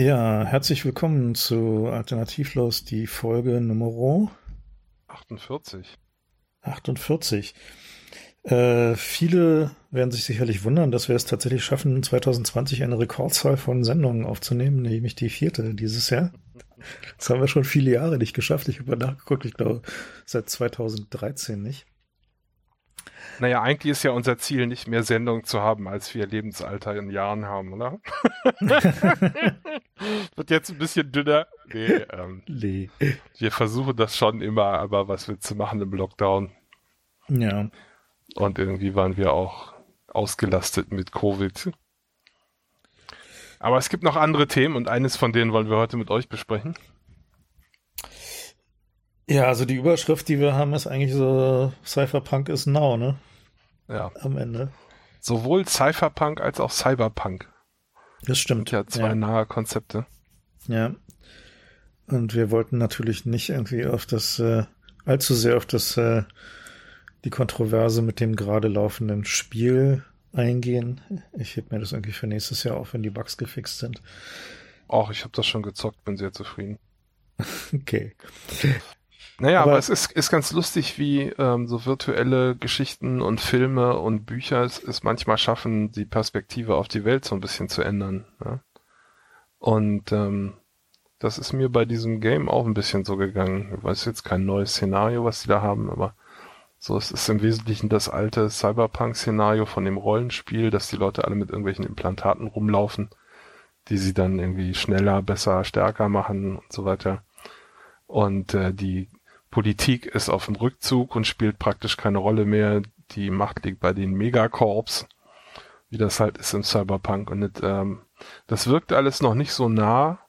Ja, herzlich willkommen zu Alternativlos, die Folge Nummer 48. 48. Äh, viele werden sich sicherlich wundern, dass wir es tatsächlich schaffen, 2020 eine Rekordzahl von Sendungen aufzunehmen, nämlich die vierte dieses Jahr. Das haben wir schon viele Jahre nicht geschafft. Ich habe nachgeguckt, ich glaube seit 2013 nicht. Naja, eigentlich ist ja unser Ziel, nicht mehr Sendungen zu haben, als wir Lebensalter in Jahren haben, oder? Wird jetzt ein bisschen dünner. Nee, ähm, nee. Wir versuchen das schon immer, aber was wir zu machen im Lockdown. Ja. Und irgendwie waren wir auch ausgelastet mit Covid. Aber es gibt noch andere Themen und eines von denen wollen wir heute mit euch besprechen. Ja, also die Überschrift, die wir haben, ist eigentlich so Cypherpunk is now, ne? Ja. Am Ende. Sowohl Cypherpunk als auch Cyberpunk. Das stimmt. Ja, zwei ja. nahe Konzepte. Ja. Und wir wollten natürlich nicht irgendwie auf das, äh, allzu sehr auf das, äh, die Kontroverse mit dem gerade laufenden Spiel eingehen. Ich heb mir das irgendwie für nächstes Jahr auf, wenn die Bugs gefixt sind. Ach, ich habe das schon gezockt, bin sehr zufrieden. okay. Naja, aber, aber es ist, ist ganz lustig, wie ähm, so virtuelle Geschichten und Filme und Bücher es, es manchmal schaffen, die Perspektive auf die Welt so ein bisschen zu ändern. Ja? Und ähm, das ist mir bei diesem Game auch ein bisschen so gegangen. Ich weiß jetzt kein neues Szenario, was die da haben, aber so es ist im Wesentlichen das alte Cyberpunk-Szenario von dem Rollenspiel, dass die Leute alle mit irgendwelchen Implantaten rumlaufen, die sie dann irgendwie schneller, besser, stärker machen und so weiter. Und äh, die Politik ist auf dem Rückzug und spielt praktisch keine Rolle mehr. Die Macht liegt bei den Megacorps, wie das halt ist im Cyberpunk. Und nicht, ähm, das wirkt alles noch nicht so nah,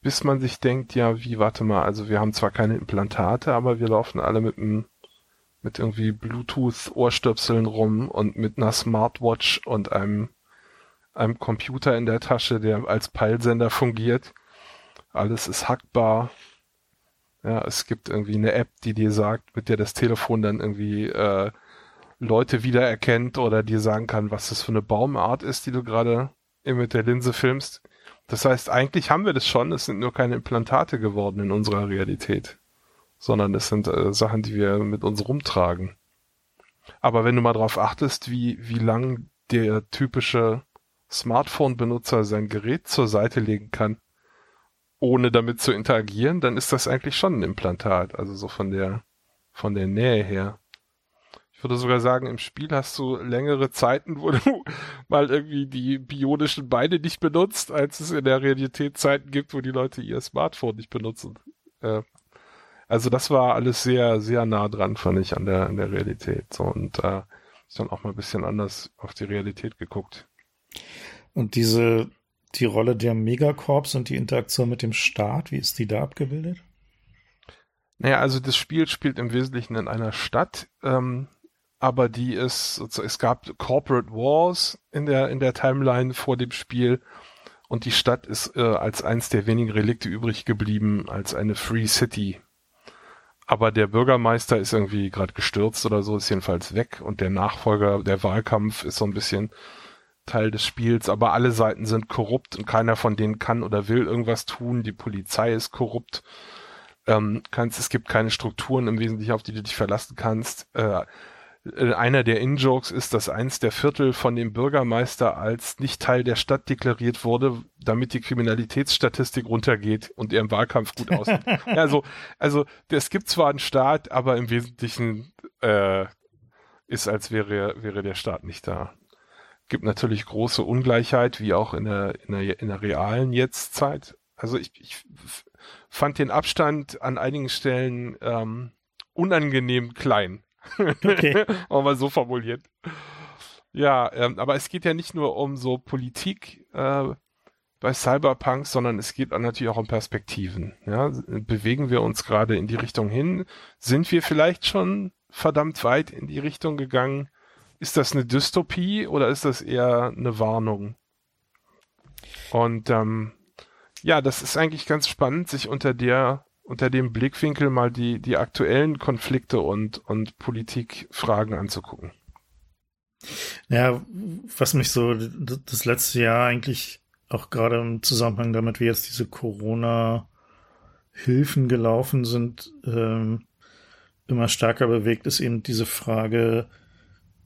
bis man sich denkt, ja, wie, warte mal, also wir haben zwar keine Implantate, aber wir laufen alle mit einem mit irgendwie Bluetooth-Ohrstöpseln rum und mit einer Smartwatch und einem, einem Computer in der Tasche, der als Peilsender fungiert. Alles ist hackbar. Ja, es gibt irgendwie eine App, die dir sagt, mit der das Telefon dann irgendwie äh, Leute wiedererkennt oder dir sagen kann, was das für eine Baumart ist, die du gerade mit der Linse filmst. Das heißt, eigentlich haben wir das schon, es sind nur keine Implantate geworden in unserer Realität, sondern es sind äh, Sachen, die wir mit uns rumtragen. Aber wenn du mal drauf achtest, wie, wie lang der typische Smartphone-Benutzer sein Gerät zur Seite legen kann, ohne damit zu interagieren, dann ist das eigentlich schon ein Implantat. Also so von der, von der Nähe her. Ich würde sogar sagen, im Spiel hast du längere Zeiten, wo du mal irgendwie die bionischen Beine nicht benutzt, als es in der Realität Zeiten gibt, wo die Leute ihr Smartphone nicht benutzen. Äh, also das war alles sehr, sehr nah dran, fand ich, an der, an der Realität. So, und äh, ist dann auch mal ein bisschen anders auf die Realität geguckt. Und diese die Rolle der Megacorps und die Interaktion mit dem Staat, wie ist die da abgebildet? Naja, also das Spiel spielt im Wesentlichen in einer Stadt, ähm, aber die ist, es gab Corporate Wars in der, in der Timeline vor dem Spiel und die Stadt ist äh, als eins der wenigen Relikte übrig geblieben, als eine Free City. Aber der Bürgermeister ist irgendwie gerade gestürzt oder so, ist jedenfalls weg und der Nachfolger, der Wahlkampf ist so ein bisschen Teil des Spiels, aber alle Seiten sind korrupt und keiner von denen kann oder will irgendwas tun. Die Polizei ist korrupt. Ähm, kannst, es gibt keine Strukturen im Wesentlichen, auf die du dich verlassen kannst. Äh, äh, einer der In-Jokes ist, dass eins der Viertel von dem Bürgermeister als nicht Teil der Stadt deklariert wurde, damit die Kriminalitätsstatistik runtergeht und er im Wahlkampf gut aussieht. also, also es gibt zwar einen Staat, aber im Wesentlichen äh, ist, als wäre, wäre der Staat nicht da gibt natürlich große Ungleichheit, wie auch in der, in der, in der realen Jetztzeit. Also ich, ich fand den Abstand an einigen Stellen ähm, unangenehm klein. Okay. Aber mal so formuliert. Ja, ähm, aber es geht ja nicht nur um so Politik äh, bei Cyberpunk, sondern es geht natürlich auch um Perspektiven. Ja, bewegen wir uns gerade in die Richtung hin? Sind wir vielleicht schon verdammt weit in die Richtung gegangen? Ist das eine Dystopie oder ist das eher eine Warnung? Und ähm, ja, das ist eigentlich ganz spannend, sich unter der unter dem Blickwinkel mal die die aktuellen Konflikte und und Politikfragen anzugucken. Ja, was mich so das letzte Jahr eigentlich auch gerade im Zusammenhang damit, wie jetzt diese Corona-Hilfen gelaufen sind, ähm, immer stärker bewegt, ist eben diese Frage,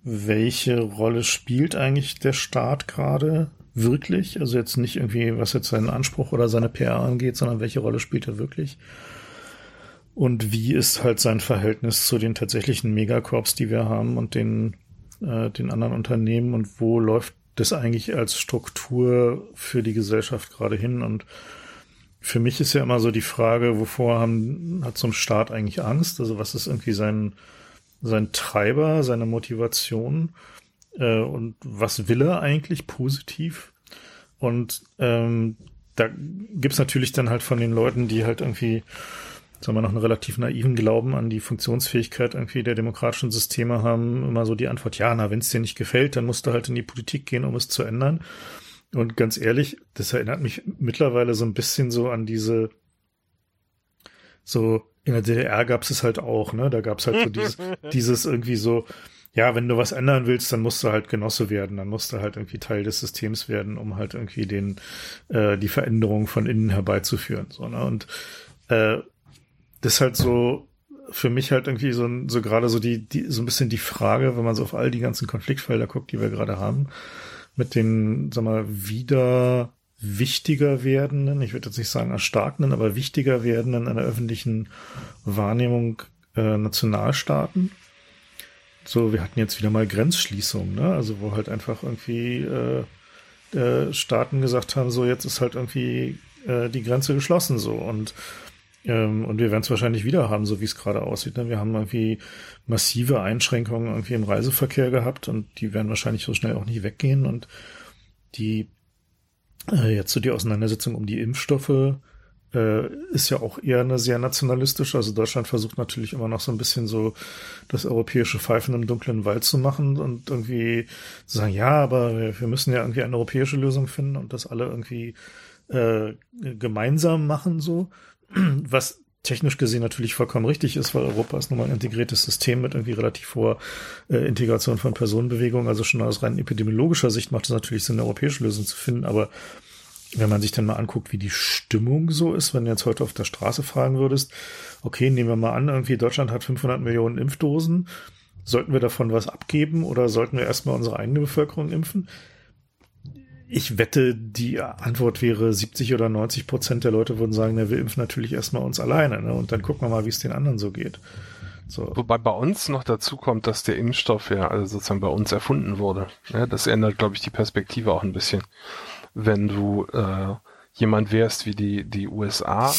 welche Rolle spielt eigentlich der Staat gerade wirklich? Also jetzt nicht irgendwie, was jetzt seinen Anspruch oder seine PR angeht, sondern welche Rolle spielt er wirklich? Und wie ist halt sein Verhältnis zu den tatsächlichen Megacorps, die wir haben und den, äh, den anderen Unternehmen und wo läuft das eigentlich als Struktur für die Gesellschaft gerade hin? Und für mich ist ja immer so die Frage, wovor haben, hat so ein Staat eigentlich Angst? Also was ist irgendwie sein, sein Treiber, seine Motivation? Äh, und was will er eigentlich positiv? Und ähm, da gibt's natürlich dann halt von den Leuten, die halt irgendwie sagen wir noch einen relativ naiven Glauben an die Funktionsfähigkeit irgendwie der demokratischen Systeme haben, immer so die Antwort, ja, na, wenn es dir nicht gefällt, dann musst du halt in die Politik gehen, um es zu ändern. Und ganz ehrlich, das erinnert mich mittlerweile so ein bisschen so an diese, so in der DDR gab es halt auch, ne? Da gab es halt so dieses, dieses irgendwie so, ja, wenn du was ändern willst, dann musst du halt Genosse werden, dann musst du halt irgendwie Teil des Systems werden, um halt irgendwie den äh, die Veränderung von innen herbeizuführen. So, ne? Und äh, das ist halt so für mich halt irgendwie so, so gerade so die, die, so ein bisschen die Frage, wenn man so auf all die ganzen Konfliktfelder guckt, die wir gerade haben, mit den, sag mal, wieder wichtiger werdenden, ich würde jetzt nicht sagen erstarkenden, aber wichtiger werdenden in der öffentlichen Wahrnehmung äh, Nationalstaaten. So, wir hatten jetzt wieder mal Grenzschließungen, ne? Also wo halt einfach irgendwie äh, äh, Staaten gesagt haben, so jetzt ist halt irgendwie äh, die Grenze geschlossen so und ähm, und wir werden es wahrscheinlich wieder haben, so wie es gerade aussieht. Ne? Wir haben irgendwie massive Einschränkungen irgendwie im Reiseverkehr gehabt und die werden wahrscheinlich so schnell auch nicht weggehen. Und die äh, jetzt so die Auseinandersetzung um die Impfstoffe äh, ist ja auch eher eine sehr nationalistische. Also Deutschland versucht natürlich immer noch so ein bisschen so das europäische Pfeifen im dunklen Wald zu machen und irgendwie zu sagen, ja, aber wir, wir müssen ja irgendwie eine europäische Lösung finden und das alle irgendwie äh, gemeinsam machen so was technisch gesehen natürlich vollkommen richtig ist, weil Europa ist nun mal ein integriertes System mit irgendwie relativ hoher äh, Integration von Personenbewegungen. Also schon aus rein epidemiologischer Sicht macht es natürlich Sinn, eine europäische Lösung zu finden. Aber wenn man sich dann mal anguckt, wie die Stimmung so ist, wenn du jetzt heute auf der Straße fragen würdest, okay, nehmen wir mal an, irgendwie Deutschland hat 500 Millionen Impfdosen. Sollten wir davon was abgeben oder sollten wir erstmal unsere eigene Bevölkerung impfen? Ich wette, die Antwort wäre 70 oder 90 Prozent der Leute würden sagen, na, wir impfen natürlich erstmal uns alleine, ne? Und dann gucken wir mal, wie es den anderen so geht. So. Wobei bei uns noch dazu kommt, dass der Impfstoff ja also sozusagen bei uns erfunden wurde. Ja, das ändert, glaube ich, die Perspektive auch ein bisschen. Wenn du äh, jemand wärst wie die, die USA,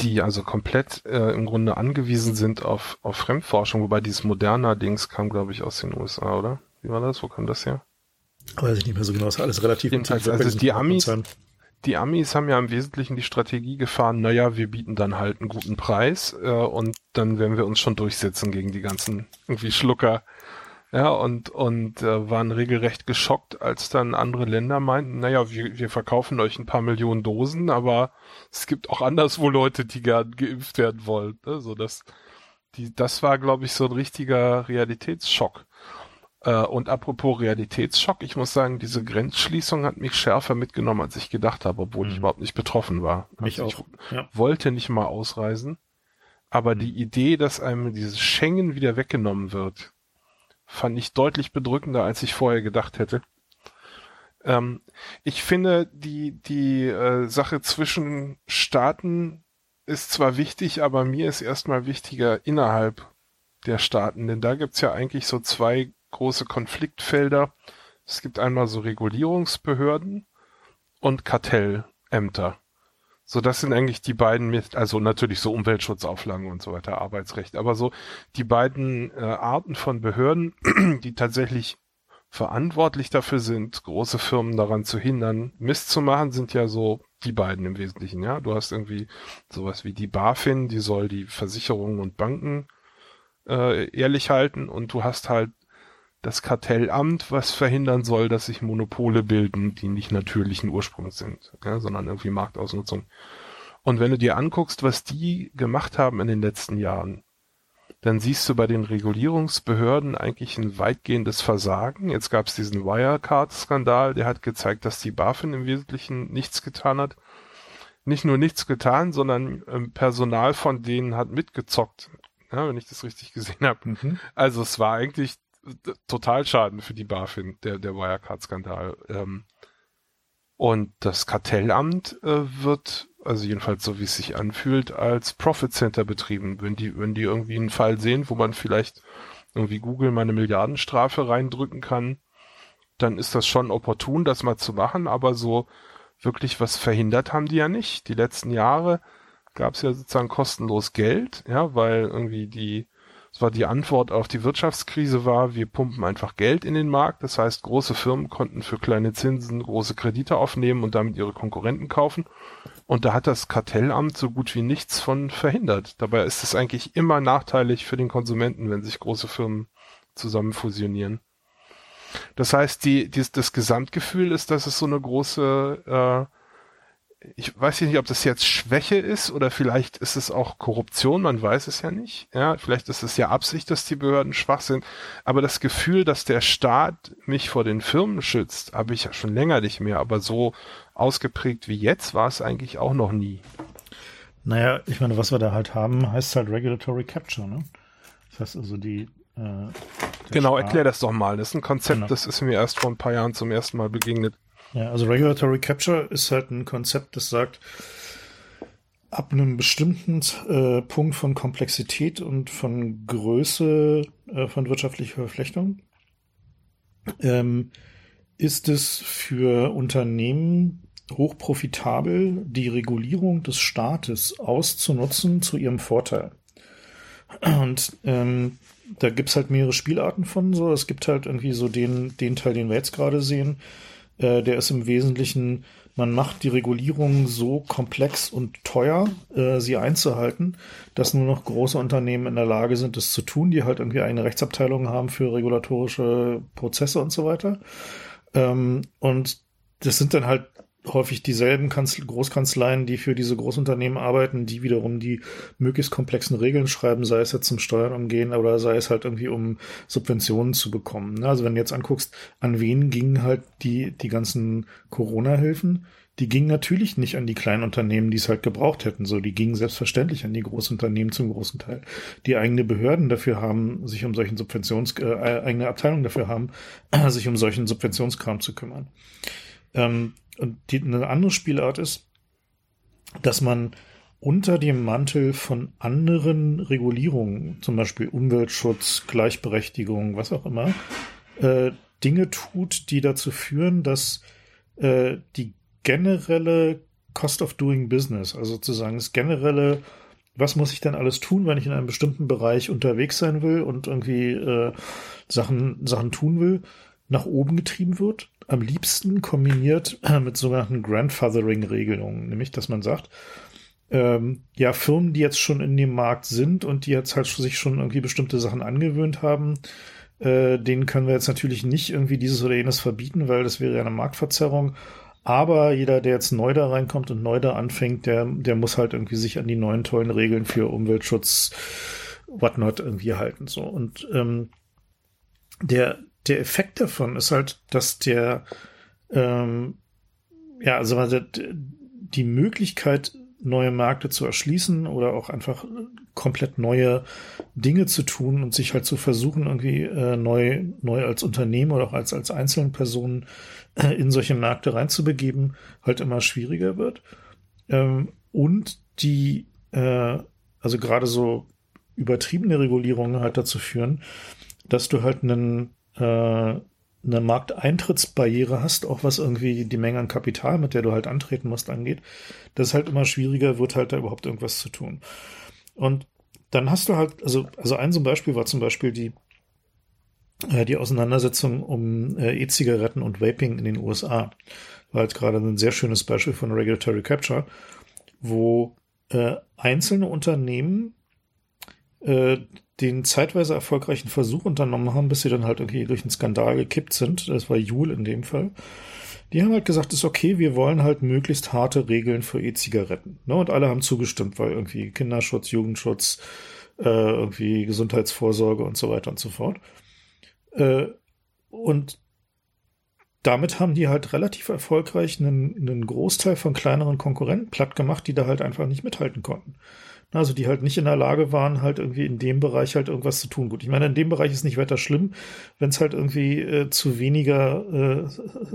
die also komplett äh, im Grunde angewiesen sind auf, auf Fremdforschung, wobei dieses Moderna-Dings kam, glaube ich, aus den USA, oder? Wie war das? Wo kam das her? Weiß ich nicht mehr so genau, ist alles relativ Jedenfalls, also die Amis, die Amis haben ja im Wesentlichen die Strategie gefahren, naja, wir bieten dann halt einen guten Preis äh, und dann werden wir uns schon durchsetzen gegen die ganzen irgendwie Schlucker. Ja, und, und äh, waren regelrecht geschockt, als dann andere Länder meinten, naja, wir, wir verkaufen euch ein paar Millionen Dosen, aber es gibt auch anderswo Leute, die gern geimpft werden wollen. Ne? So, das, die, das war, glaube ich, so ein richtiger Realitätsschock. Äh, und apropos Realitätsschock, ich muss sagen, diese Grenzschließung hat mich schärfer mitgenommen, als ich gedacht habe, obwohl mhm. ich überhaupt nicht betroffen war. Mich also auch. Ich ja. wollte nicht mal ausreisen, aber mhm. die Idee, dass einem dieses Schengen wieder weggenommen wird, fand ich deutlich bedrückender, als ich vorher gedacht hätte. Ähm, ich finde, die, die äh, Sache zwischen Staaten ist zwar wichtig, aber mir ist erstmal wichtiger innerhalb der Staaten, denn da gibt's ja eigentlich so zwei große Konfliktfelder. Es gibt einmal so Regulierungsbehörden und Kartellämter. So, das sind eigentlich die beiden, also natürlich so Umweltschutzauflagen und so weiter, Arbeitsrecht, aber so die beiden äh, Arten von Behörden, die tatsächlich verantwortlich dafür sind, große Firmen daran zu hindern, Mist zu machen, sind ja so die beiden im Wesentlichen, ja. Du hast irgendwie sowas wie die BaFin, die soll die Versicherungen und Banken äh, ehrlich halten und du hast halt das Kartellamt, was verhindern soll, dass sich Monopole bilden, die nicht natürlichen Ursprungs sind, ja, sondern irgendwie Marktausnutzung. Und wenn du dir anguckst, was die gemacht haben in den letzten Jahren, dann siehst du bei den Regulierungsbehörden eigentlich ein weitgehendes Versagen. Jetzt gab es diesen Wirecard-Skandal, der hat gezeigt, dass die BaFin im Wesentlichen nichts getan hat. Nicht nur nichts getan, sondern ähm, Personal von denen hat mitgezockt, ja, wenn ich das richtig gesehen habe. Mhm. Also es war eigentlich total Schaden für die BaFin, der, der Wirecard-Skandal. Ähm, und das Kartellamt äh, wird also jedenfalls so wie es sich anfühlt, als Profit Center betrieben. Wenn die, wenn die irgendwie einen Fall sehen, wo man vielleicht irgendwie Google mal eine Milliardenstrafe reindrücken kann, dann ist das schon opportun, das mal zu machen, aber so wirklich was verhindert haben die ja nicht. Die letzten Jahre gab es ja sozusagen kostenlos Geld, ja, weil irgendwie die es war die Antwort auf die Wirtschaftskrise war, wir pumpen einfach Geld in den Markt. Das heißt, große Firmen konnten für kleine Zinsen große Kredite aufnehmen und damit ihre Konkurrenten kaufen. Und da hat das Kartellamt so gut wie nichts von verhindert. Dabei ist es eigentlich immer nachteilig für den Konsumenten, wenn sich große Firmen zusammen fusionieren. Das heißt, die, die, das Gesamtgefühl ist, dass es so eine große äh, ich weiß nicht, ob das jetzt Schwäche ist oder vielleicht ist es auch Korruption, man weiß es ja nicht. Ja, vielleicht ist es ja Absicht, dass die Behörden schwach sind. Aber das Gefühl, dass der Staat mich vor den Firmen schützt, habe ich ja schon länger nicht mehr. Aber so ausgeprägt wie jetzt war es eigentlich auch noch nie. Naja, ich meine, was wir da halt haben, heißt halt Regulatory Capture, ne? Das heißt also die äh, Genau, Staat. erklär das doch mal. Das ist ein Konzept, genau. das ist mir erst vor ein paar Jahren zum ersten Mal begegnet. Ja, also Regulatory Capture ist halt ein Konzept, das sagt, ab einem bestimmten äh, Punkt von Komplexität und von Größe äh, von wirtschaftlicher Verflechtung ähm, ist es für Unternehmen hochprofitabel, die Regulierung des Staates auszunutzen zu ihrem Vorteil. Und ähm, da gibt's halt mehrere Spielarten von so. Es gibt halt irgendwie so den, den Teil, den wir jetzt gerade sehen, äh, der ist im Wesentlichen, man macht die Regulierung so komplex und teuer, äh, sie einzuhalten, dass nur noch große Unternehmen in der Lage sind, das zu tun, die halt irgendwie eine Rechtsabteilung haben für regulatorische Prozesse und so weiter. Ähm, und das sind dann halt häufig dieselben Kanzl Großkanzleien, die für diese Großunternehmen arbeiten, die wiederum die möglichst komplexen Regeln schreiben, sei es jetzt zum Steuern umgehen oder sei es halt irgendwie um Subventionen zu bekommen. Ne? Also wenn du jetzt anguckst, an wen gingen halt die, die ganzen Corona-Hilfen, die gingen natürlich nicht an die kleinen Unternehmen, die es halt gebraucht hätten. So, die gingen selbstverständlich an die Großunternehmen zum großen Teil, die eigene Behörden dafür haben, sich um solchen Subventions, äh, eigene Abteilungen dafür haben, sich um solchen Subventionskram zu kümmern. Ähm, und die, eine andere Spielart ist, dass man unter dem Mantel von anderen Regulierungen, zum Beispiel Umweltschutz, Gleichberechtigung, was auch immer, äh, Dinge tut, die dazu führen, dass äh, die generelle Cost of Doing Business, also sozusagen das generelle, was muss ich denn alles tun, wenn ich in einem bestimmten Bereich unterwegs sein will und irgendwie äh, Sachen, Sachen tun will, nach oben getrieben wird am liebsten kombiniert mit sogenannten Grandfathering-Regelungen, nämlich dass man sagt, ähm, ja, Firmen, die jetzt schon in dem Markt sind und die jetzt halt sich schon irgendwie bestimmte Sachen angewöhnt haben, äh, denen können wir jetzt natürlich nicht irgendwie dieses oder jenes verbieten, weil das wäre ja eine Marktverzerrung. Aber jeder, der jetzt neu da reinkommt und neu da anfängt, der, der muss halt irgendwie sich an die neuen tollen Regeln für Umweltschutz, whatnot irgendwie halten. So. Und ähm, der, der Effekt davon ist halt, dass der, ähm, ja, also die Möglichkeit, neue Märkte zu erschließen oder auch einfach komplett neue Dinge zu tun und sich halt zu versuchen, irgendwie äh, neu, neu als Unternehmen oder auch als, als einzelne Personen äh, in solche Märkte reinzubegeben, halt immer schwieriger wird. Ähm, und die, äh, also gerade so übertriebene Regulierungen halt dazu führen, dass du halt einen eine Markteintrittsbarriere hast, auch was irgendwie die Menge an Kapital, mit der du halt antreten musst, angeht, das ist halt immer schwieriger wird, halt da überhaupt irgendwas zu tun. Und dann hast du halt, also, also ein so ein Beispiel war zum Beispiel die, äh, die Auseinandersetzung um äh, E-Zigaretten und Vaping in den USA. War halt gerade ein sehr schönes Beispiel von Regulatory Capture, wo äh, einzelne Unternehmen äh, den zeitweise erfolgreichen Versuch unternommen haben, bis sie dann halt irgendwie durch einen Skandal gekippt sind. Das war Jule in dem Fall. Die haben halt gesagt, ist okay, wir wollen halt möglichst harte Regeln für E-Zigaretten. Ne? Und alle haben zugestimmt, weil irgendwie Kinderschutz, Jugendschutz, äh, irgendwie Gesundheitsvorsorge und so weiter und so fort. Äh, und damit haben die halt relativ erfolgreich einen, einen Großteil von kleineren Konkurrenten platt gemacht, die da halt einfach nicht mithalten konnten. Also die halt nicht in der Lage waren, halt irgendwie in dem Bereich halt irgendwas zu tun. Gut, ich meine, in dem Bereich ist nicht weiter schlimm, wenn es halt irgendwie äh, zu weniger, äh,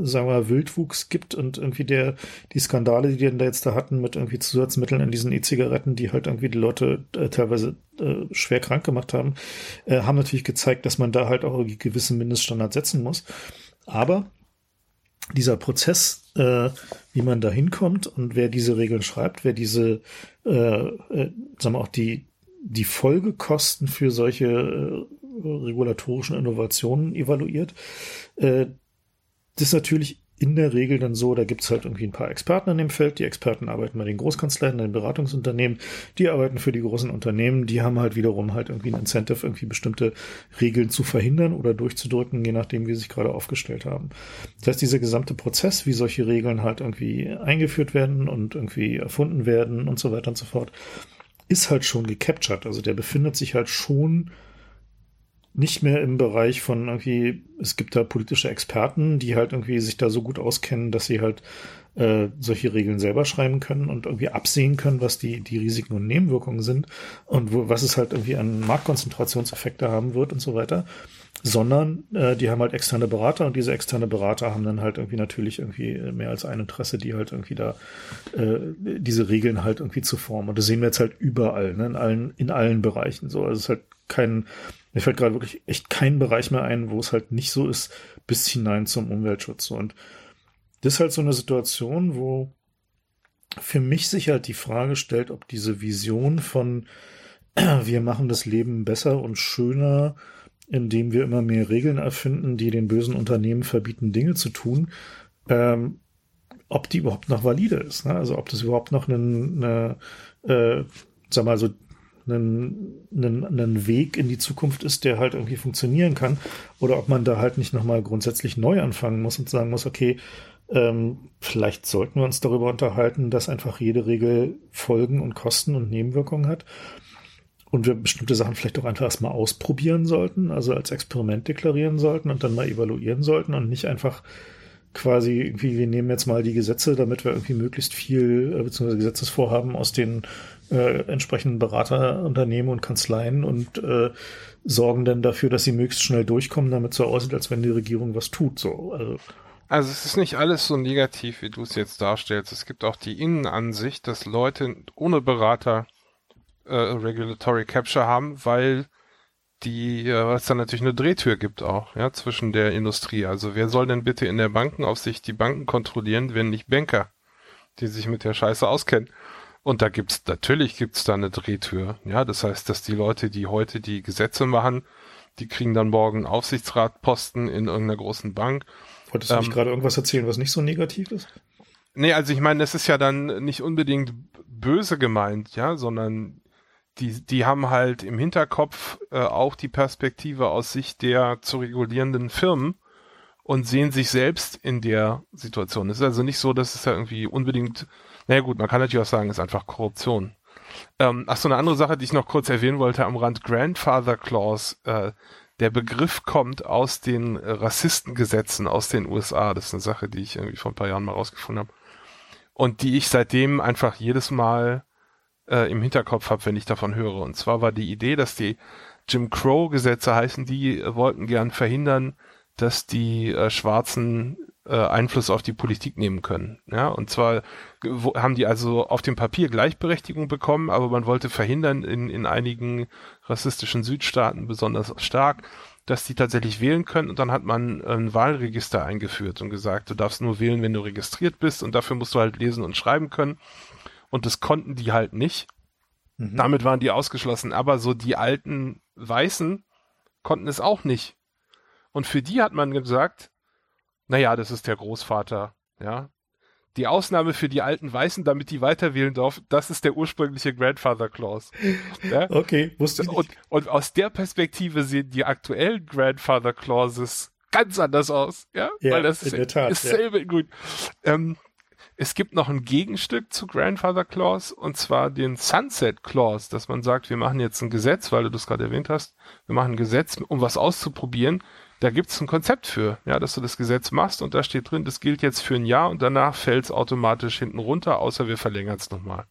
sagen wir, Wildwuchs gibt und irgendwie der, die Skandale, die die da jetzt da hatten mit irgendwie Zusatzmitteln in diesen E-Zigaretten, die halt irgendwie die Leute äh, teilweise äh, schwer krank gemacht haben, äh, haben natürlich gezeigt, dass man da halt auch gewisse Mindeststandards setzen muss. Aber dieser Prozess, äh, wie man da hinkommt und wer diese Regeln schreibt, wer diese, äh, äh, sagen wir auch die, die Folgekosten für solche äh, regulatorischen Innovationen evaluiert, äh, das ist natürlich in der Regel dann so, da gibt's halt irgendwie ein paar Experten in dem Feld. Die Experten arbeiten bei den Großkanzleien, den Beratungsunternehmen, die arbeiten für die großen Unternehmen, die haben halt wiederum halt irgendwie ein Incentive, irgendwie bestimmte Regeln zu verhindern oder durchzudrücken, je nachdem, wie sie sich gerade aufgestellt haben. Das heißt, dieser gesamte Prozess, wie solche Regeln halt irgendwie eingeführt werden und irgendwie erfunden werden und so weiter und so fort, ist halt schon gecaptured. Also der befindet sich halt schon nicht mehr im Bereich von irgendwie, es gibt da politische Experten, die halt irgendwie sich da so gut auskennen, dass sie halt äh, solche Regeln selber schreiben können und irgendwie absehen können, was die, die Risiken und Nebenwirkungen sind und wo, was es halt irgendwie an Marktkonzentrationseffekte haben wird und so weiter. Sondern äh, die haben halt externe Berater und diese externe Berater haben dann halt irgendwie natürlich irgendwie mehr als ein Interesse, die halt irgendwie da äh, diese Regeln halt irgendwie zu formen. Und das sehen wir jetzt halt überall, ne, in allen, in allen Bereichen so. Also es ist halt kein, mir fällt gerade wirklich echt kein Bereich mehr ein, wo es halt nicht so ist, bis hinein zum Umweltschutz. Und das ist halt so eine Situation, wo für mich sich halt die Frage stellt, ob diese Vision von wir machen das Leben besser und schöner, indem wir immer mehr Regeln erfinden, die den bösen Unternehmen verbieten, Dinge zu tun, ähm, ob die überhaupt noch valide ist. Ne? Also ob das überhaupt noch eine, eine äh, sag mal so einen, einen, einen Weg in die Zukunft ist, der halt irgendwie funktionieren kann, oder ob man da halt nicht nochmal grundsätzlich neu anfangen muss und sagen muss, okay, ähm, vielleicht sollten wir uns darüber unterhalten, dass einfach jede Regel Folgen und Kosten und Nebenwirkungen hat. Und wir bestimmte Sachen vielleicht auch einfach erstmal ausprobieren sollten, also als Experiment deklarieren sollten und dann mal evaluieren sollten und nicht einfach quasi irgendwie, wir nehmen jetzt mal die Gesetze, damit wir irgendwie möglichst viel, äh, beziehungsweise Gesetzesvorhaben aus den äh, entsprechenden Beraterunternehmen und Kanzleien und äh, sorgen dann dafür, dass sie möglichst schnell durchkommen, damit so aussieht, als wenn die Regierung was tut. So. Also, also es ist nicht alles so negativ, wie du es jetzt darstellst. Es gibt auch die Innenansicht, dass Leute ohne Berater äh, Regulatory Capture haben, weil die, äh, es dann natürlich eine Drehtür gibt auch, ja, zwischen der Industrie. Also wer soll denn bitte in der Bankenaufsicht die Banken kontrollieren, wenn nicht Banker, die sich mit der Scheiße auskennen? Und da gibt's, natürlich gibt's da eine Drehtür. Ja, das heißt, dass die Leute, die heute die Gesetze machen, die kriegen dann morgen Aufsichtsratposten in irgendeiner großen Bank. Wolltest du ähm, nicht gerade irgendwas erzählen, was nicht so negativ ist? Nee, also ich meine, das ist ja dann nicht unbedingt böse gemeint, ja, sondern die, die haben halt im Hinterkopf äh, auch die Perspektive aus Sicht der zu regulierenden Firmen und sehen sich selbst in der Situation. Es ist also nicht so, dass es ja irgendwie unbedingt naja gut, man kann natürlich auch sagen, es ist einfach Korruption. Ähm, ach so, eine andere Sache, die ich noch kurz erwähnen wollte am Rand, Grandfather Clause, äh, der Begriff kommt aus den Rassistengesetzen aus den USA. Das ist eine Sache, die ich irgendwie vor ein paar Jahren mal rausgefunden habe. Und die ich seitdem einfach jedes Mal äh, im Hinterkopf habe, wenn ich davon höre. Und zwar war die Idee, dass die Jim Crow-Gesetze heißen, die äh, wollten gern verhindern, dass die äh, Schwarzen äh, Einfluss auf die Politik nehmen können. Ja, und zwar haben die also auf dem Papier Gleichberechtigung bekommen, aber man wollte verhindern in, in einigen rassistischen Südstaaten besonders stark, dass die tatsächlich wählen können und dann hat man ein Wahlregister eingeführt und gesagt, du darfst nur wählen, wenn du registriert bist und dafür musst du halt lesen und schreiben können. Und das konnten die halt nicht. Mhm. Damit waren die ausgeschlossen, aber so die alten Weißen konnten es auch nicht. Und für die hat man gesagt, naja, das ist der Großvater, ja. Die Ausnahme für die alten Weißen, damit die weiter wählen dürfen, das ist der ursprüngliche Grandfather Clause. Ja? Okay, wusste ich. Und, und aus der Perspektive sehen die aktuellen Grandfather Clauses ganz anders aus, ja, ja weil das ist, Tat, ist selber ja. gut. Ähm, es gibt noch ein Gegenstück zu Grandfather Clause und zwar den Sunset Clause, dass man sagt, wir machen jetzt ein Gesetz, weil du das gerade erwähnt hast, wir machen ein Gesetz, um was auszuprobieren. Da gibt es ein Konzept für, ja, dass du das Gesetz machst und da steht drin, das gilt jetzt für ein Jahr und danach fällt es automatisch hinten runter, außer wir verlängern es nochmal.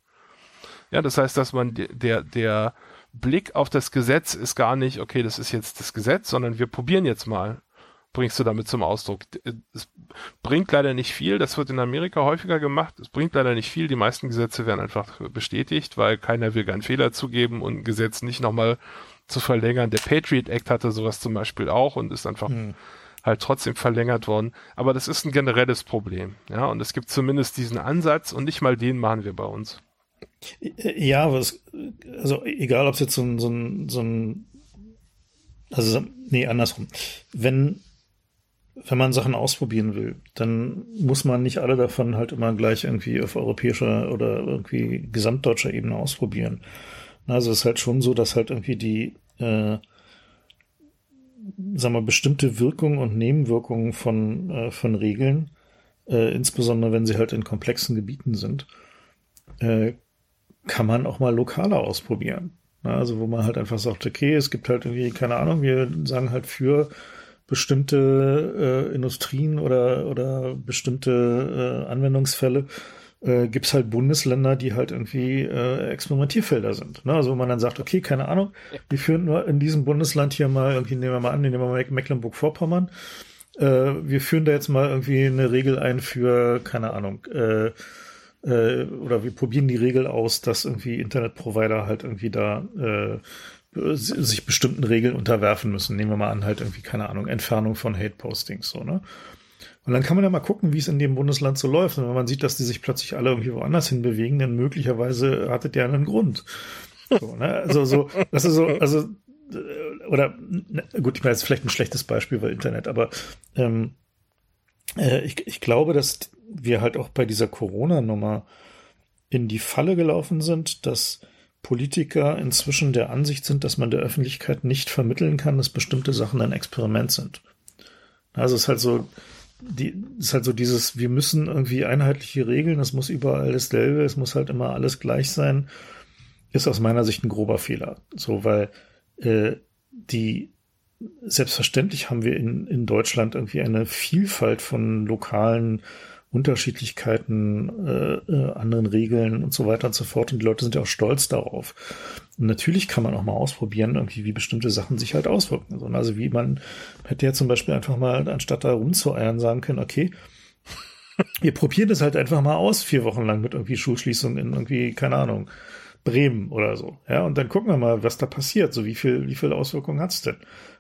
Ja, das heißt, dass man der, der Blick auf das Gesetz ist gar nicht, okay, das ist jetzt das Gesetz, sondern wir probieren jetzt mal bringst du damit zum Ausdruck. Es bringt leider nicht viel, das wird in Amerika häufiger gemacht, es bringt leider nicht viel, die meisten Gesetze werden einfach bestätigt, weil keiner will keinen Fehler zugeben und ein Gesetz nicht nochmal zu verlängern. Der Patriot Act hatte sowas zum Beispiel auch und ist einfach hm. halt trotzdem verlängert worden. Aber das ist ein generelles Problem, ja, und es gibt zumindest diesen Ansatz und nicht mal den machen wir bei uns. Ja, was, also egal, ob es jetzt so ein, so ein, so ein also nee, andersrum. Wenn wenn man Sachen ausprobieren will, dann muss man nicht alle davon halt immer gleich irgendwie auf europäischer oder irgendwie gesamtdeutscher Ebene ausprobieren. Also es ist halt schon so, dass halt irgendwie die, äh, sagen wir, bestimmte Wirkungen und Nebenwirkungen von, äh, von Regeln, äh, insbesondere wenn sie halt in komplexen Gebieten sind, äh, kann man auch mal lokaler ausprobieren. Also wo man halt einfach sagt, okay, es gibt halt irgendwie, keine Ahnung, wir sagen halt für bestimmte äh, Industrien oder, oder bestimmte äh, Anwendungsfälle äh, gibt es halt Bundesländer, die halt irgendwie äh, Experimentierfelder sind. Ne? Also wo man dann sagt, okay, keine Ahnung, wir führen nur in diesem Bundesland hier mal, irgendwie nehmen wir mal an, nehmen wir mal Mecklenburg-Vorpommern, äh, wir führen da jetzt mal irgendwie eine Regel ein für, keine Ahnung, äh, äh, oder wir probieren die Regel aus, dass irgendwie Internetprovider halt irgendwie da äh, sich bestimmten Regeln unterwerfen müssen. Nehmen wir mal an, halt irgendwie, keine Ahnung, Entfernung von Hate-Postings, so, ne? Und dann kann man ja mal gucken, wie es in dem Bundesland so läuft. Und wenn man sieht, dass die sich plötzlich alle irgendwie woanders hin bewegen, dann möglicherweise hattet ihr einen Grund. So, ne? Also so, das ist so, also, äh, oder, ne, gut, ich meine, jetzt vielleicht ein schlechtes Beispiel bei Internet, aber ähm, äh, ich, ich glaube, dass wir halt auch bei dieser Corona-Nummer in die Falle gelaufen sind, dass Politiker inzwischen der Ansicht sind, dass man der Öffentlichkeit nicht vermitteln kann, dass bestimmte Sachen ein Experiment sind. Also es ist halt so, die, ist halt so dieses, wir müssen irgendwie einheitliche Regeln, es muss überall dasselbe, es muss halt immer alles gleich sein, ist aus meiner Sicht ein grober Fehler. So, weil äh, die selbstverständlich haben wir in, in Deutschland irgendwie eine Vielfalt von lokalen Unterschiedlichkeiten, äh, äh, anderen Regeln und so weiter und so fort. Und die Leute sind ja auch stolz darauf. Und natürlich kann man auch mal ausprobieren, irgendwie, wie bestimmte Sachen sich halt auswirken. Also wie man hätte ja zum Beispiel einfach mal, anstatt da rumzueiern, sagen können, okay, wir probieren das halt einfach mal aus, vier Wochen lang mit irgendwie Schulschließung in irgendwie, keine Ahnung, Bremen oder so. Ja, und dann gucken wir mal, was da passiert. So, wie viel, wie viel Auswirkungen hat's denn?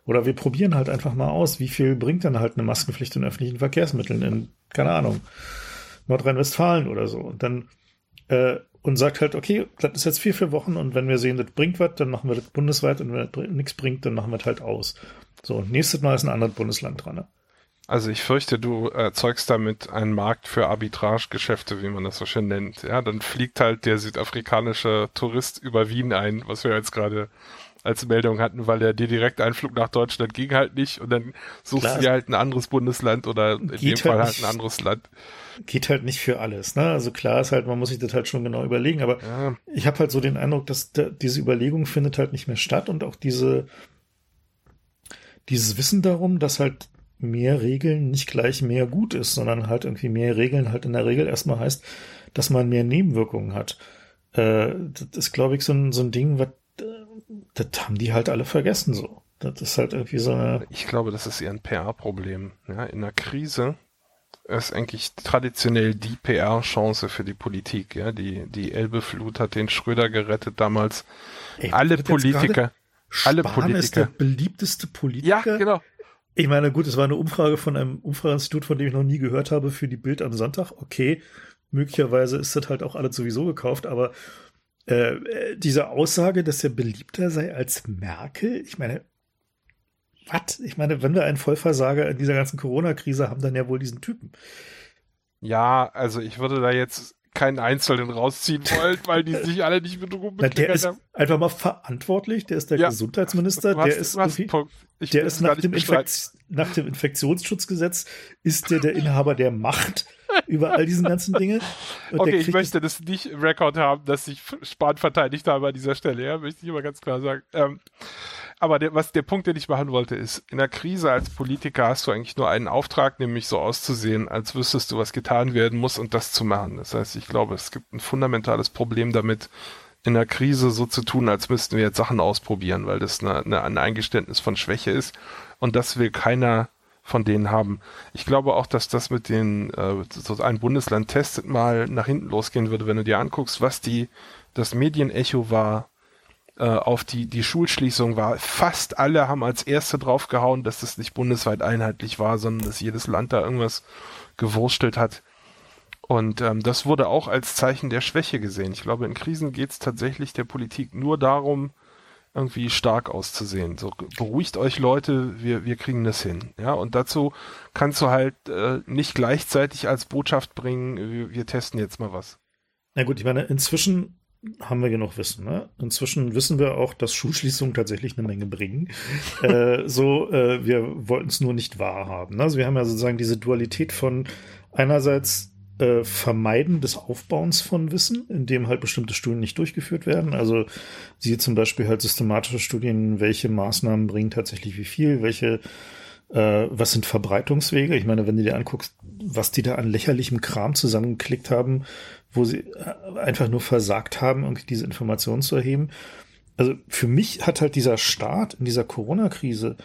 Oder wir probieren halt einfach mal aus, wie viel bringt dann halt eine Maskenpflicht in öffentlichen Verkehrsmitteln in, keine Ahnung, Nordrhein-Westfalen oder so. Und dann, äh, und sagt halt, okay, das ist jetzt vier, vier Wochen und wenn wir sehen, das bringt was, dann machen wir das bundesweit und wenn das nichts bringt, dann machen wir das halt aus. So, und nächstes Mal ist ein anderes Bundesland dran. Ne? Also ich fürchte, du erzeugst damit einen Markt für Arbitragegeschäfte, wie man das so schön nennt. Ja, dann fliegt halt der südafrikanische Tourist über Wien ein, was wir jetzt gerade als Meldung hatten, weil der dir direkt Einflug nach Deutschland ging halt nicht und dann suchst Klar, du dir halt ein anderes Bundesland oder in dem halt Fall halt ein anderes Land. Geht halt nicht für alles, ne? Also klar ist halt, man muss sich das halt schon genau überlegen, aber ja. ich habe halt so den Eindruck, dass da, diese Überlegung findet halt nicht mehr statt und auch diese dieses Wissen darum, dass halt mehr Regeln nicht gleich mehr gut ist, sondern halt irgendwie mehr Regeln halt in der Regel erstmal heißt, dass man mehr Nebenwirkungen hat. Äh, das ist, glaube ich, so ein, so ein Ding, was das haben die halt alle vergessen so. Das ist halt irgendwie so eine. Ich glaube, das ist eher ein PR-Problem. Ja, in der Krise ist eigentlich traditionell die PR-Chance für die Politik. Ja, die, die Elbeflut hat den Schröder gerettet damals. Ey, alle Politiker, alle Politiker. ist der beliebteste Politiker. Ja, genau. Ich meine, gut, es war eine Umfrage von einem Umfrageinstitut, von dem ich noch nie gehört habe, für die Bild am Sonntag. Okay, möglicherweise ist das halt auch alles sowieso gekauft, aber äh, äh, diese Aussage, dass er beliebter sei als Merkel, ich meine, was? Ich meine, wenn wir einen Vollversager in dieser ganzen Corona-Krise haben, dann ja wohl diesen Typen. Ja, also ich würde da jetzt keinen Einzelnen rausziehen wollen, weil die sich alle nicht mit Ruhm Der ist haben. einfach mal verantwortlich, der ist der ja, Gesundheitsminister, hast, der ist, der ist nach dem, nach dem, Infektionsschutzgesetz ist der der Inhaber der Macht über all diesen ganzen Dinge. Und okay, ich möchte das nicht im Rekord haben, dass ich Spahn verteidigt habe an dieser Stelle, ja, möchte ich immer ganz klar sagen. Ähm, aber der, was der Punkt, den ich machen wollte, ist, in der Krise als Politiker hast du eigentlich nur einen Auftrag, nämlich so auszusehen, als wüsstest du, was getan werden muss und das zu machen. Das heißt, ich glaube, es gibt ein fundamentales Problem damit, in der Krise so zu tun, als müssten wir jetzt Sachen ausprobieren, weil das eine, eine, ein Eingeständnis von Schwäche ist. Und das will keiner von denen haben. Ich glaube auch, dass das mit den, äh, so ein Bundesland testet mal nach hinten losgehen würde, wenn du dir anguckst, was die, das Medienecho war, äh, auf die, die Schulschließung war. Fast alle haben als erste draufgehauen, dass das nicht bundesweit einheitlich war, sondern dass jedes Land da irgendwas gewurstelt hat. Und ähm, das wurde auch als Zeichen der Schwäche gesehen. Ich glaube, in Krisen geht es tatsächlich der Politik nur darum, irgendwie stark auszusehen. So, beruhigt euch Leute, wir, wir kriegen das hin. Ja, und dazu kannst du halt äh, nicht gleichzeitig als Botschaft bringen, wir, wir testen jetzt mal was. Na gut, ich meine, inzwischen haben wir genug Wissen. Ne? Inzwischen wissen wir auch, dass Schulschließungen tatsächlich eine Menge bringen. äh, so, äh, wir wollten es nur nicht wahrhaben. Ne? Also wir haben ja sozusagen diese Dualität von einerseits äh, Vermeiden des Aufbauens von Wissen, indem halt bestimmte Studien nicht durchgeführt werden. Also siehe zum Beispiel halt systematische Studien, welche Maßnahmen bringen tatsächlich wie viel, welche äh, was sind Verbreitungswege? Ich meine, wenn du dir anguckst, was die da an lächerlichem Kram zusammengeklickt haben, wo sie äh, einfach nur versagt haben, irgendwie diese Informationen zu erheben. Also für mich hat halt dieser Start in dieser Corona-Krise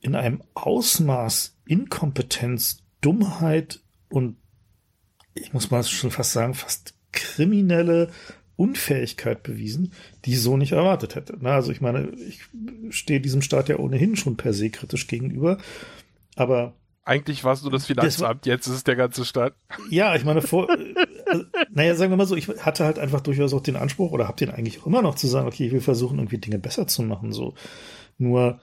in einem Ausmaß Inkompetenz, Dummheit und ich muss mal schon fast sagen, fast kriminelle Unfähigkeit bewiesen, die ich so nicht erwartet hätte. also ich meine, ich stehe diesem Staat ja ohnehin schon per se kritisch gegenüber, aber eigentlich warst du das Finanzamt, jetzt ist es der ganze Staat. Ja, ich meine, vor, also, naja, sagen wir mal so, ich hatte halt einfach durchaus auch den Anspruch oder habe den eigentlich auch immer noch zu sagen, okay, ich will versuchen, irgendwie Dinge besser zu machen, so. Nur,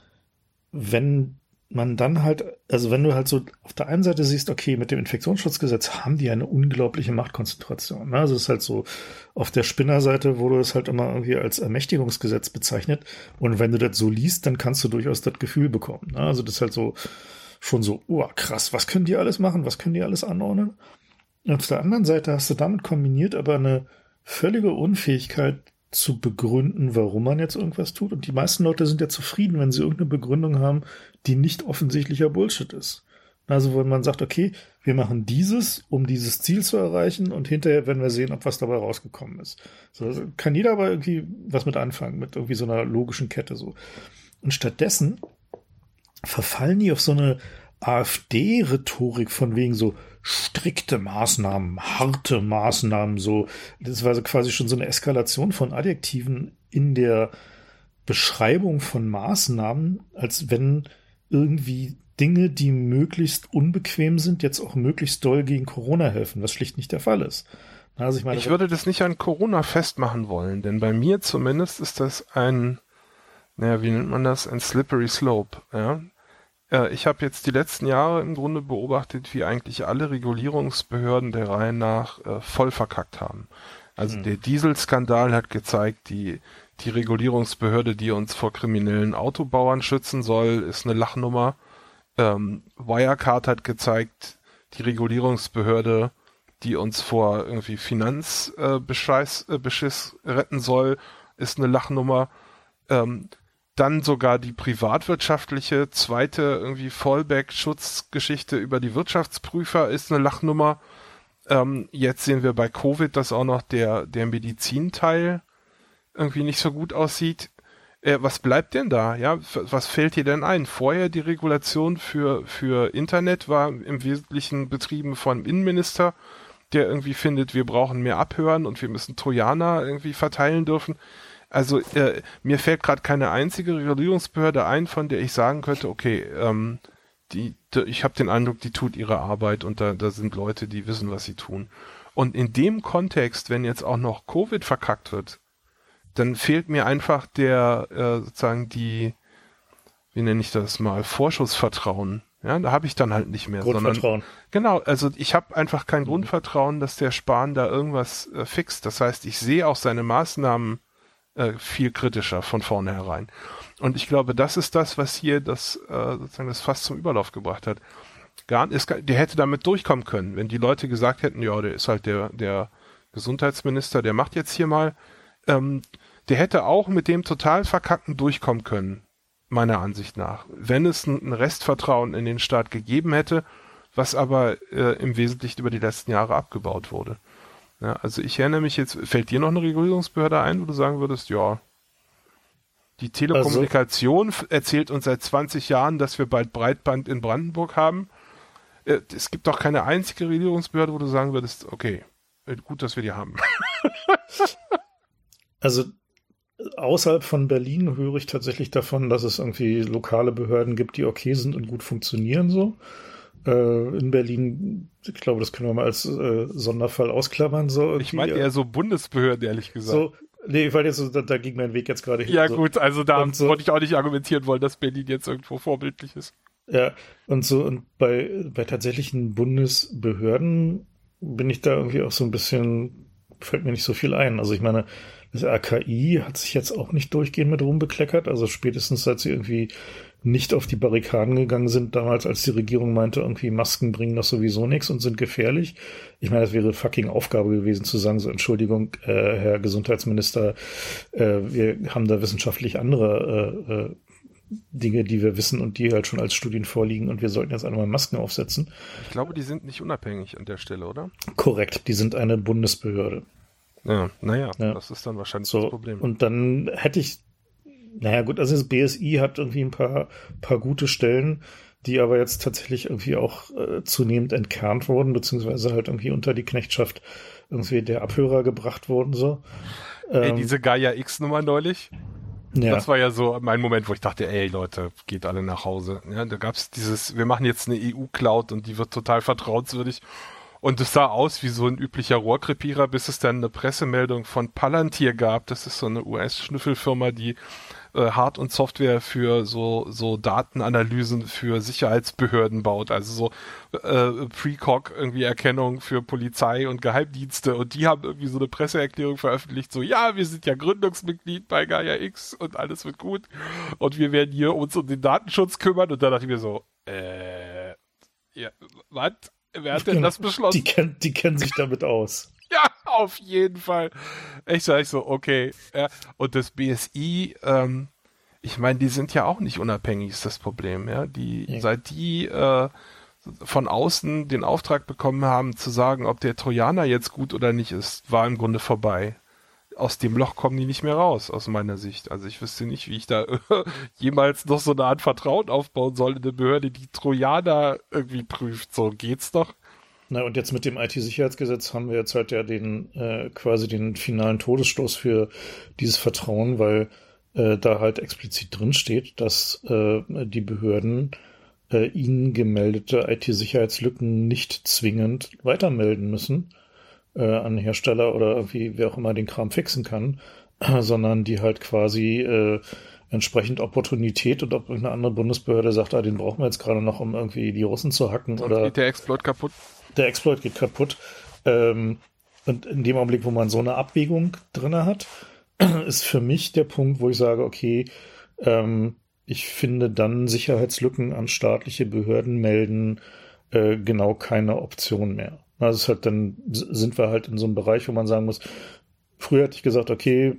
wenn man dann halt, also wenn du halt so auf der einen Seite siehst, okay, mit dem Infektionsschutzgesetz haben die eine unglaubliche Machtkonzentration. Ne? Also es ist halt so, auf der Spinnerseite wurde es halt immer irgendwie als Ermächtigungsgesetz bezeichnet. Und wenn du das so liest, dann kannst du durchaus das Gefühl bekommen. Ne? Also das ist halt so, schon so, oh krass, was können die alles machen, was können die alles anordnen? Und auf der anderen Seite hast du damit kombiniert aber eine völlige Unfähigkeit, zu begründen, warum man jetzt irgendwas tut. Und die meisten Leute sind ja zufrieden, wenn sie irgendeine Begründung haben, die nicht offensichtlicher Bullshit ist. Also wenn man sagt, okay, wir machen dieses, um dieses Ziel zu erreichen und hinterher werden wir sehen, ob was dabei rausgekommen ist. So also kann jeder aber irgendwie was mit anfangen, mit irgendwie so einer logischen Kette so. Und stattdessen verfallen die auf so eine AfD-Rhetorik von wegen so, strikte Maßnahmen, harte Maßnahmen, so. Das war so quasi schon so eine Eskalation von Adjektiven in der Beschreibung von Maßnahmen, als wenn irgendwie Dinge, die möglichst unbequem sind, jetzt auch möglichst doll gegen Corona helfen, was schlicht nicht der Fall ist. Also ich, meine, ich würde das nicht an Corona festmachen wollen, denn bei mir zumindest ist das ein, naja, wie nennt man das? Ein slippery slope, ja. Äh, ich habe jetzt die letzten Jahre im Grunde beobachtet, wie eigentlich alle Regulierungsbehörden der Reihe nach äh, voll verkackt haben. Also mhm. der Dieselskandal hat gezeigt, die, die Regulierungsbehörde, die uns vor kriminellen Autobauern schützen soll, ist eine Lachnummer. Ähm, Wirecard hat gezeigt, die Regulierungsbehörde, die uns vor irgendwie Finanzbeschiss äh, Beschiss retten soll, ist eine Lachnummer. Ähm, dann sogar die privatwirtschaftliche zweite irgendwie Fallback-Schutzgeschichte über die Wirtschaftsprüfer ist eine Lachnummer. Ähm, jetzt sehen wir bei Covid, dass auch noch der, der Medizinteil irgendwie nicht so gut aussieht. Äh, was bleibt denn da? Ja, was fällt dir denn ein? Vorher die Regulation für, für Internet war im Wesentlichen betrieben von Innenminister, der irgendwie findet, wir brauchen mehr Abhören und wir müssen Trojaner irgendwie verteilen dürfen. Also äh, mir fällt gerade keine einzige Regulierungsbehörde ein, von der ich sagen könnte, okay, ähm, die, ich habe den Eindruck, die tut ihre Arbeit und da, da sind Leute, die wissen, was sie tun. Und in dem Kontext, wenn jetzt auch noch Covid verkackt wird, dann fehlt mir einfach der äh, sozusagen die, wie nenne ich das mal, Vorschussvertrauen. Ja, da habe ich dann halt nicht mehr. Grundvertrauen. Sondern, genau, also ich habe einfach kein Grundvertrauen, dass der Spahn da irgendwas äh, fixt. Das heißt, ich sehe auch seine Maßnahmen äh, viel kritischer von vornherein. Und ich glaube, das ist das, was hier das äh, sozusagen das fast zum Überlauf gebracht hat. gar ist, der hätte damit durchkommen können, wenn die Leute gesagt hätten, ja, der ist halt der, der Gesundheitsminister, der macht jetzt hier mal, ähm, der hätte auch mit dem total verkackten durchkommen können, meiner Ansicht nach. Wenn es ein, Restvertrauen in den Staat gegeben hätte, was aber äh, im Wesentlichen über die letzten Jahre abgebaut wurde. Ja, also ich erinnere mich jetzt, fällt dir noch eine Regulierungsbehörde ein, wo du sagen würdest, ja, die Telekommunikation also, erzählt uns seit 20 Jahren, dass wir bald Breitband in Brandenburg haben. Äh, es gibt doch keine einzige Regulierungsbehörde, wo du sagen würdest, okay, äh, gut, dass wir die haben. also außerhalb von Berlin höre ich tatsächlich davon, dass es irgendwie lokale Behörden gibt, die okay sind und gut funktionieren so. Äh, in Berlin, ich glaube, das können wir mal als äh, Sonderfall ausklammern. So ich meine eher so Bundesbehörden, ehrlich gesagt. So, nee, weil jetzt, da, da ging mein Weg jetzt gerade hin. Ja so. gut, also da so, wollte ich auch nicht argumentieren wollen, dass Berlin jetzt irgendwo vorbildlich ist. Ja, und so, und bei, bei tatsächlichen Bundesbehörden bin ich da irgendwie auch so ein bisschen, fällt mir nicht so viel ein. Also ich meine, das RKI hat sich jetzt auch nicht durchgehend mit rumbekleckert. Also spätestens seit sie irgendwie nicht auf die Barrikaden gegangen sind, damals als die Regierung meinte, irgendwie Masken bringen das sowieso nichts und sind gefährlich. Ich meine, das wäre fucking Aufgabe gewesen zu sagen, so Entschuldigung, äh, Herr Gesundheitsminister, äh, wir haben da wissenschaftlich andere äh, äh, Dinge, die wir wissen und die halt schon als Studien vorliegen und wir sollten jetzt einmal Masken aufsetzen. Ich glaube, die sind nicht unabhängig an der Stelle, oder? Korrekt, die sind eine Bundesbehörde. Ja, naja, ja. das ist dann wahrscheinlich so, das Problem. Und dann hätte ich, naja gut, also das BSI hat irgendwie ein paar, paar gute Stellen, die aber jetzt tatsächlich irgendwie auch äh, zunehmend entkernt wurden, beziehungsweise halt irgendwie unter die Knechtschaft irgendwie der Abhörer gebracht wurden, so. Ey, ähm, diese Gaia X-Nummer neulich? Ja. Das war ja so mein Moment, wo ich dachte, ey Leute, geht alle nach Hause. Ja, da gab's dieses, wir machen jetzt eine EU-Cloud und die wird total vertrauenswürdig. Und es sah aus wie so ein üblicher Rohrkrepierer, bis es dann eine Pressemeldung von Palantir gab. Das ist so eine US-Schnüffelfirma, die äh, Hard- und Software für so, so Datenanalysen für Sicherheitsbehörden baut. Also so äh, Precog irgendwie Erkennung für Polizei und Geheimdienste. Und die haben irgendwie so eine Presseerklärung veröffentlicht, so, ja, wir sind ja Gründungsmitglied bei Gaia X und alles wird gut. Und wir werden hier uns um den Datenschutz kümmern. Und da dachte ich mir so, äh, ja, was? Wer hat denn das beschlossen? Die, kenn, die kennen sich damit aus. ja, auf jeden Fall. Ich sage so, okay. Ja. Und das BSI, ähm, ich meine, die sind ja auch nicht unabhängig, ist das Problem. Ja, die ja. seit die äh, von außen den Auftrag bekommen haben, zu sagen, ob der Trojaner jetzt gut oder nicht ist, war im Grunde vorbei. Aus dem Loch kommen die nicht mehr raus, aus meiner Sicht. Also ich wüsste nicht, wie ich da jemals noch so eine Art Vertrauen aufbauen soll in eine Behörde, die Trojaner irgendwie prüft. So geht's doch. Na, und jetzt mit dem IT-Sicherheitsgesetz haben wir jetzt halt ja den äh, quasi den finalen Todesstoß für dieses Vertrauen, weil äh, da halt explizit drin steht, dass äh, die Behörden äh, ihnen gemeldete IT-Sicherheitslücken nicht zwingend weitermelden müssen äh, an Hersteller oder irgendwie wer auch immer den Kram fixen kann, sondern die halt quasi äh, entsprechend Opportunität und ob irgendeine andere Bundesbehörde sagt, ah, den brauchen wir jetzt gerade noch, um irgendwie die Russen zu hacken Sonst oder geht der Exploit kaputt der Exploit geht kaputt. Ähm, und in dem Augenblick, wo man so eine Abwägung drin hat, ist für mich der Punkt, wo ich sage, okay, ähm, ich finde dann Sicherheitslücken an staatliche Behörden melden äh, genau keine Option mehr. Also ist halt dann sind wir halt in so einem Bereich, wo man sagen muss, früher hätte ich gesagt, okay,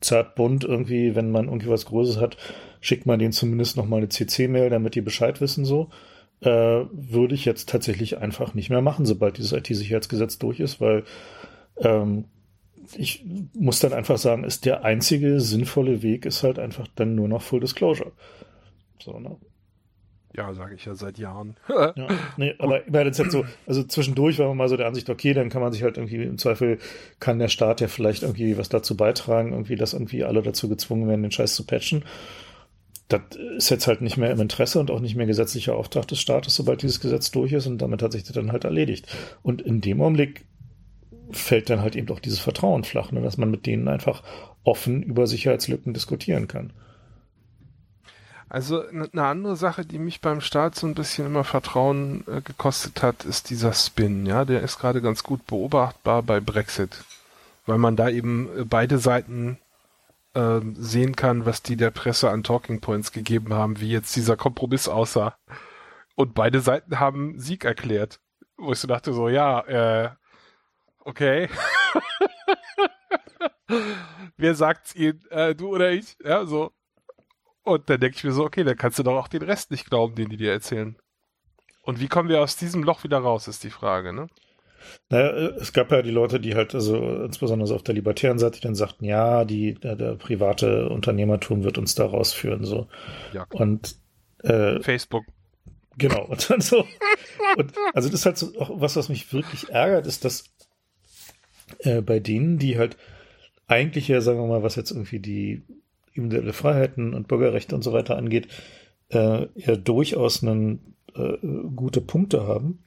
zart bunt irgendwie, wenn man irgendwie was Großes hat, schickt man denen zumindest noch mal eine CC-Mail, damit die Bescheid wissen so äh, würde ich jetzt tatsächlich einfach nicht mehr machen, sobald dieses IT-Sicherheitsgesetz durch ist, weil ähm, ich muss dann einfach sagen, ist der einzige sinnvolle Weg, ist halt einfach dann nur noch Full Disclosure. So, ne? Ja, sage ich ja seit Jahren. ja, nee, aber ich meine, jetzt halt so, also zwischendurch war man mal so der Ansicht, okay, dann kann man sich halt irgendwie im Zweifel, kann der Staat ja vielleicht irgendwie was dazu beitragen, irgendwie, dass irgendwie alle dazu gezwungen werden, den Scheiß zu patchen das ist jetzt halt nicht mehr im Interesse und auch nicht mehr gesetzlicher Auftrag des Staates, sobald dieses Gesetz durch ist und damit hat sich das dann halt erledigt. Und in dem Augenblick fällt dann halt eben auch dieses Vertrauen flach, ne, dass man mit denen einfach offen über Sicherheitslücken diskutieren kann. Also eine andere Sache, die mich beim Staat so ein bisschen immer Vertrauen äh, gekostet hat, ist dieser Spin. Ja, der ist gerade ganz gut beobachtbar bei Brexit, weil man da eben äh, beide Seiten äh, sehen kann, was die der Presse an Talking Points gegeben haben, wie jetzt dieser Kompromiss aussah. Und beide Seiten haben Sieg erklärt. Wo ich so dachte, so, ja, äh, okay. Wer sagt's ihnen? Äh, du oder ich? Ja, so. Und dann denke ich mir so, okay, dann kannst du doch auch den Rest nicht glauben, den die dir erzählen. Und wie kommen wir aus diesem Loch wieder raus, ist die Frage, ne? Naja, es gab ja die Leute, die halt, also insbesondere auf der libertären Seite, dann sagten, ja, die, der, der private Unternehmertum wird uns da rausführen, so. Ja, und äh, Facebook. Genau, und dann so. und, also das ist halt so auch was, was mich wirklich ärgert, ist, dass äh, bei denen, die halt eigentlich ja, sagen wir mal, was jetzt irgendwie die individuelle Freiheiten und Bürgerrechte und so weiter angeht, äh, ja durchaus einen, äh, gute Punkte haben,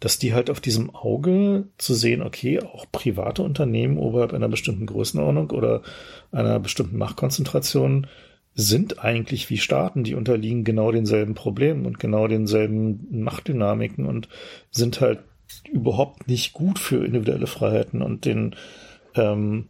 dass die halt auf diesem Auge zu sehen, okay, auch private Unternehmen oberhalb einer bestimmten Größenordnung oder einer bestimmten Machtkonzentration sind eigentlich wie Staaten, die unterliegen genau denselben Problemen und genau denselben Machtdynamiken und sind halt überhaupt nicht gut für individuelle Freiheiten und den ähm,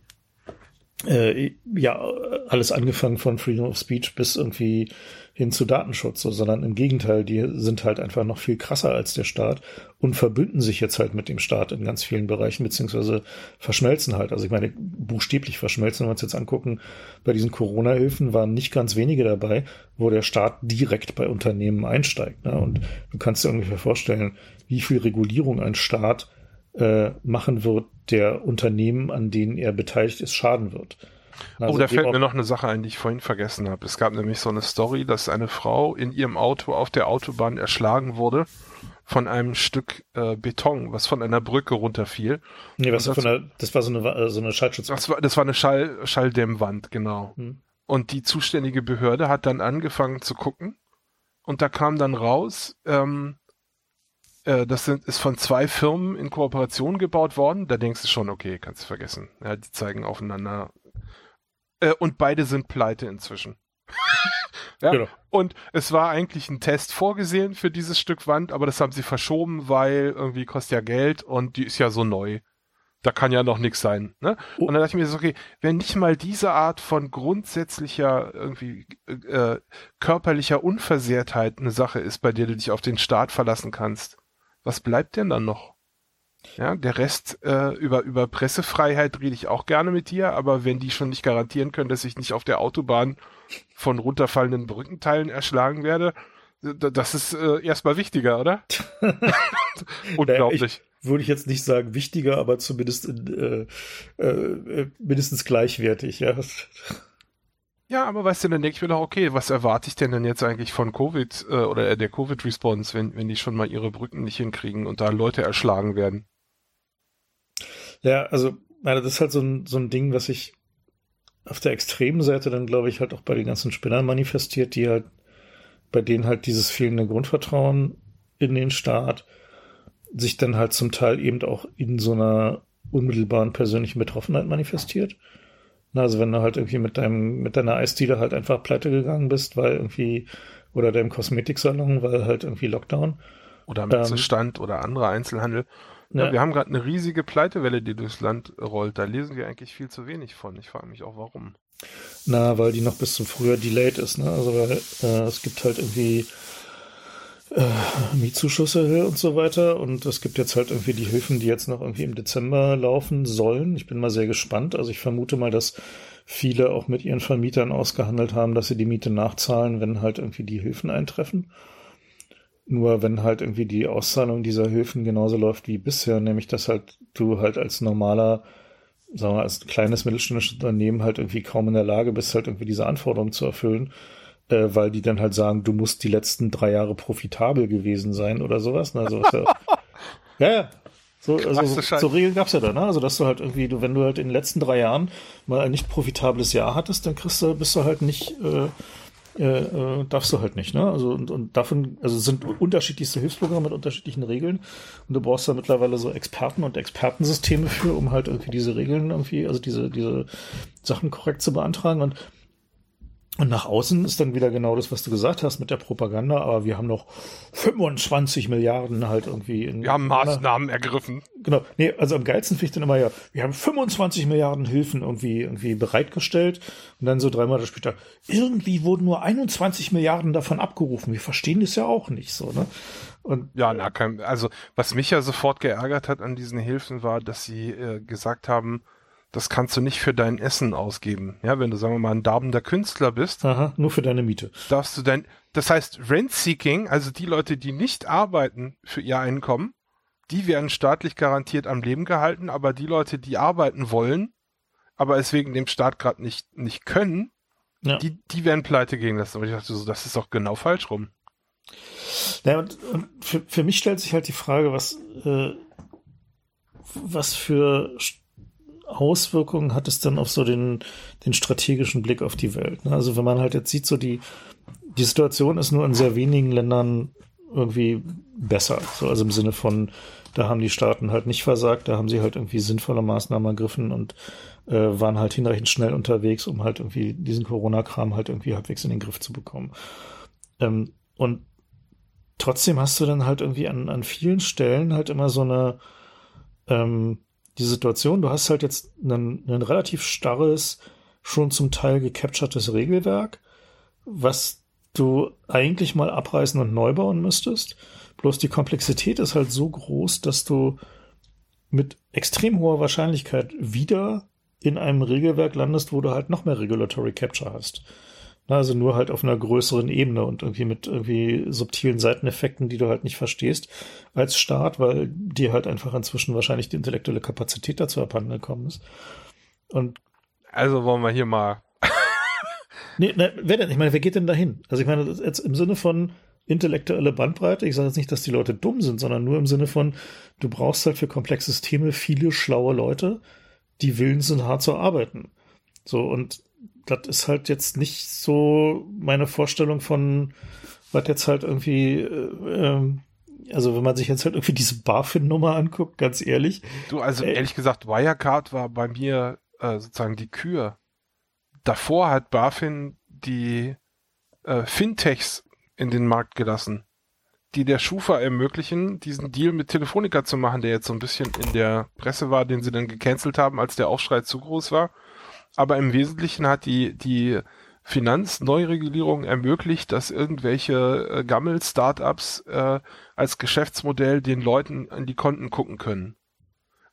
äh, ja alles angefangen von Freedom of Speech bis irgendwie hin zu Datenschutz, so, sondern im Gegenteil, die sind halt einfach noch viel krasser als der Staat und verbünden sich jetzt halt mit dem Staat in ganz vielen Bereichen, beziehungsweise verschmelzen halt. Also ich meine, buchstäblich verschmelzen, wenn wir uns jetzt angucken, bei diesen Corona-Hilfen waren nicht ganz wenige dabei, wo der Staat direkt bei Unternehmen einsteigt. Ne? Und du kannst dir ungefähr vorstellen, wie viel Regulierung ein Staat äh, machen wird, der Unternehmen, an denen er beteiligt ist, schaden wird. Also oh, da fällt mir noch eine Sache ein, die ich vorhin vergessen habe. Es gab nämlich so eine Story, dass eine Frau in ihrem Auto auf der Autobahn erschlagen wurde von einem Stück äh, Beton, was von einer Brücke runterfiel. Nee, was das, von der, das war so eine, äh, so eine Schallschutzwand. Das war, das war eine Schall, Schalldämmwand, genau. Hm. Und die zuständige Behörde hat dann angefangen zu gucken und da kam dann raus, ähm, äh, das sind, ist von zwei Firmen in Kooperation gebaut worden. Da denkst du schon, okay, kannst du vergessen. Ja, die zeigen aufeinander äh, und beide sind pleite inzwischen. ja? Genau. Und es war eigentlich ein Test vorgesehen für dieses Stück Wand, aber das haben sie verschoben, weil irgendwie kostet ja Geld und die ist ja so neu. Da kann ja noch nichts sein. Ne? Oh. Und dann dachte ich mir so, okay, wenn nicht mal diese Art von grundsätzlicher irgendwie äh, körperlicher Unversehrtheit eine Sache ist, bei der du dich auf den Staat verlassen kannst, was bleibt denn dann noch? Ja, der Rest äh, über, über Pressefreiheit rede ich auch gerne mit dir, aber wenn die schon nicht garantieren können, dass ich nicht auf der Autobahn von runterfallenden Brückenteilen erschlagen werde, das ist äh, erstmal wichtiger, oder? Unglaublich. Naja, würde ich jetzt nicht sagen wichtiger, aber zumindest in, äh, äh, mindestens gleichwertig, ja. Ja, aber weißt du, dann denke ich mir doch, okay, was erwarte ich denn denn jetzt eigentlich von Covid äh, oder der Covid-Response, wenn, wenn die schon mal ihre Brücken nicht hinkriegen und da Leute erschlagen werden? Ja, also, das ist halt so ein, so ein Ding, was sich auf der extremen Seite dann, glaube ich, halt auch bei den ganzen Spinnern manifestiert, die halt, bei denen halt dieses fehlende Grundvertrauen in den Staat sich dann halt zum Teil eben auch in so einer unmittelbaren persönlichen Betroffenheit manifestiert. Also wenn du halt irgendwie mit deinem, mit deiner Eisdiele halt einfach pleite gegangen bist, weil irgendwie, oder deinem Kosmetiksalon, weil halt irgendwie Lockdown. Oder Messestand ähm, oder andere Einzelhandel. Ja, ja. Wir haben gerade eine riesige Pleitewelle, die durchs Land rollt. Da lesen wir eigentlich viel zu wenig von. Ich frage mich auch, warum. Na, weil die noch bis zum Frühjahr delayed ist, ne? Also weil äh, es gibt halt irgendwie äh, Mietzuschüsse und so weiter. Und es gibt jetzt halt irgendwie die Hilfen, die jetzt noch irgendwie im Dezember laufen sollen. Ich bin mal sehr gespannt. Also ich vermute mal, dass viele auch mit ihren Vermietern ausgehandelt haben, dass sie die Miete nachzahlen, wenn halt irgendwie die Hilfen eintreffen. Nur wenn halt irgendwie die Auszahlung dieser Hilfen genauso läuft wie bisher, nämlich dass halt du halt als normaler, sagen wir, als kleines mittelständisches Unternehmen halt irgendwie kaum in der Lage bist, halt irgendwie diese Anforderungen zu erfüllen, äh, weil die dann halt sagen, du musst die letzten drei Jahre profitabel gewesen sein oder sowas. Ne? Also was ja, ja, ja. So, also, so, so Regeln gab's ja da, ne? Also dass du halt irgendwie, du, wenn du halt in den letzten drei Jahren mal ein nicht profitables Jahr hattest, dann kriegst du, bist du halt nicht äh, äh, äh, darfst du halt nicht, ne? Also und, und davon, also sind unterschiedlichste Hilfsprogramme mit unterschiedlichen Regeln und du brauchst da mittlerweile so Experten und Expertensysteme für, um halt irgendwie diese Regeln irgendwie, also diese, diese Sachen korrekt zu beantragen und Und nach außen ist dann wieder genau das, was du gesagt hast mit der Propaganda, aber wir haben noch 25 Milliarden halt irgendwie in. Wir haben Maßnahmen ergriffen. Genau. Nee, also am geilsten finde ich dann immer ja, wir haben 25 Milliarden Hilfen irgendwie, irgendwie bereitgestellt und dann so drei Monate später, irgendwie wurden nur 21 Milliarden davon abgerufen. Wir verstehen das ja auch nicht so, ne? Und, ja, na, kein, also was mich ja sofort geärgert hat an diesen Hilfen war, dass sie äh, gesagt haben, das kannst du nicht für dein Essen ausgeben. Ja, wenn du, sagen wir mal, ein darbender Künstler bist. Aha, nur für deine Miete. Darfst du dein, das heißt, Rent-Seeking, also die Leute, die nicht arbeiten für ihr Einkommen, die werden staatlich garantiert am Leben gehalten, aber die Leute, die arbeiten wollen, aber es wegen dem Staat gerade nicht, nicht können, ja. die, die werden pleite gehen lassen. Und ich dachte so, das ist doch genau falsch rum. Ja, und, und für, für mich stellt sich halt die Frage, was, äh, was für Auswirkungen hat es dann auf so den, den strategischen Blick auf die Welt? Ne? Also wenn man halt jetzt sieht, so die, die Situation ist nur in sehr wenigen Ländern irgendwie besser. So, also im Sinne von, da haben die Staaten halt nicht versagt, da haben sie halt irgendwie sinnvolle Maßnahmen ergriffen und äh, waren halt hinreichend schnell unterwegs, um halt irgendwie diesen Corona-Kram halt irgendwie halbwegs in den Griff zu bekommen. Ähm, und trotzdem hast du dann halt irgendwie an, an vielen Stellen halt immer so eine, ähm, die Situation, du hast halt jetzt ein, relativ starres, schon zum Teil gecapturtes Regelwerk, was du eigentlich mal abreißen und neu bauen müsstest. Bloß die Komplexität ist halt so groß, dass du mit extrem hoher Wahrscheinlichkeit wieder in einem Regelwerk landest, wo du halt noch mehr Regulatory Capture hast. Also nur halt auf einer größeren Ebene und irgendwie mit irgendwie subtilen Seiteneffekten, die du halt nicht verstehst als Staat, weil dir halt einfach inzwischen wahrscheinlich die intellektuelle Kapazität dazu abhanden gekommen ist. Und also wollen wir hier mal. nee, ne, wer denn? Ich meine, wer geht denn dahin? Also ich meine, jetzt im Sinne von intellektuelle Bandbreite, ich sage jetzt nicht, dass die Leute dumm sind, sondern nur im Sinne von, du brauchst halt für komplexe Systeme viele schlaue Leute, die willens sind, hart zu arbeiten. So, und das ist halt jetzt nicht so meine Vorstellung von, was jetzt halt irgendwie, äh, ähm, also wenn man sich jetzt halt irgendwie diese BaFin-Nummer anguckt, ganz ehrlich. Du, also äh, ehrlich gesagt, Wirecard war bei mir äh, sozusagen die Kür. Davor hat BaFin die äh, Fintechs in den Markt gelassen, die der Schufa ermöglichen, diesen Deal mit Telefonica zu machen, der jetzt so ein bisschen in der Presse war, den sie dann gecancelt haben, als der Aufschrei zu groß war aber im Wesentlichen hat die, die Finanzneuregulierung ermöglicht, dass irgendwelche äh, Gammel-Startups äh, als Geschäftsmodell den Leuten in die Konten gucken können.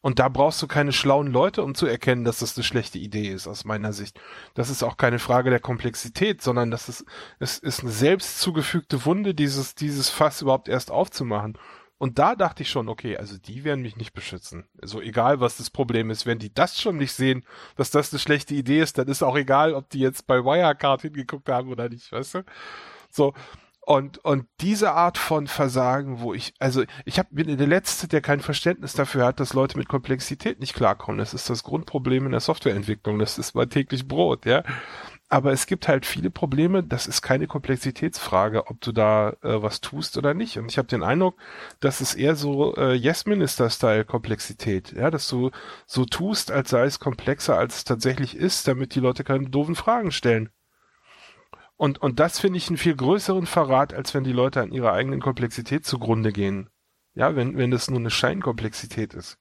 Und da brauchst du keine schlauen Leute, um zu erkennen, dass das eine schlechte Idee ist, aus meiner Sicht. Das ist auch keine Frage der Komplexität, sondern das ist, es ist eine selbst zugefügte Wunde, dieses, dieses Fass überhaupt erst aufzumachen. Und da dachte ich schon, okay, also die werden mich nicht beschützen. Also egal, was das Problem ist, wenn die das schon nicht sehen, dass das eine schlechte Idee ist, dann ist auch egal, ob die jetzt bei Wirecard hingeguckt haben oder nicht, weißt du? So. Und, und diese Art von Versagen, wo ich, also ich hab, bin der Letzte, der kein Verständnis dafür hat, dass Leute mit Komplexität nicht klarkommen. Das ist das Grundproblem in der Softwareentwicklung. Das ist mein täglich Brot, ja. Aber es gibt halt viele Probleme. Das ist keine Komplexitätsfrage, ob du da äh, was tust oder nicht. Und ich habe den Eindruck, dass es eher so äh, Yes-Minister-Style-Komplexität, ja, dass du so tust, als sei es komplexer, als es tatsächlich ist, damit die Leute keine doofen Fragen stellen. Und, und das finde ich einen viel größeren Verrat, als wenn die Leute an ihrer eigenen Komplexität zugrunde gehen. Ja, wenn, wenn das nur eine Scheinkomplexität ist.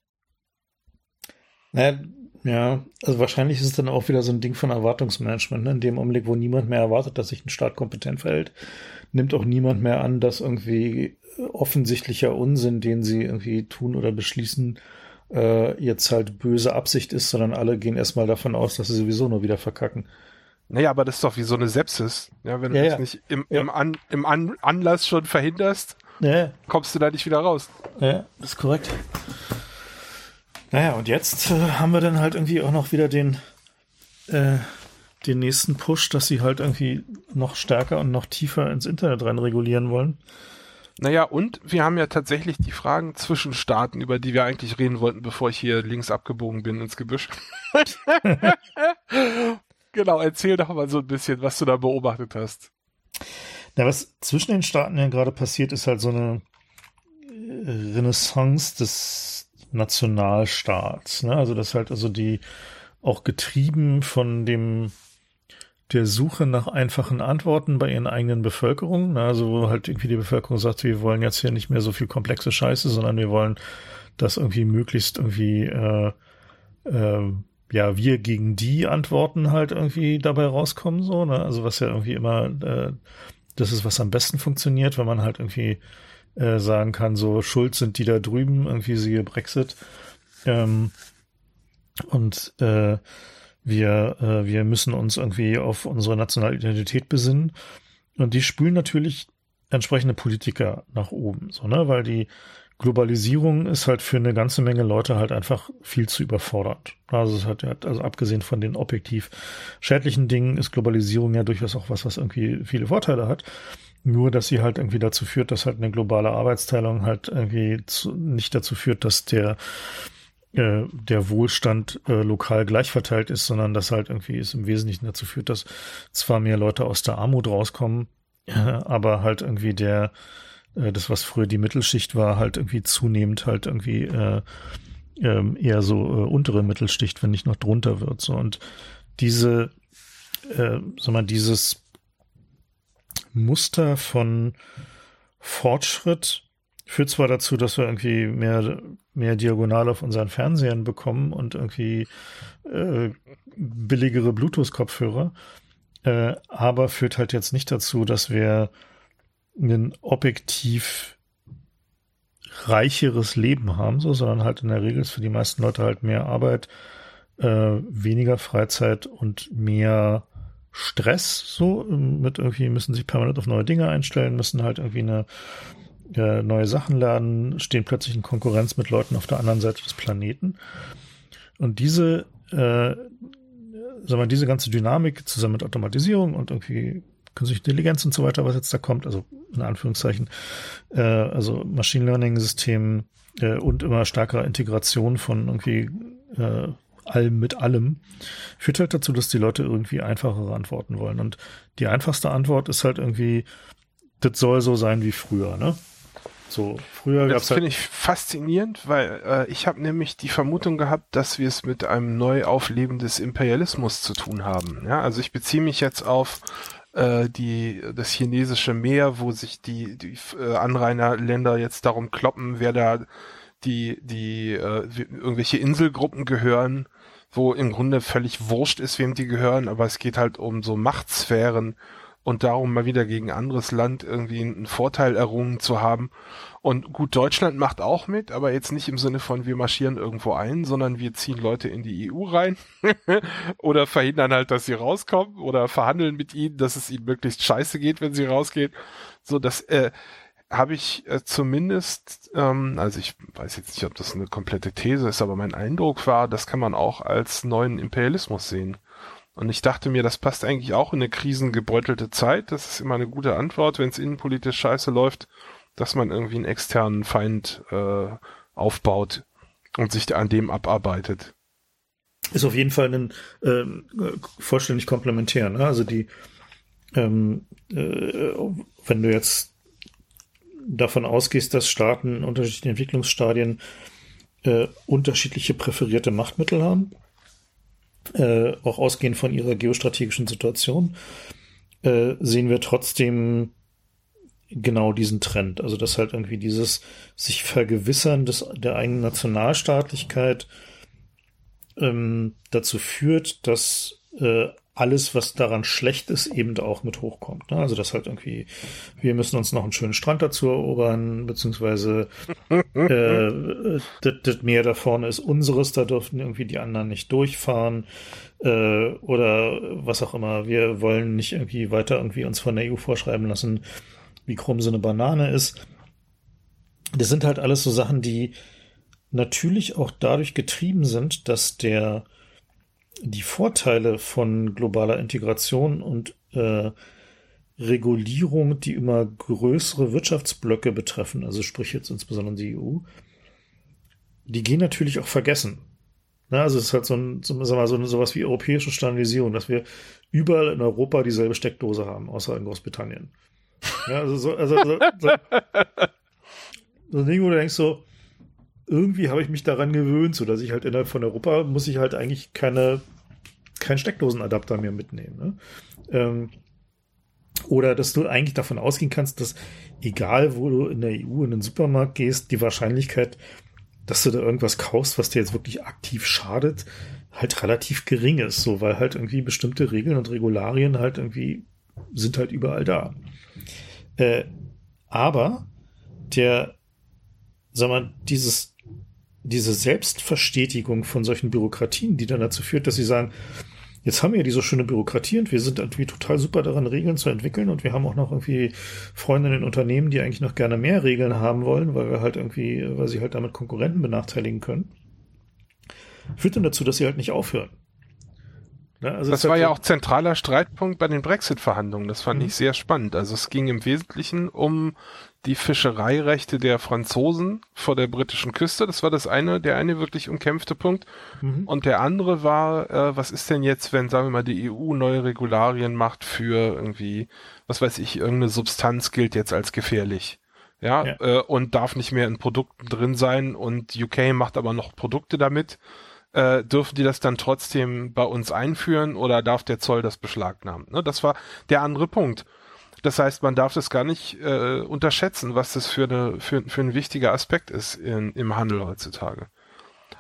Naja, ja, also wahrscheinlich ist es dann auch wieder so ein Ding von Erwartungsmanagement. Ne? In dem Augenblick, wo niemand mehr erwartet, dass sich ein Staat kompetent verhält, nimmt auch niemand mehr an, dass irgendwie offensichtlicher Unsinn, den sie irgendwie tun oder beschließen, äh, jetzt halt böse Absicht ist, sondern alle gehen erstmal davon aus, dass sie sowieso nur wieder verkacken. Naja, aber das ist doch wie so eine Sepsis. Ja, wenn du ja, das ja. nicht im, ja. im, An, im An Anlass schon verhinderst, kommst du da nicht wieder raus. Ja, das ist korrekt. Naja, und jetzt äh, haben wir dann halt irgendwie auch noch wieder den, äh, den nächsten Push, dass sie halt irgendwie noch stärker und noch tiefer ins Internet rein regulieren wollen. Naja, und wir haben ja tatsächlich die Fragen zwischen Staaten, über die wir eigentlich reden wollten, bevor ich hier links abgebogen bin ins Gebüsch. genau, erzähl doch mal so ein bisschen, was du da beobachtet hast. Na, was zwischen den Staaten ja gerade passiert, ist halt so eine Renaissance des Nationalstaats. Ne? Also das halt also die auch getrieben von dem der Suche nach einfachen Antworten bei ihren eigenen Bevölkerungen. Also wo halt irgendwie die Bevölkerung sagt, wir wollen jetzt hier nicht mehr so viel komplexe Scheiße, sondern wir wollen, dass irgendwie möglichst irgendwie äh, äh, ja wir gegen die Antworten halt irgendwie dabei rauskommen so. Ne? Also was ja irgendwie immer äh, das ist, was am besten funktioniert, wenn man halt irgendwie äh, sagen kann, so schuld sind die da drüben, irgendwie siehe Brexit. Ähm, und äh, wir, äh, wir müssen uns irgendwie auf unsere nationale Identität besinnen. Und die spülen natürlich entsprechende Politiker nach oben, so, ne, weil die Globalisierung ist halt für eine ganze Menge Leute halt einfach viel zu überfordert. Also es hat, also abgesehen von den objektiv schädlichen Dingen ist Globalisierung ja durchaus auch was, was irgendwie viele Vorteile hat. Nur, dass sie halt irgendwie dazu führt, dass halt eine globale Arbeitsteilung halt irgendwie zu, nicht dazu führt, dass der äh, der Wohlstand äh, lokal gleich verteilt ist, sondern dass halt irgendwie es im Wesentlichen dazu führt, dass zwar mehr Leute aus der Armut rauskommen, äh, aber halt irgendwie der, äh, das, was früher die Mittelschicht war, halt irgendwie zunehmend halt irgendwie äh, äh, eher so äh, untere Mittelschicht, wenn nicht noch drunter wird. So und diese, äh, sag mal, dieses Muster von Fortschritt führt zwar dazu, dass wir irgendwie mehr, mehr diagonal auf unseren Fernsehern bekommen und irgendwie äh, billigere Bluetooth-Kopfhörer, äh, aber führt halt jetzt nicht dazu, dass wir ein objektiv reicheres Leben haben, so, sondern halt in der Regel ist für die meisten Leute halt mehr Arbeit, äh, weniger Freizeit und mehr Stress, so, mit irgendwie müssen sich permanent auf neue Dinge einstellen, müssen halt irgendwie eine äh, neue Sachen lernen, stehen plötzlich in Konkurrenz mit Leuten auf der anderen Seite des Planeten. Und diese, äh, sagen wir, diese ganze Dynamik zusammen mit Automatisierung und irgendwie künstliche Intelligenz und so weiter, was jetzt da kommt, also in Anführungszeichen, äh, also Machine Learning Systemen äh, und immer stärkerer Integration von irgendwie äh, allem mit allem, führt halt dazu, dass die Leute irgendwie einfachere Antworten wollen. Und die einfachste Antwort ist halt irgendwie, das soll so sein wie früher, ne? So, früher gab es. Das halt finde ich faszinierend, weil äh, ich habe nämlich die Vermutung gehabt, dass wir es mit einem neu aufleben des Imperialismus zu tun haben. Ja, also ich beziehe mich jetzt auf äh, die das chinesische Meer, wo sich die, die äh, Anrainerländer jetzt darum kloppen, wer da die die äh, irgendwelche Inselgruppen gehören, wo im Grunde völlig wurscht ist, wem die gehören, aber es geht halt um so Machtsphären und darum mal wieder gegen anderes Land irgendwie einen Vorteil errungen zu haben. Und gut, Deutschland macht auch mit, aber jetzt nicht im Sinne von wir marschieren irgendwo ein, sondern wir ziehen Leute in die EU rein oder verhindern halt, dass sie rauskommen oder verhandeln mit ihnen, dass es ihnen möglichst scheiße geht, wenn sie rausgehen. So, das äh, habe ich äh, zumindest, ähm, also ich weiß jetzt nicht, ob das eine komplette These ist, aber mein Eindruck war, das kann man auch als neuen Imperialismus sehen. Und ich dachte mir, das passt eigentlich auch in eine krisengebeutelte Zeit. Das ist immer eine gute Antwort, wenn es innenpolitisch scheiße läuft, dass man irgendwie einen externen Feind äh, aufbaut und sich an dem abarbeitet. Ist auf jeden Fall ein, äh, vollständig komplementär. Ne? Also die, ähm, äh, wenn du jetzt davon ausgehst, dass Staaten in unterschiedlichen Entwicklungsstadien äh, unterschiedliche präferierte Machtmittel haben, äh, auch ausgehend von ihrer geostrategischen Situation, äh, sehen wir trotzdem genau diesen Trend. Also dass halt irgendwie dieses sich vergewissern des, der eigenen Nationalstaatlichkeit ähm, dazu führt, dass äh, alles, was daran schlecht ist, eben auch mit hochkommt. Ne? Also das halt irgendwie, wir müssen uns noch einen schönen Strand dazu erobern, beziehungsweise äh, das, Meer da vorne ist unseres, da dürfen irgendwie die anderen nicht durchfahren äh, oder was auch immer. Wir wollen nicht irgendwie weiter irgendwie uns von der EU vorschreiben lassen, wie krumm so eine Banane ist. Das sind halt alles so Sachen, die natürlich auch dadurch getrieben sind, dass der die Vorteile von globaler Integration und äh, Regulierung, die immer größere Wirtschaftsblöcke betreffen, also sprich jetzt insbesondere die EU, die gehen natürlich auch vergessen. Na, also es ist halt so ein, so, sag mal, so sowas wie europäische Standardisierung, dass wir überall in Europa dieselbe Steckdose haben, außer in Großbritannien. Ja, also so, also so, so, so ein Ding, wo du denkst so, irgendwie habe ich mich daran gewöhnt, so dass ich halt innerhalb von Europa muss ich halt eigentlich keine kein Steckdosenadapter mehr mitnehmen. Ne? Ähm, oder dass du eigentlich davon ausgehen kannst, dass egal wo du in der EU in den Supermarkt gehst, die Wahrscheinlichkeit, dass du da irgendwas kaufst, was dir jetzt wirklich aktiv schadet, halt relativ gering ist, so weil halt irgendwie bestimmte Regeln und Regularien halt irgendwie sind halt überall da. Äh, aber der, sag mal, dieses, diese Selbstverstetigung von solchen Bürokratien, die dann dazu führt, dass sie sagen, jetzt haben wir diese schöne Bürokratie und wir sind irgendwie total super daran, Regeln zu entwickeln und wir haben auch noch irgendwie Freunde in den Unternehmen, die eigentlich noch gerne mehr Regeln haben wollen, weil wir halt irgendwie, weil sie halt damit Konkurrenten benachteiligen können. Führt dann dazu, dass sie halt nicht aufhören. Ne? Also das war halt ja auch zentraler Streitpunkt bei den Brexit-Verhandlungen. Das fand mhm. ich sehr spannend. Also es ging im Wesentlichen um die Fischereirechte der Franzosen vor der britischen Küste. Das war das eine, der eine wirklich umkämpfte Punkt. Mhm. Und der andere war, äh, was ist denn jetzt, wenn, sagen wir mal, die EU neue Regularien macht für irgendwie, was weiß ich, irgendeine Substanz gilt jetzt als gefährlich. Ja, ja. Äh, und darf nicht mehr in Produkten drin sein und UK macht aber noch Produkte damit äh, dürfen die das dann trotzdem bei uns einführen oder darf der Zoll das beschlagnahmen? Ne? Das war der andere Punkt. Das heißt, man darf das gar nicht äh, unterschätzen, was das für, eine, für, für ein wichtiger Aspekt ist in, im Handel heutzutage.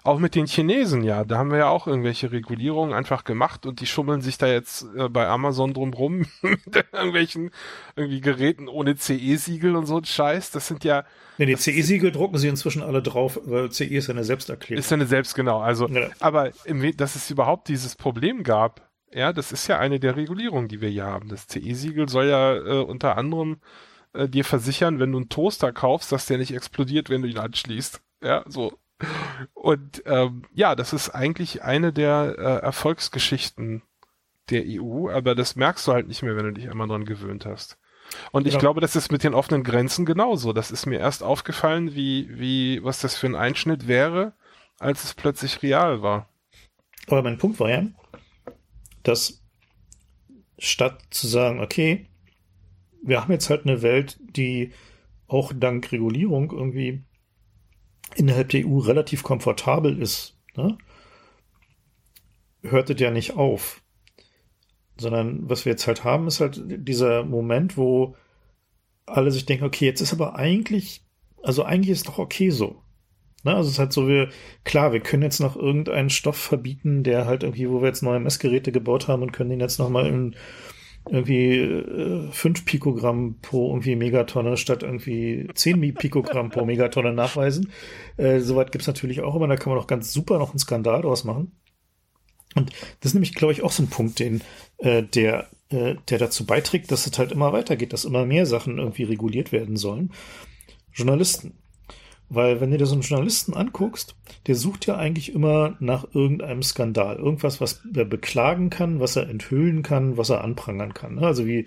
Auch mit den Chinesen, ja, da haben wir ja auch irgendwelche Regulierungen einfach gemacht und die schummeln sich da jetzt äh, bei Amazon drumrum mit irgendwelchen irgendwie Geräten ohne CE-Siegel und so ein Scheiß. Das sind ja. Nee, die CE-Siegel drucken sie inzwischen alle drauf, weil CE ist ja eine Selbsterklärung. Ist ja eine Selbst, genau. Also, ja. aber im, dass es überhaupt dieses Problem gab, ja, das ist ja eine der Regulierungen, die wir hier haben. Das CE-Siegel soll ja äh, unter anderem äh, dir versichern, wenn du einen Toaster kaufst, dass der nicht explodiert, wenn du ihn anschließt. Ja, so. Und ähm, ja, das ist eigentlich eine der äh, Erfolgsgeschichten der EU, aber das merkst du halt nicht mehr, wenn du dich einmal dran gewöhnt hast. Und ich ja. glaube, das ist mit den offenen Grenzen genauso. Das ist mir erst aufgefallen, wie, wie, was das für ein Einschnitt wäre, als es plötzlich real war. Aber mein Punkt war ja, dass statt zu sagen, okay, wir haben jetzt halt eine Welt, die auch dank Regulierung irgendwie innerhalb der EU relativ komfortabel ist, ne? hörte der nicht auf. Sondern was wir jetzt halt haben, ist halt dieser Moment, wo alle sich denken, okay, jetzt ist aber eigentlich, also eigentlich ist doch okay so. Ne? Also es ist halt so, wir, klar, wir können jetzt noch irgendeinen Stoff verbieten, der halt irgendwie, wo wir jetzt neue Messgeräte gebaut haben und können den jetzt nochmal in irgendwie äh, 5 Pikogramm pro irgendwie Megatonne statt irgendwie 10 Pikogramm pro Megatonne nachweisen. Äh, Soweit gibt's natürlich auch immer, da kann man auch ganz super noch einen Skandal draus machen. Und das ist nämlich, glaube ich, auch so ein Punkt, den, äh, der, äh, der dazu beiträgt, dass es halt immer weitergeht, dass immer mehr Sachen irgendwie reguliert werden sollen. Journalisten. Weil wenn du dir so einen Journalisten anguckst, der sucht ja eigentlich immer nach irgendeinem Skandal. Irgendwas, was er beklagen kann, was er enthüllen kann, was er anprangern kann. Ne? Also wie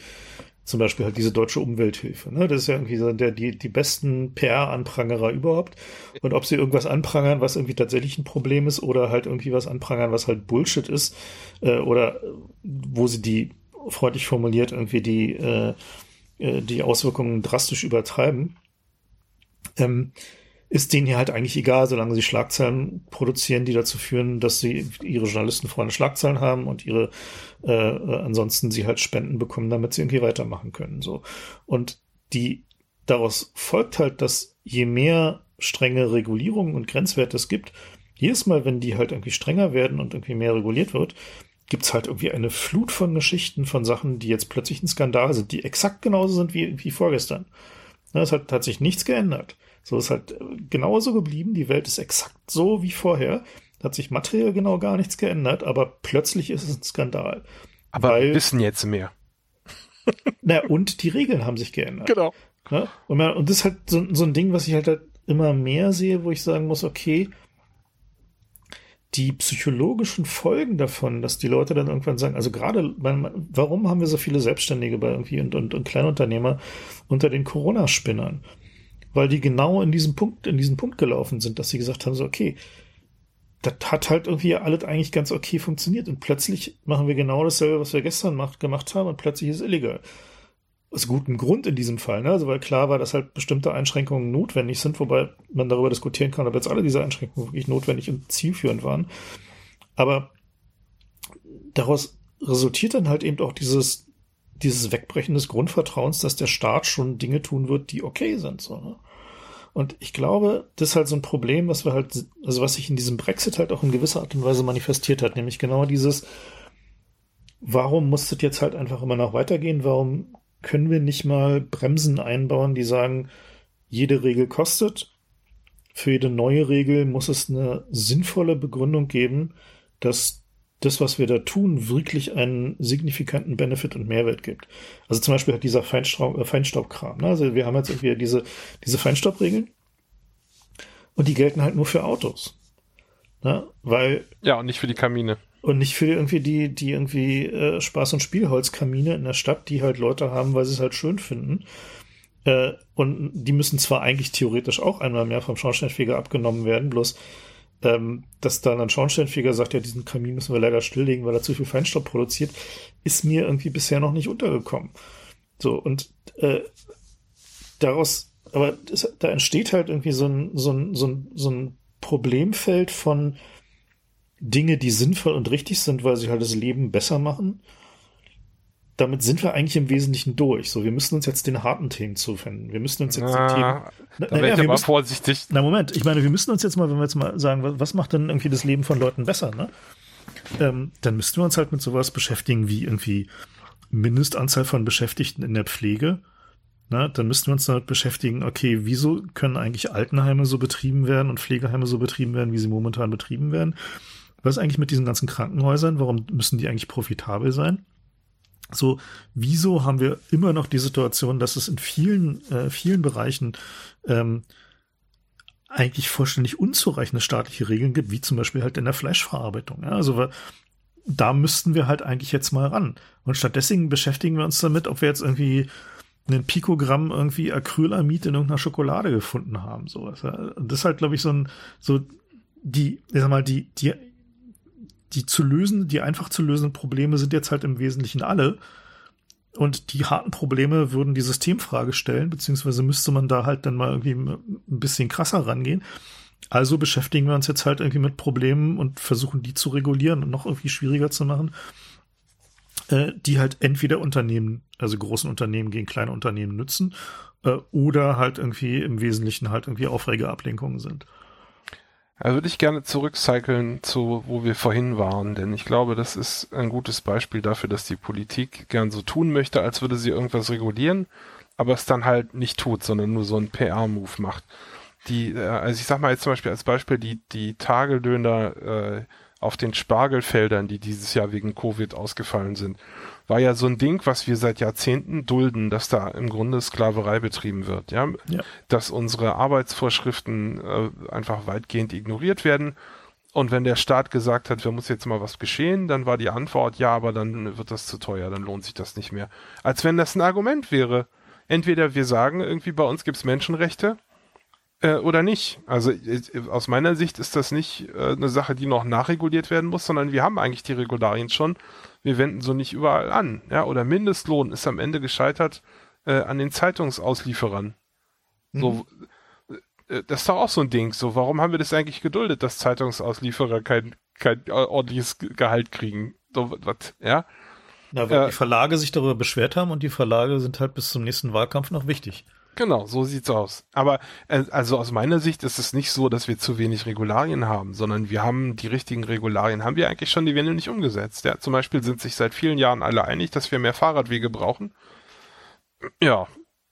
zum Beispiel halt diese deutsche Umwelthilfe. Ne? Das ist ja irgendwie so der, die, die besten PR-Anprangerer überhaupt. Und ob sie irgendwas anprangern, was irgendwie tatsächlich ein Problem ist, oder halt irgendwie was anprangern, was halt Bullshit ist, äh, oder wo sie die, freundlich formuliert, irgendwie die, äh, äh die Auswirkungen drastisch übertreiben. Ähm, ist denen hier halt eigentlich egal, solange sie Schlagzeilen produzieren, die dazu führen, dass sie ihre Journalisten vorne Schlagzeilen haben und ihre äh, äh, ansonsten sie halt Spenden bekommen, damit sie irgendwie weitermachen können. So. Und die daraus folgt halt, dass je mehr strenge Regulierungen und Grenzwerte es gibt, jedes Mal, wenn die halt irgendwie strenger werden und irgendwie mehr reguliert wird, gibt's halt irgendwie eine Flut von Geschichten von Sachen, die jetzt plötzlich ein Skandal sind, die exakt genauso sind wie, wie vorgestern. Es hat, hat sich nichts geändert. So ist halt genauso geblieben. Die Welt ist exakt so wie vorher. Hat sich materiell genau gar nichts geändert, aber plötzlich ist es ein Skandal. Aber weil, wir wissen jetzt mehr. na, und die Regeln haben sich geändert. Genau. Ja? Und, man, und das ist halt so, so ein Ding, was ich halt, halt immer mehr sehe, wo ich sagen muss, okay, die psychologischen Folgen davon, dass die Leute dann irgendwann sagen, also gerade, warum haben wir so viele Selbstständige bei irgendwie und, und, und Kleinunternehmer unter den Corona-Spinnern? Weil die genau in diesem Punkt, in diesen Punkt gelaufen sind, dass sie gesagt haben, so, okay, das hat halt irgendwie alles eigentlich ganz okay funktioniert und plötzlich machen wir genau dasselbe, was wir gestern macht, gemacht haben und plötzlich ist es illegal. Aus gutem Grund in diesem Fall, ne? Also weil klar war, dass halt bestimmte Einschränkungen notwendig sind, wobei man darüber diskutieren kann, ob jetzt alle diese Einschränkungen wirklich notwendig und zielführend waren. Aber daraus resultiert dann halt eben auch dieses, dieses Wegbrechen des Grundvertrauens, dass der Staat schon Dinge tun wird, die okay sind. So, ne? Und ich glaube, das ist halt so ein Problem, was wir halt, also was sich in diesem Brexit halt auch in gewisser Art und Weise manifestiert hat, nämlich genau dieses, warum muss das jetzt halt einfach immer noch weitergehen? Warum können wir nicht mal Bremsen einbauen, die sagen, jede Regel kostet. Für jede neue Regel muss es eine sinnvolle Begründung geben, dass das, was wir da tun, wirklich einen signifikanten Benefit und Mehrwert gibt. Also zum Beispiel hat dieser Feinstaub, äh, Feinstaubkram. Ne? Also wir haben jetzt irgendwie diese, diese Feinstaubregeln und die gelten halt nur für Autos. Ne? Weil. Ja, und nicht für die Kamine. Und nicht für irgendwie die, die irgendwie äh, Spaß- und Spielholzkamine in der Stadt, die halt Leute haben, weil sie es halt schön finden. Äh, und die müssen zwar eigentlich theoretisch auch einmal mehr vom Schornsteinfeger abgenommen werden, bloß ähm, dass dann ein Schornsteinfeger sagt, ja, diesen Kamin müssen wir leider stilllegen, weil er zu viel Feinstaub produziert, ist mir irgendwie bisher noch nicht untergekommen. So, und äh, daraus, aber das, da entsteht halt irgendwie so ein, so ein, so ein, so ein Problemfeld von Dinge, die sinnvoll und richtig sind, weil sie halt das Leben besser machen damit sind wir eigentlich im Wesentlichen durch. So, wir müssen uns jetzt den harten Themen zuwenden. Wir müssen uns jetzt na, den Themen. Na, da wäre ich aber vorsichtig. Na Moment, ich meine, wir müssen uns jetzt mal, wenn wir jetzt mal sagen, was macht denn irgendwie das Leben von Leuten besser, ne? Ähm, dann müssten wir uns halt mit sowas beschäftigen wie irgendwie Mindestanzahl von Beschäftigten in der Pflege. Ne? Dann müssten wir uns damit beschäftigen, okay, wieso können eigentlich Altenheime so betrieben werden und Pflegeheime so betrieben werden, wie sie momentan betrieben werden? Was ist eigentlich mit diesen ganzen Krankenhäusern? Warum müssen die eigentlich profitabel sein? So, wieso haben wir immer noch die Situation, dass es in vielen, äh, vielen Bereichen ähm, eigentlich vollständig unzureichende staatliche Regeln gibt, wie zum Beispiel halt in der Fleischverarbeitung. Ja? Also da müssten wir halt eigentlich jetzt mal ran. Und stattdessen beschäftigen wir uns damit, ob wir jetzt irgendwie einen Pikogramm irgendwie Acrylamid in irgendeiner Schokolade gefunden haben. So, das ist halt, glaube ich, so ein, so die, ich sag mal, die, die die zu lösen, die einfach zu lösenden Probleme sind jetzt halt im Wesentlichen alle. Und die harten Probleme würden die Systemfrage stellen, beziehungsweise müsste man da halt dann mal irgendwie ein bisschen krasser rangehen. Also beschäftigen wir uns jetzt halt irgendwie mit Problemen und versuchen die zu regulieren und noch irgendwie schwieriger zu machen, äh, die halt entweder Unternehmen, also großen Unternehmen gegen kleine Unternehmen nützen, äh, oder halt irgendwie im Wesentlichen halt irgendwie Aufregeablenkungen sind. Da würde ich gerne zurückcyclen zu, wo wir vorhin waren, denn ich glaube, das ist ein gutes Beispiel dafür, dass die Politik gern so tun möchte, als würde sie irgendwas regulieren, aber es dann halt nicht tut, sondern nur so einen PR-Move macht. Die, äh, also ich sag mal jetzt zum Beispiel als Beispiel die, die Tageldöner äh, auf den Spargelfeldern, die dieses Jahr wegen Covid ausgefallen sind war ja so ein Ding, was wir seit Jahrzehnten dulden, dass da im Grunde Sklaverei betrieben wird, ja, ja. dass unsere Arbeitsvorschriften äh, einfach weitgehend ignoriert werden. Und wenn der Staat gesagt hat, wir muss jetzt mal was geschehen, dann war die Antwort, ja, aber dann wird das zu teuer, dann lohnt sich das nicht mehr. Als wenn das ein Argument wäre. Entweder wir sagen, irgendwie bei uns gibt's Menschenrechte äh, oder nicht. Also äh, aus meiner Sicht ist das nicht äh, eine Sache, die noch nachreguliert werden muss, sondern wir haben eigentlich die Regularien schon wir wenden so nicht überall an. Ja, oder Mindestlohn ist am Ende gescheitert äh, an den Zeitungsauslieferern. Mhm. So, äh, das ist doch auch so ein Ding. So, warum haben wir das eigentlich geduldet, dass Zeitungsauslieferer kein, kein ordentliches Gehalt kriegen? So, was, ja? Na, weil äh, die Verlage sich darüber beschwert haben und die Verlage sind halt bis zum nächsten Wahlkampf noch wichtig. Genau, so sieht's aus. Aber äh, also aus meiner Sicht ist es nicht so, dass wir zu wenig Regularien haben, sondern wir haben die richtigen Regularien, haben wir eigentlich schon, die werden nicht umgesetzt. Ja, zum Beispiel sind sich seit vielen Jahren alle einig, dass wir mehr Fahrradwege brauchen. Ja.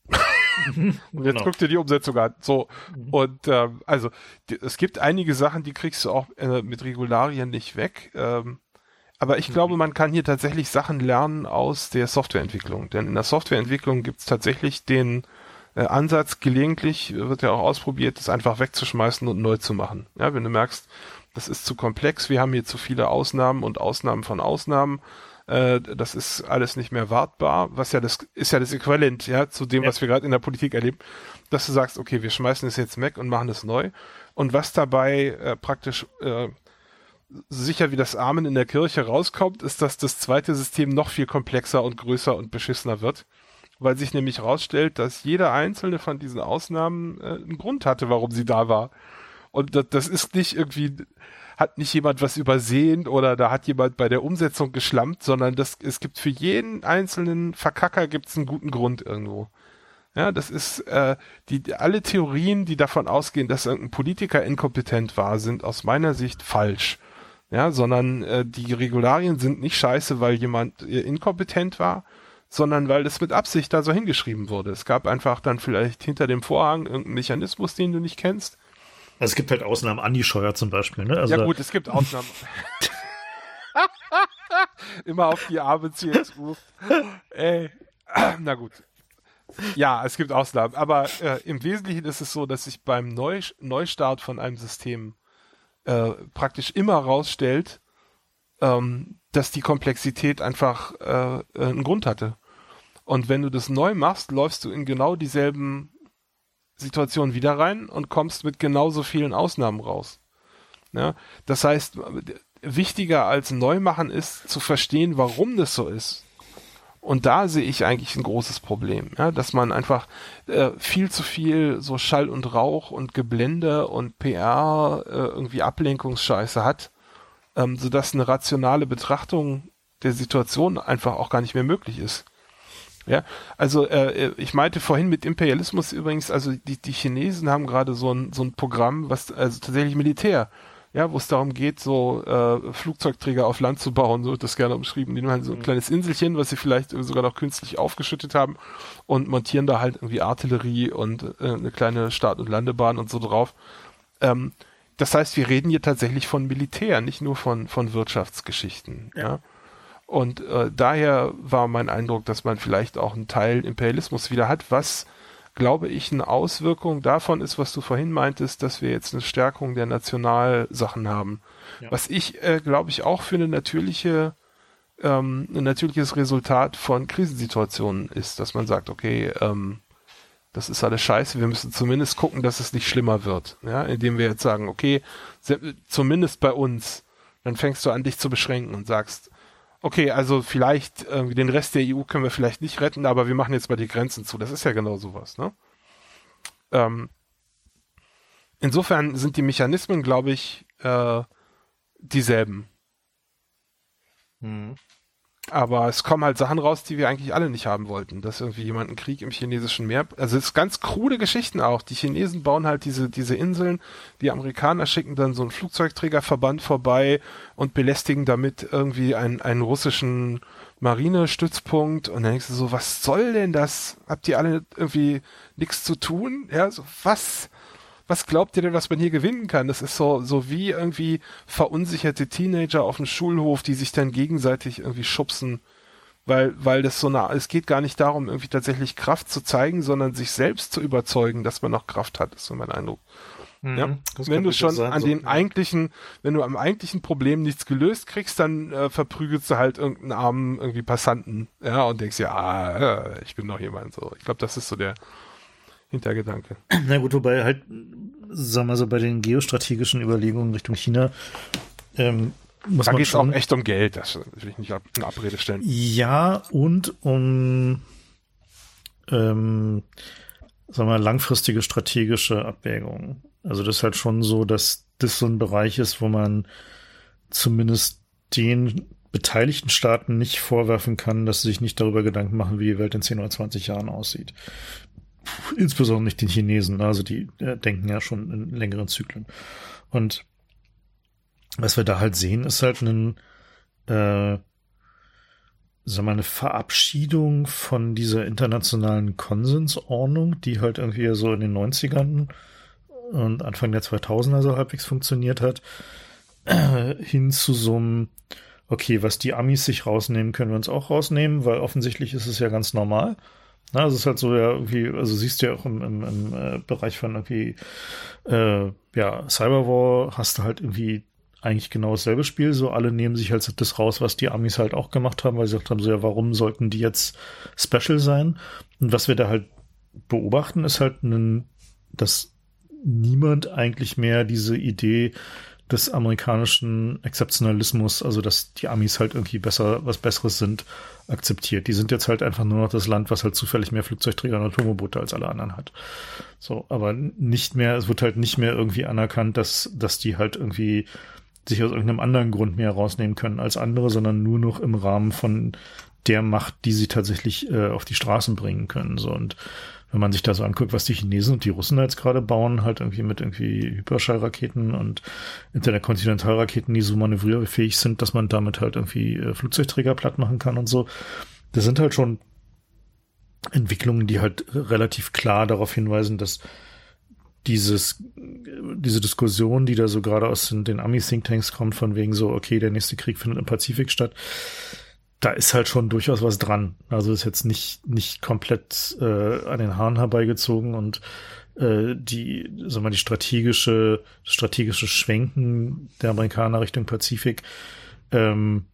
und jetzt genau. guck dir die Umsetzung an. So, mhm. und äh, also die, es gibt einige Sachen, die kriegst du auch äh, mit Regularien nicht weg. Ähm, aber ich mhm. glaube, man kann hier tatsächlich Sachen lernen aus der Softwareentwicklung. Denn in der Softwareentwicklung gibt's tatsächlich den äh, Ansatz gelegentlich wird ja auch ausprobiert, das einfach wegzuschmeißen und neu zu machen. Ja, wenn du merkst, das ist zu komplex, wir haben hier zu viele Ausnahmen und Ausnahmen von Ausnahmen, äh, das ist alles nicht mehr wartbar, was ja das ist ja das Äquivalent, ja, zu dem, ja. was wir gerade in der Politik erleben, dass du sagst, okay, wir schmeißen es jetzt weg und machen es neu. Und was dabei äh, praktisch äh, sicher wie das Amen in der Kirche rauskommt, ist, dass das zweite System noch viel komplexer und größer und beschissener wird weil sich nämlich herausstellt, dass jeder einzelne von diesen Ausnahmen äh, einen Grund hatte, warum sie da war. Und das, das ist nicht irgendwie hat nicht jemand was übersehen oder da hat jemand bei der Umsetzung geschlampt, sondern das, es gibt für jeden einzelnen Verkacker gibt's einen guten Grund irgendwo. Ja, das ist äh, die alle Theorien, die davon ausgehen, dass irgendein Politiker inkompetent war, sind aus meiner Sicht falsch. Ja, sondern äh, die Regularien sind nicht scheiße, weil jemand äh, inkompetent war, sondern weil das mit Absicht da so hingeschrieben wurde. Es gab einfach dann vielleicht hinter dem Vorhang irgendeinen Mechanismus, den du nicht kennst. Also es gibt halt Ausnahmen, Andi Scheuer zum Beispiel. Ne? Also ja gut, es gibt Ausnahmen. Immer auf die arme CSU. Ey. Na gut. Ja, es gibt Ausnahmen, aber äh, im Wesentlichen ist es so, dass sich beim Neu Neustart von einem System äh, praktisch immer rausstellt, ähm, dass die Komplexität einfach äh, äh, einen Grund hatte. Und wenn du das neu machst, läufst du in genau dieselben Situationen wieder rein und kommst mit genauso vielen Ausnahmen raus. Ja, das heißt, wichtiger als Neumachen ist zu verstehen, warum das so ist. Und da sehe ich eigentlich ein großes Problem, ja, dass man einfach äh, viel zu viel so Schall und Rauch und Geblende und PR äh, irgendwie Ablenkungsscheiße hat, ähm, sodass eine rationale Betrachtung der Situation einfach auch gar nicht mehr möglich ist. Ja, also äh, ich meinte vorhin mit Imperialismus übrigens, also die, die Chinesen haben gerade so ein, so ein Programm, was also tatsächlich Militär ja, wo es darum geht, so äh, Flugzeugträger auf Land zu bauen, so wird das gerne umschrieben. Die nehmen halt so ein mhm. kleines Inselchen, was sie vielleicht sogar noch künstlich aufgeschüttet haben und montieren da halt irgendwie Artillerie und äh, eine kleine Start- und Landebahn und so drauf. Ähm, das heißt, wir reden hier tatsächlich von Militär, nicht nur von, von Wirtschaftsgeschichten. Ja. ja? Und äh, daher war mein Eindruck, dass man vielleicht auch einen Teil Imperialismus wieder hat, was glaube ich, eine Auswirkung davon ist, was du vorhin meintest, dass wir jetzt eine Stärkung der Nationalsachen haben. Ja. Was ich, äh, glaube ich, auch für eine natürliche, ähm, ein natürliches Resultat von Krisensituationen ist, dass man sagt, okay, ähm, das ist alles scheiße, wir müssen zumindest gucken, dass es nicht schlimmer wird. Ja, indem wir jetzt sagen, okay, zumindest bei uns, dann fängst du an, dich zu beschränken und sagst, okay, also vielleicht äh, den Rest der EU können wir vielleicht nicht retten, aber wir machen jetzt mal die Grenzen zu. Das ist ja genau sowas, ne? Ähm, insofern sind die Mechanismen, glaube ich, äh, dieselben. Hm. Aber es kommen halt Sachen raus, die wir eigentlich alle nicht haben wollten. Dass irgendwie jemand einen Krieg im chinesischen Meer, also es ist ganz krude Geschichten auch. Die Chinesen bauen halt diese, diese Inseln, die Amerikaner schicken dann so einen Flugzeugträgerverband vorbei und belästigen damit irgendwie einen, einen russischen Marinestützpunkt und dann denkst du so, was soll denn das? Habt ihr alle irgendwie nichts zu tun? Ja, so was? Was glaubt ihr denn, was man hier gewinnen kann? Das ist so, so wie irgendwie verunsicherte Teenager auf dem Schulhof, die sich dann gegenseitig irgendwie schubsen, weil, weil das so eine, es geht gar nicht darum, irgendwie tatsächlich Kraft zu zeigen, sondern sich selbst zu überzeugen, dass man noch Kraft hat, ist so mein Eindruck. Mhm, ja? Wenn du schon sein, an so, den eigentlichen, wenn du am eigentlichen Problem nichts gelöst kriegst, dann äh, verprügelst du halt irgendeinen armen irgendwie Passanten, ja, und denkst ja, ah, ich bin noch jemand so. Ich glaube, das ist so der, Hintergedanke. Na gut, wobei halt, sagen wir so, bei den geostrategischen Überlegungen Richtung China, ähm, muss da geht es auch echt um Geld, das will ich nicht in Abrede stellen. Ja, und um ähm, sagen wir, langfristige strategische Abwägungen. Also das ist halt schon so, dass das so ein Bereich ist, wo man zumindest den beteiligten Staaten nicht vorwerfen kann, dass sie sich nicht darüber Gedanken machen, wie die Welt in 10 oder 20 Jahren aussieht insbesondere nicht den Chinesen, also die äh, denken ja schon in längeren Zyklen. Und was wir da halt sehen, ist halt ein, äh, sagen wir, eine Verabschiedung von dieser internationalen Konsensordnung, die halt irgendwie so in den 90ern und Anfang der 2000er so halbwegs funktioniert hat, äh, hin zu so einem, okay, was die Amis sich rausnehmen, können wir uns auch rausnehmen, weil offensichtlich ist es ja ganz normal. Na, es ist halt so ja irgendwie, also siehst du ja auch im, im, im äh, Bereich von irgendwie, äh, ja, Cyberwar hast du halt irgendwie eigentlich genau dasselbe Spiel. So alle nehmen sich halt das raus, was die Amis halt auch gemacht haben, weil sie gesagt haben, so ja, warum sollten die jetzt special sein? Und was wir da halt beobachten, ist halt ein, dass niemand eigentlich mehr diese Idee des amerikanischen Exzeptionalismus, also dass die Amis halt irgendwie besser, was Besseres sind, akzeptiert. Die sind jetzt halt einfach nur noch das Land, was halt zufällig mehr Flugzeugträger und Atomboote als alle anderen hat. So, aber nicht mehr, es wird halt nicht mehr irgendwie anerkannt, dass, dass die halt irgendwie sich aus irgendeinem anderen Grund mehr rausnehmen können als andere, sondern nur noch im Rahmen von der Macht, die sie tatsächlich äh, auf die Straßen bringen können. So und wenn man sich da so anguckt, was die Chinesen und die Russen jetzt gerade bauen, halt irgendwie mit irgendwie Hyperschallraketen und Interkontinentalraketen, die so manövrierfähig sind, dass man damit halt irgendwie äh, Flugzeugträger platt machen kann und so. Das sind halt schon Entwicklungen, die halt relativ klar darauf hinweisen, dass dieses, diese Diskussion, die da so gerade aus den, den Ami-Thinktanks kommt, von wegen so, okay, der nächste Krieg findet im Pazifik statt, da ist halt schon durchaus was dran. Also ist jetzt nicht, nicht komplett äh, an den Haaren herbeigezogen und äh, die, sagen wir, die strategische, strategische Schwenken der Amerikaner Richtung Pazifik ähm,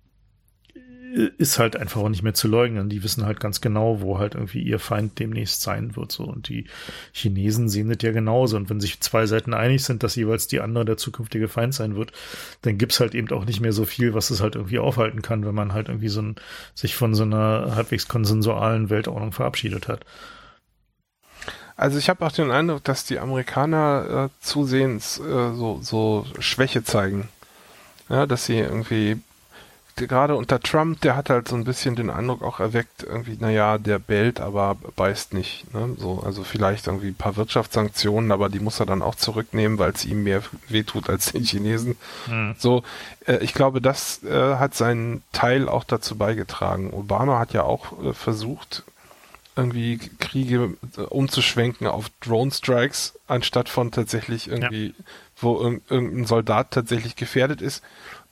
ist halt einfach auch nicht mehr zu leugnen. Die wissen halt ganz genau, wo halt irgendwie ihr Feind demnächst sein wird. So. Und die Chinesen sehen das ja genauso. Und wenn sich zwei Seiten einig sind, dass jeweils die andere der zukünftige Feind sein wird, dann gibt's halt eben auch nicht mehr so viel, was es halt irgendwie aufhalten kann, wenn man halt irgendwie so ein, sich von so einer halbwegs konsensualen Weltordnung verabschiedet hat. Also ich habe auch den Eindruck, dass die Amerikaner äh, zusehends äh, so, so Schwäche zeigen. Ja, dass sie irgendwie gerade unter Trump, der hat halt so ein bisschen den Eindruck auch erweckt, irgendwie, naja, der bellt, aber beißt nicht. Ne? So, also vielleicht irgendwie ein paar Wirtschaftssanktionen, aber die muss er dann auch zurücknehmen, weil es ihm mehr wehtut als den Chinesen. Mhm. So, äh, ich glaube, das äh, hat seinen Teil auch dazu beigetragen. Obama hat ja auch äh, versucht, irgendwie Kriege äh, umzuschwenken auf Drone-Strikes, anstatt von tatsächlich irgendwie, ja. wo irgendein Soldat tatsächlich gefährdet ist.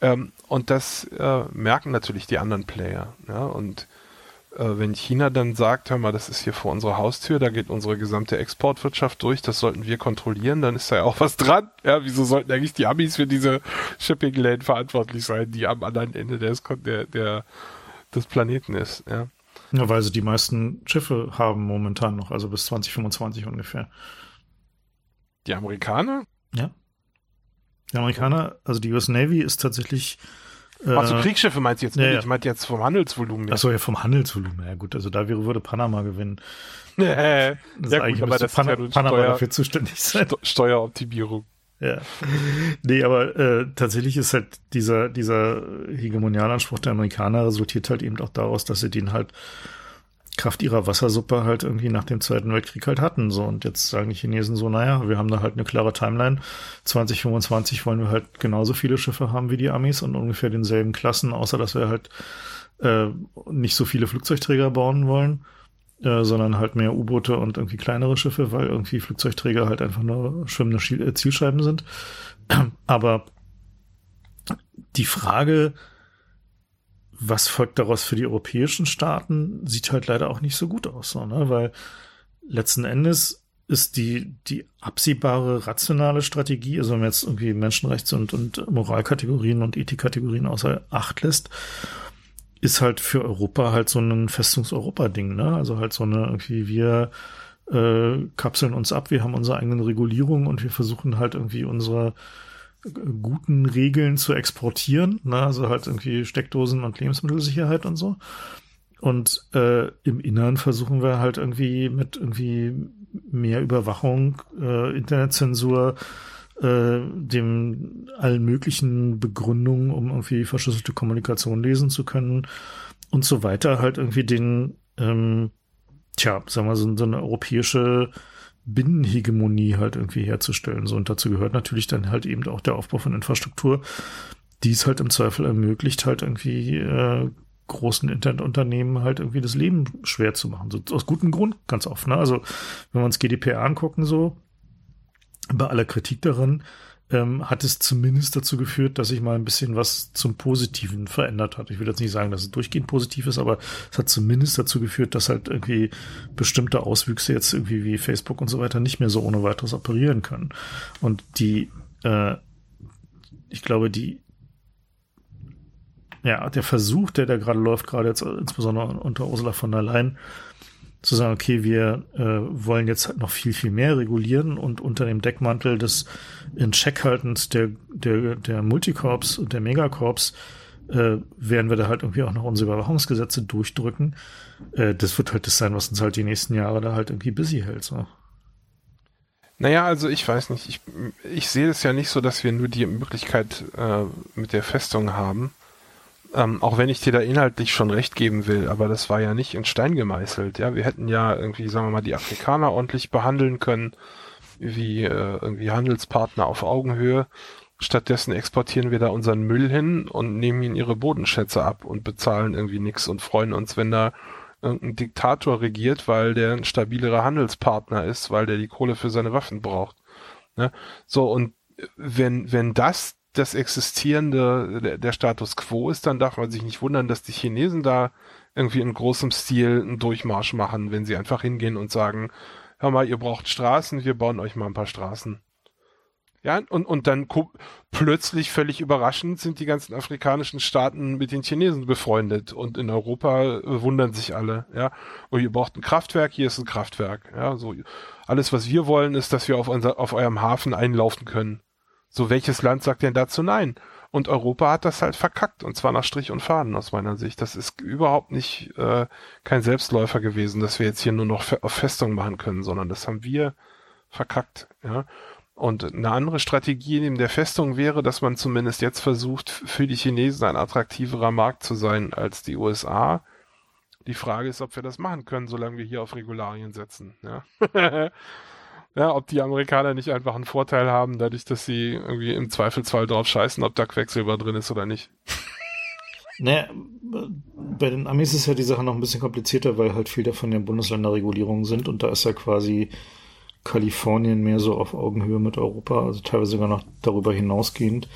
Ähm, und das äh, merken natürlich die anderen Player. Ja? Und äh, wenn China dann sagt, hör mal, das ist hier vor unserer Haustür, da geht unsere gesamte Exportwirtschaft durch, das sollten wir kontrollieren, dann ist da ja auch was dran. Ja, wieso sollten eigentlich die Amis für diese Shipping Lane verantwortlich sein, die am anderen Ende des, der, der, des Planeten ist, ja. Ja, weil sie die meisten Schiffe haben momentan noch, also bis 2025 ungefähr. Die Amerikaner? Ja. Die Amerikaner, also die US Navy ist tatsächlich. Äh, also Kriegsschiffe meinst du jetzt ja, nicht? Ich meinte jetzt vom Handelsvolumen. Achso, ja, vom Handelsvolumen. Ja gut, also da wäre, würde Panama gewinnen. Ja, gut, aber das Pan ja Panama Steuer, dafür zuständig sein. Steueroptimierung. Ja. Nee, aber äh, tatsächlich ist halt dieser, dieser Hegemonialanspruch der Amerikaner resultiert halt eben auch daraus, dass sie den halt Kraft ihrer Wassersuppe halt irgendwie nach dem Zweiten Weltkrieg halt hatten. So, und jetzt sagen die Chinesen so, naja, wir haben da halt eine klare Timeline. 2025 wollen wir halt genauso viele Schiffe haben wie die Amis und ungefähr denselben Klassen, außer dass wir halt äh, nicht so viele Flugzeugträger bauen wollen, äh, sondern halt mehr U-Boote und irgendwie kleinere Schiffe, weil irgendwie Flugzeugträger halt einfach nur schwimmende äh, Zielscheiben sind. Aber die Frage, was folgt daraus für die europäischen Staaten, sieht halt leider auch nicht so gut aus, so, ne? weil letzten Endes ist die, die absehbare rationale Strategie, also wenn man jetzt irgendwie Menschenrechts- und, und Moralkategorien und Ethikkategorien außer Acht lässt, ist halt für Europa halt so ein Festungs-Europa-Ding, ne? Also halt so eine, irgendwie wir äh, kapseln uns ab, wir haben unsere eigenen Regulierungen und wir versuchen halt irgendwie unsere guten Regeln zu exportieren, ne? also halt irgendwie Steckdosen und Lebensmittelsicherheit und so. Und äh, im Innern versuchen wir halt irgendwie mit irgendwie mehr Überwachung, äh, Internetzensur, äh, dem allen möglichen Begründungen, um irgendwie verschlüsselte Kommunikation lesen zu können und so weiter, halt irgendwie den, ähm, tja, sagen wir so, so eine europäische Binnenhegemonie halt irgendwie herzustellen. So, und dazu gehört natürlich dann halt eben auch der Aufbau von Infrastruktur, die es halt im Zweifel ermöglicht, halt irgendwie äh, großen Internetunternehmen halt irgendwie das Leben schwer zu machen. So, aus gutem Grund, ganz oft. Ne? Also, wenn wir uns GDPR angucken, so, bei aller Kritik daran, ähm, hat es zumindest dazu geführt, dass sich mal ein bisschen was zum Positiven verändert hat. Ich will jetzt nicht sagen, dass es durchgehend positiv ist, aber es hat zumindest dazu geführt, dass halt irgendwie bestimmte Auswüchse jetzt irgendwie wie Facebook und so weiter nicht mehr so ohne weiteres operieren können. Und die, äh, ich glaube, die, ja, der Versuch, der da gerade läuft, gerade jetzt insbesondere unter Ursula von der Leyen, zu sagen, okay, wir äh, wollen jetzt halt noch viel, viel mehr regulieren und unter dem Deckmantel des in Checkhaltens der, der, der Multicorps und der Megacorps äh, werden wir da halt irgendwie auch noch unsere Überwachungsgesetze durchdrücken. Äh, das wird halt das sein, was uns halt die nächsten Jahre da halt irgendwie busy hält. So. Naja, also ich weiß nicht. Ich, ich sehe es ja nicht so, dass wir nur die Möglichkeit äh, mit der Festung haben. Ähm, auch wenn ich dir da inhaltlich schon recht geben will, aber das war ja nicht in Stein gemeißelt. Ja, wir hätten ja irgendwie, sagen wir mal, die Afrikaner ordentlich behandeln können, wie äh, irgendwie Handelspartner auf Augenhöhe. Stattdessen exportieren wir da unseren Müll hin und nehmen ihnen ihre Bodenschätze ab und bezahlen irgendwie nichts und freuen uns, wenn da irgendein Diktator regiert, weil der ein stabilerer Handelspartner ist, weil der die Kohle für seine Waffen braucht. Ne? So, und wenn, wenn das das existierende, der, der Status quo ist, dann darf man sich nicht wundern, dass die Chinesen da irgendwie in großem Stil einen Durchmarsch machen, wenn sie einfach hingehen und sagen, hör mal, ihr braucht Straßen, wir bauen euch mal ein paar Straßen. Ja, und, und dann plötzlich völlig überraschend sind die ganzen afrikanischen Staaten mit den Chinesen befreundet und in Europa äh, wundern sich alle, ja. Und oh, ihr braucht ein Kraftwerk, hier ist ein Kraftwerk, ja. So, alles, was wir wollen, ist, dass wir auf, unser, auf eurem Hafen einlaufen können. So, welches Land sagt denn dazu nein? Und Europa hat das halt verkackt, und zwar nach Strich und Faden aus meiner Sicht. Das ist überhaupt nicht äh, kein Selbstläufer gewesen, dass wir jetzt hier nur noch auf Festung machen können, sondern das haben wir verkackt, ja. Und eine andere Strategie neben der Festung wäre, dass man zumindest jetzt versucht, für die Chinesen ein attraktiverer Markt zu sein als die USA. Die Frage ist, ob wir das machen können, solange wir hier auf Regularien setzen. Ja, ja ob die Amerikaner nicht einfach einen Vorteil haben, dadurch, dass sie irgendwie im Zweifelsfall drauf scheißen, ob da Quecksilber drin ist oder nicht. Naja, bei den Amis ist ja die Sache noch ein bisschen komplizierter, weil halt viel davon ja Bundesländerregulierungen sind und da ist ja quasi Kalifornien mehr so auf Augenhöhe mit Europa, also teilweise sogar noch darüber hinausgehend,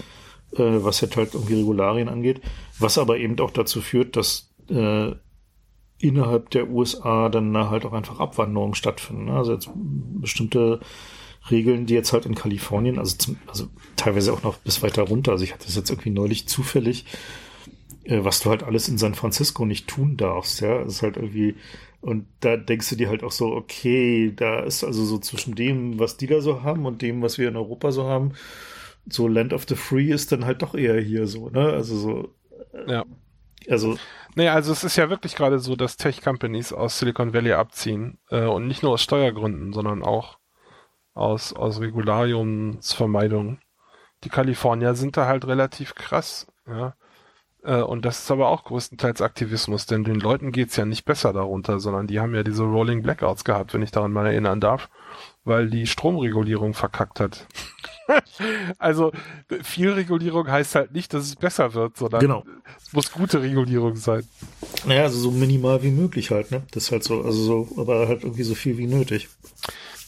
äh, was jetzt halt irgendwie Regularien angeht, was aber eben auch dazu führt, dass äh, innerhalb der USA dann halt auch einfach Abwanderungen stattfinden. Ne? Also jetzt bestimmte Regeln, die jetzt halt in Kalifornien, also, zum, also teilweise auch noch bis weiter runter, also ich hatte das jetzt irgendwie neulich zufällig, äh, was du halt alles in San Francisco nicht tun darfst, ja, das ist halt irgendwie und da denkst du dir halt auch so, okay, da ist also so zwischen dem, was die da so haben und dem, was wir in Europa so haben, so Land of the Free ist dann halt doch eher hier so, ne? Also so. Äh, ja. Also. Naja, also es ist ja wirklich gerade so, dass Tech-Companies aus Silicon Valley abziehen. Äh, und nicht nur aus Steuergründen, sondern auch aus, aus Regulariumsvermeidung. Die Kalifornier sind da halt relativ krass, ja. Äh, und das ist aber auch größtenteils Aktivismus, denn den Leuten geht's ja nicht besser darunter, sondern die haben ja diese Rolling Blackouts gehabt, wenn ich daran mal erinnern darf, weil die Stromregulierung verkackt hat. also viel Regulierung heißt halt nicht, dass es besser wird, sondern genau. es muss gute Regulierung sein. Naja, also so minimal wie möglich halt, ne? Das ist halt so, also so, aber halt irgendwie so viel wie nötig.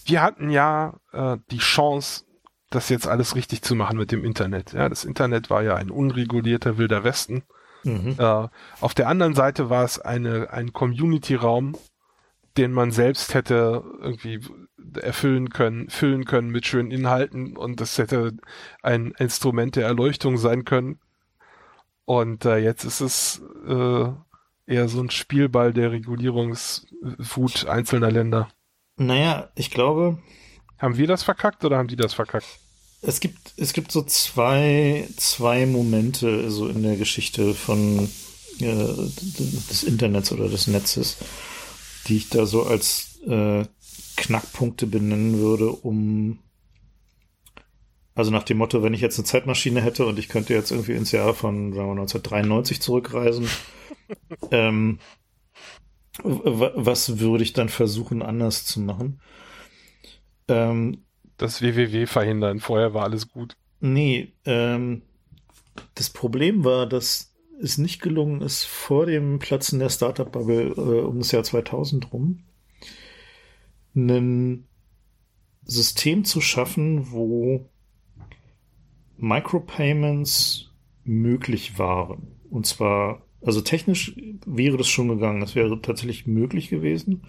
Wir hatten ja äh, die Chance, das jetzt alles richtig zu machen mit dem Internet. Ja, das Internet war ja ein unregulierter wilder Westen. Mhm. Äh, auf der anderen Seite war es eine, ein Community-Raum, den man selbst hätte irgendwie erfüllen können, füllen können mit schönen Inhalten und das hätte ein Instrument der Erleuchtung sein können. Und äh, jetzt ist es äh, eher so ein Spielball der Regulierungswut einzelner Länder. Naja, ich glaube, haben wir das verkackt oder haben die das verkackt? Es gibt, es gibt so zwei, zwei Momente so in der Geschichte von äh, des Internets oder des Netzes, die ich da so als äh, Knackpunkte benennen würde, um also nach dem Motto, wenn ich jetzt eine Zeitmaschine hätte und ich könnte jetzt irgendwie ins Jahr von, sagen wir, 1993 zurückreisen, ähm, was würde ich dann versuchen anders zu machen? Ähm, das WWW verhindern. Vorher war alles gut. Nee, ähm, das Problem war, dass es nicht gelungen ist, vor dem Platzen der Startup-Bubble äh, um das Jahr 2000 rum, ein System zu schaffen, wo Micropayments möglich waren. Und zwar, also technisch wäre das schon gegangen. Es wäre tatsächlich möglich gewesen.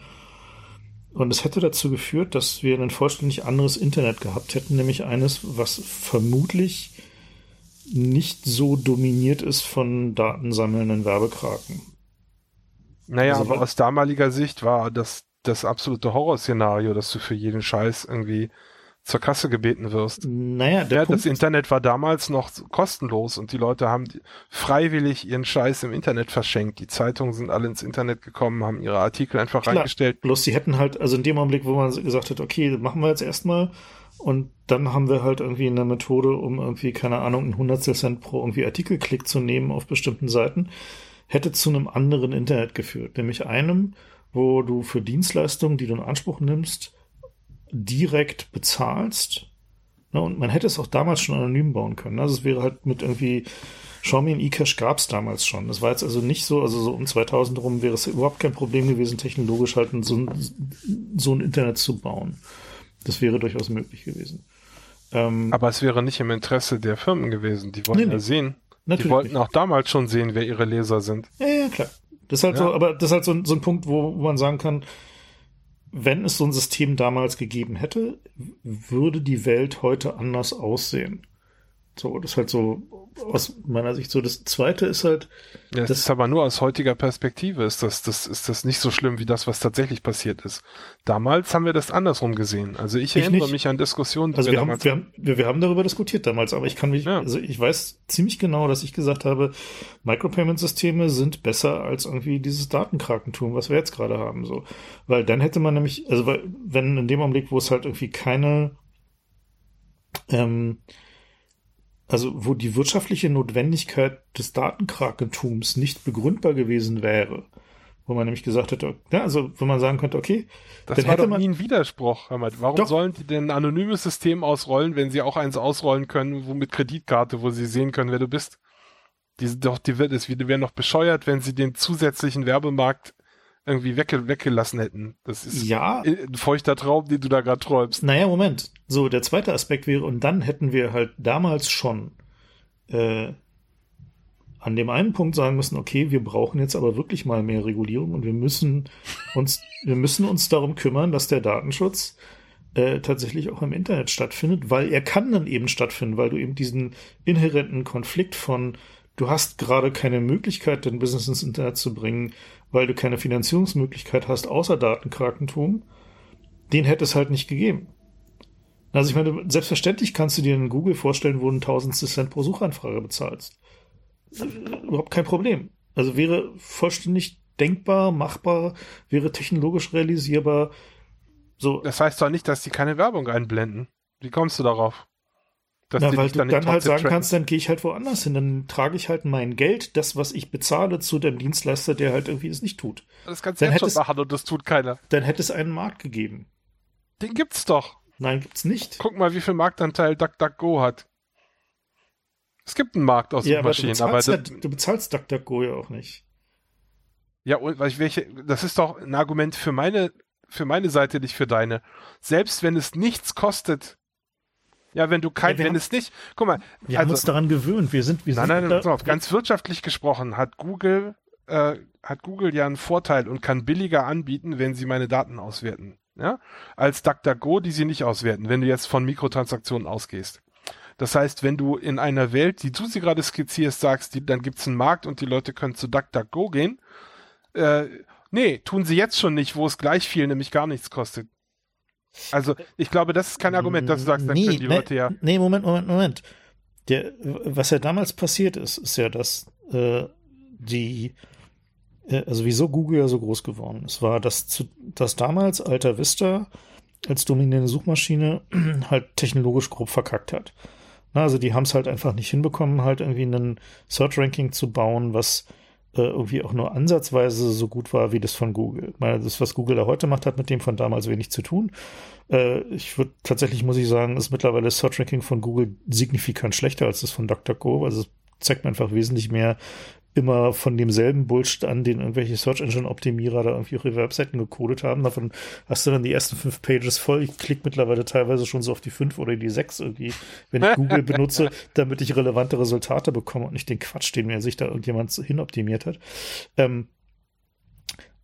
Und es hätte dazu geführt, dass wir ein vollständig anderes Internet gehabt hätten, nämlich eines, was vermutlich nicht so dominiert ist von datensammelnden Werbekraken. Naja, also, aber aus damaliger Sicht war das das absolute Horrorszenario, dass du für jeden Scheiß irgendwie zur Kasse gebeten wirst. Naja, der ja, Punkt das Internet war damals noch kostenlos und die Leute haben freiwillig ihren Scheiß im Internet verschenkt. Die Zeitungen sind alle ins Internet gekommen, haben ihre Artikel einfach Klar, reingestellt. Bloß sie hätten halt, also in dem Augenblick, wo man gesagt hat, okay, machen wir jetzt erstmal und dann haben wir halt irgendwie eine Methode, um irgendwie, keine Ahnung, ein Hundertstel Cent pro irgendwie Artikelklick zu nehmen auf bestimmten Seiten, hätte zu einem anderen Internet geführt. Nämlich einem, wo du für Dienstleistungen, die du in Anspruch nimmst, direkt bezahlst. Ne, und man hätte es auch damals schon anonym bauen können. Also es wäre halt mit irgendwie Xiaomi und eCash gab es damals schon. Das war jetzt also nicht so, also so um 2000 rum wäre es überhaupt kein Problem gewesen, technologisch halt so ein, so ein Internet zu bauen. Das wäre durchaus möglich gewesen. Ähm, Aber es wäre nicht im Interesse der Firmen gewesen. Die wollten nee, ja sehen. Natürlich die wollten auch damals schon sehen, wer ihre Leser sind. Ja, ja, klar. Das ist halt ja. so, aber das ist halt so, so ein Punkt, wo, wo man sagen kann, wenn es so ein System damals gegeben hätte, würde die Welt heute anders aussehen. So, das ist halt so aus meiner Sicht so. Das zweite ist halt. Ja, das ist aber nur aus heutiger Perspektive ist das, das, ist das nicht so schlimm wie das, was tatsächlich passiert ist. Damals haben wir das andersrum gesehen. Also ich, ich erinnere nicht. mich an Diskussionen, die also wir, wir haben, wir haben, wir, wir haben darüber diskutiert damals, aber ich kann mich, ja. also ich weiß ziemlich genau, dass ich gesagt habe, Micropayment-Systeme sind besser als irgendwie dieses Datenkrakentum, was wir jetzt gerade haben, so. Weil dann hätte man nämlich, also weil, wenn in dem Augenblick, wo es halt irgendwie keine, ähm, also wo die wirtschaftliche Notwendigkeit des Datenkrakentums nicht begründbar gewesen wäre, wo man nämlich gesagt hätte, ja, also wo man sagen könnte, okay, das dann war hätte doch man, nie ein Widerspruch. Warum doch. sollen die denn ein anonymes System ausrollen, wenn sie auch eins ausrollen können, wo mit Kreditkarte, wo sie sehen können, wer du bist? Die doch, die wird es, die wären noch bescheuert, wenn sie den zusätzlichen Werbemarkt irgendwie wegge weggelassen hätten. Das ist ja. ein feuchter Traum, den du da gerade träumst. Naja, Moment. So, der zweite Aspekt wäre, und dann hätten wir halt damals schon äh, an dem einen Punkt sagen müssen, okay, wir brauchen jetzt aber wirklich mal mehr Regulierung und wir müssen uns, wir müssen uns darum kümmern, dass der Datenschutz äh, tatsächlich auch im Internet stattfindet, weil er kann dann eben stattfinden, weil du eben diesen inhärenten Konflikt von du hast gerade keine Möglichkeit, dein Business ins Internet zu bringen, weil du keine Finanzierungsmöglichkeit hast, außer Datenkrakentum, den hätte es halt nicht gegeben. Also ich meine, selbstverständlich kannst du dir in Google vorstellen, wo du ein tausendstel Cent pro Suchanfrage bezahlst. Überhaupt kein Problem. Also wäre vollständig denkbar, machbar, wäre technologisch realisierbar. So. Das heißt doch nicht, dass die keine Werbung einblenden. Wie kommst du darauf? Dass Na, weil du dann, dann halt sagen tracken. kannst, dann gehe ich halt woanders hin, dann trage ich halt mein Geld, das, was ich bezahle, zu dem Dienstleister, der halt irgendwie es nicht tut. Das kannst du jetzt schon machen und das tut keiner. Dann hätte es einen Markt gegeben. Den gibt's doch. Nein, gibt's nicht. Guck mal, wie viel Marktanteil DuckDuckGo hat. Es gibt einen Markt aus ja, Maschinen, aber, du, aber ja, du bezahlst DuckDuckGo ja auch nicht. Ja, und welche, das ist doch ein Argument für meine, für meine Seite, nicht für deine. Selbst wenn es nichts kostet, ja, wenn du kein, ja, wenn haben, es nicht, guck mal. Wir also, haben uns daran gewöhnt. Wir sind, wir nein, sind. Nein, nein, auf, ganz wirtschaftlich gesprochen hat Google, äh, hat Google ja einen Vorteil und kann billiger anbieten, wenn sie meine Daten auswerten. Ja, als DuckDuckGo, die sie nicht auswerten, wenn du jetzt von Mikrotransaktionen ausgehst. Das heißt, wenn du in einer Welt, die du sie gerade skizzierst, sagst, die, dann gibt's einen Markt und die Leute können zu DuckDuckGo gehen. Äh, nee, tun sie jetzt schon nicht, wo es gleich viel, nämlich gar nichts kostet. Also, ich glaube, das ist kein Argument, dass du sagst, dann nee, können die ne, Leute ja. Nee, Moment, Moment, Moment. Der, was ja damals passiert ist, ist ja, dass äh, die, äh, also wieso Google ja so groß geworden ist, war, dass, zu, dass damals Alta Vista als dominierende Suchmaschine halt technologisch grob verkackt hat. Na, also die haben es halt einfach nicht hinbekommen, halt irgendwie einen Search-Ranking zu bauen, was äh, irgendwie auch nur ansatzweise so gut war wie das von Google. Ich meine, das, was Google da heute macht, hat mit dem von damals wenig zu tun. Äh, ich würde tatsächlich, muss ich sagen, ist mittlerweile das Search Ranking von Google signifikant schlechter als das von DuckDuckGo. Also es zeigt mir einfach wesentlich mehr immer von demselben Bullshit an, den irgendwelche Search Engine Optimierer da irgendwie ihre Webseiten gecodet haben. Davon hast du dann die ersten fünf Pages voll. Ich klicke mittlerweile teilweise schon so auf die fünf oder die sechs irgendwie, wenn ich Google benutze, damit ich relevante Resultate bekomme und nicht den Quatsch, den mir sich da irgendjemand hinoptimiert hat. Ähm,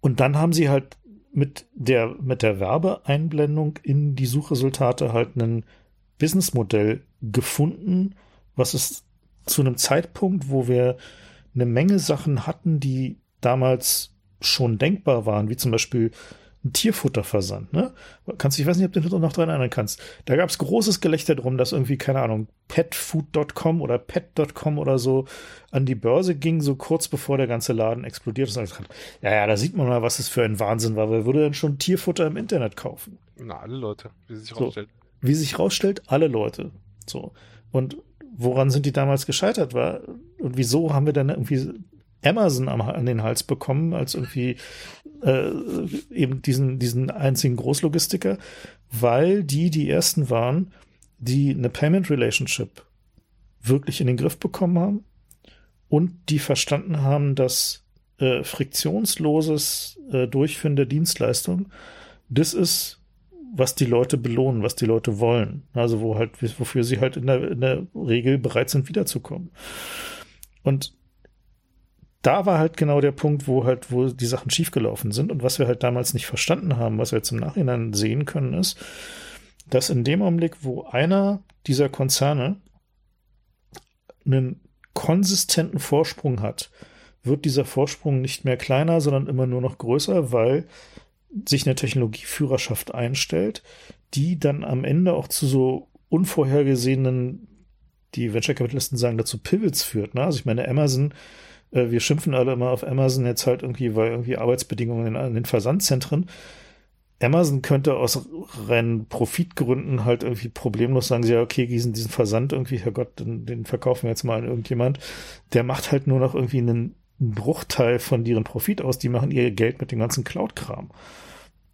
und dann haben sie halt mit der, mit der Werbeeinblendung in die Suchresultate halt ein Businessmodell gefunden, was es zu einem Zeitpunkt, wo wir eine Menge Sachen hatten, die damals schon denkbar waren, wie zum Beispiel ein Tierfutterversand, ne? Kannst, ich weiß nicht, ob du noch dran erinnern kannst. Da gab es großes Gelächter drum, dass irgendwie, keine Ahnung, petfood.com oder pet.com oder so an die Börse ging, so kurz bevor der ganze Laden explodiert ist. Ja, ja, da sieht man mal, was es für ein Wahnsinn war. Wer würde denn schon Tierfutter im Internet kaufen? Na, alle Leute, wie sich so, rausstellt. Wie sich rausstellt, alle Leute. So. Und woran sind die damals gescheitert war? Und wieso haben wir dann irgendwie Amazon am, an den Hals bekommen, als irgendwie äh, eben diesen, diesen einzigen Großlogistiker, weil die die ersten waren, die eine Payment Relationship wirklich in den Griff bekommen haben und die verstanden haben, dass äh, friktionsloses äh, Durchführen der Dienstleistung, das ist, was die Leute belohnen, was die Leute wollen. Also wo halt, wofür sie halt in der, in der Regel bereit sind, wiederzukommen. Und da war halt genau der Punkt, wo halt, wo die Sachen schiefgelaufen sind. Und was wir halt damals nicht verstanden haben, was wir jetzt im Nachhinein sehen können, ist, dass in dem Augenblick, wo einer dieser Konzerne einen konsistenten Vorsprung hat, wird dieser Vorsprung nicht mehr kleiner, sondern immer nur noch größer, weil sich eine Technologieführerschaft einstellt, die dann am Ende auch zu so unvorhergesehenen, die Venture-Kapitalisten sagen dazu, Pivots führt. Ne? Also ich meine, Amazon äh, wir schimpfen alle immer auf Amazon jetzt halt irgendwie, weil irgendwie Arbeitsbedingungen in, in den Versandzentren. Amazon könnte aus reinen Profitgründen halt irgendwie problemlos sagen, ja, okay, diesen, diesen Versand irgendwie, Herrgott, den, den verkaufen wir jetzt mal an irgendjemand. Der macht halt nur noch irgendwie einen Bruchteil von deren Profit aus. Die machen ihr Geld mit dem ganzen Cloud-Kram.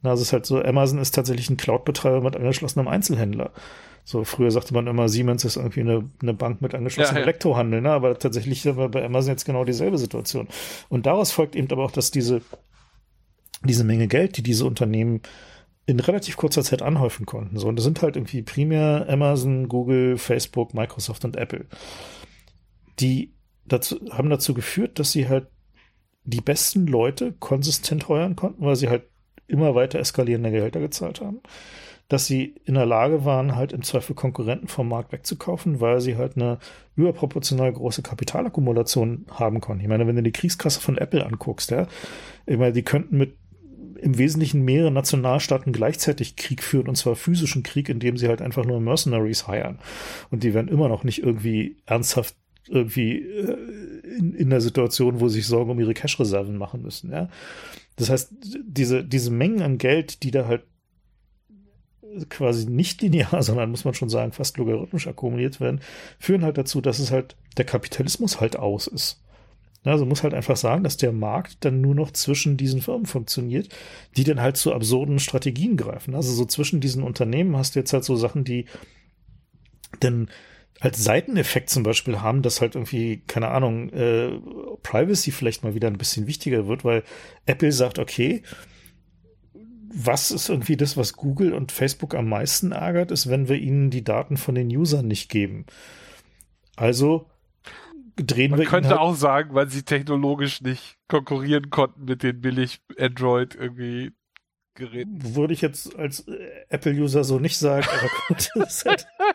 Also es ist halt so, Amazon ist tatsächlich ein Cloud-Betreiber mit angeschlossenem Einzelhändler. So, früher sagte man immer, Siemens ist irgendwie eine, eine Bank mit angeschlossenem ja, ja. Elektrohandel, ne? aber tatsächlich haben wir bei Amazon jetzt genau dieselbe Situation. Und daraus folgt eben aber auch, dass diese, diese Menge Geld, die diese Unternehmen in relativ kurzer Zeit anhäufen konnten. So, und das sind halt irgendwie primär Amazon, Google, Facebook, Microsoft und Apple. Die dazu, haben dazu geführt, dass sie halt die besten Leute konsistent heuern konnten, weil sie halt immer weiter eskalierende Gehälter gezahlt haben dass sie in der Lage waren, halt im Zweifel Konkurrenten vom Markt wegzukaufen, weil sie halt eine überproportional große Kapitalakkumulation haben konnten. Ich meine, wenn du die Kriegskasse von Apple anguckst, ja, ich meine, die könnten mit im Wesentlichen mehrere Nationalstaaten gleichzeitig Krieg führen, und zwar physischen Krieg, indem sie halt einfach nur Mercenaries heiern. Und die werden immer noch nicht irgendwie ernsthaft irgendwie äh, in, in der Situation, wo sie sich Sorgen um ihre Cash-Reserven machen müssen, ja. Das heißt, diese, diese Mengen an Geld, die da halt quasi nicht linear, sondern muss man schon sagen, fast logarithmisch akkumuliert werden, führen halt dazu, dass es halt der Kapitalismus halt aus ist. Also muss halt einfach sagen, dass der Markt dann nur noch zwischen diesen Firmen funktioniert, die dann halt zu absurden Strategien greifen. Also so zwischen diesen Unternehmen hast du jetzt halt so Sachen, die denn als Seiteneffekt zum Beispiel haben, dass halt irgendwie, keine Ahnung, äh, Privacy vielleicht mal wieder ein bisschen wichtiger wird, weil Apple sagt, okay, was ist irgendwie das, was Google und Facebook am meisten ärgert, ist, wenn wir ihnen die Daten von den Usern nicht geben. Also drehen Man wir könnte halt auch sagen, weil sie technologisch nicht konkurrieren konnten mit den billig Android irgendwie Geräten. Würde ich jetzt als äh, Apple-User so nicht sagen, aber gut, das ist halt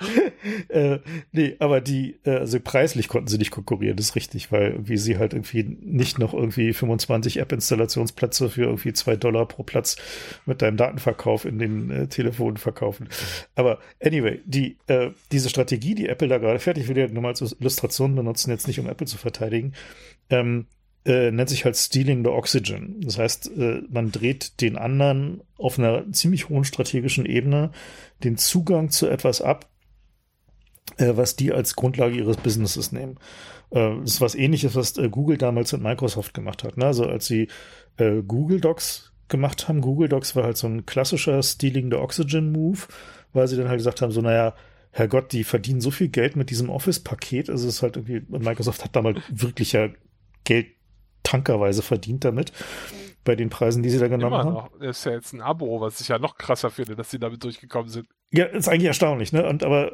äh, nee, aber die, äh, also preislich konnten sie nicht konkurrieren, das ist richtig, weil irgendwie sie halt irgendwie nicht noch irgendwie 25 App-Installationsplätze für irgendwie zwei Dollar pro Platz mit deinem Datenverkauf in den äh, Telefonen verkaufen. Aber anyway, die, äh, diese Strategie, die Apple da gerade fertig will, ja nur mal als Illustration benutzen, jetzt nicht um Apple zu verteidigen, ähm, äh, nennt sich halt Stealing the Oxygen. Das heißt, äh, man dreht den anderen auf einer ziemlich hohen strategischen Ebene den Zugang zu etwas ab, was die als Grundlage ihres Businesses nehmen. Äh, das ist was ähnliches, was äh, Google damals mit Microsoft gemacht hat. Ne? Also als sie äh, Google Docs gemacht haben, Google Docs war halt so ein klassischer Stealing the Oxygen Move, weil sie dann halt gesagt haben, so naja, Herrgott, die verdienen so viel Geld mit diesem Office-Paket. Also es ist halt irgendwie, Microsoft hat damals wirklich ja Geld tankerweise verdient damit bei den Preisen, die sie da genommen Immer haben. Noch. Das ist ja jetzt ein Abo, was ich ja noch krasser finde, dass sie damit durchgekommen sind. Ja, ist eigentlich erstaunlich, ne? Und aber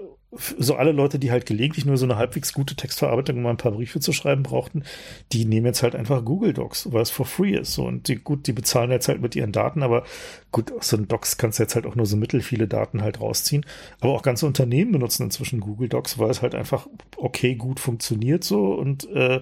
so alle Leute, die halt gelegentlich nur so eine halbwegs gute Textverarbeitung, um ein paar Briefe zu schreiben brauchten, die nehmen jetzt halt einfach Google Docs, weil es for free ist. So und die, gut, die bezahlen jetzt halt mit ihren Daten, aber gut, aus so einem Docs kannst du jetzt halt auch nur so mittel viele Daten halt rausziehen. Aber auch ganze Unternehmen benutzen inzwischen Google Docs, weil es halt einfach okay gut funktioniert so und äh,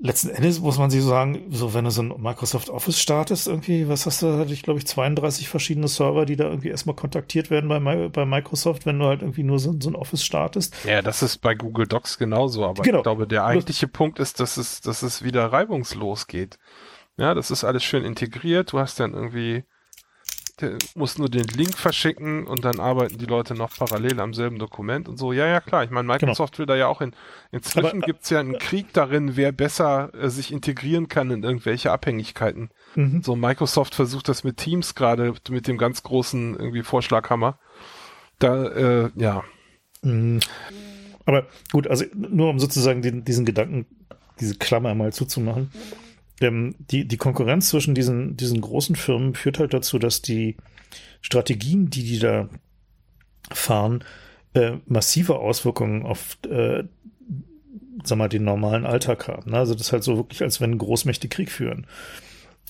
letzten Endes muss man sich so sagen, so wenn du so ein Microsoft Office startest, irgendwie, was hast du, hatte ich glaube ich 32 verschiedene Server, die da irgendwie erstmal kontaktiert werden bei, bei Microsoft, wenn du halt irgendwie nur so, so ein Office startest. Ja, das ist bei Google Docs genauso, aber genau. ich glaube, der eigentliche Punkt ist, dass es, dass es wieder reibungslos geht. Ja, das ist alles schön integriert, du hast dann irgendwie muss nur den Link verschicken und dann arbeiten die Leute noch parallel am selben Dokument und so. Ja, ja, klar. Ich meine, genau. Microsoft genau. will da ja auch in. Inzwischen gibt es ja einen Krieg darin, wer besser äh, sich integrieren kann in irgendwelche Abhängigkeiten. Mhm. So, Microsoft versucht das mit Teams gerade, mit dem ganz großen irgendwie Vorschlaghammer. Da, äh, ja. Mhm. Aber gut, also nur um sozusagen den, diesen Gedanken, diese Klammer mal zuzumachen ähm, die, die Konkurrenz zwischen diesen, diesen großen Firmen führt halt dazu, dass die Strategien, die die da fahren, äh, massive Auswirkungen auf äh, sag mal, den normalen Alltag haben. Ne? Also das ist halt so wirklich, als wenn Großmächte Krieg führen.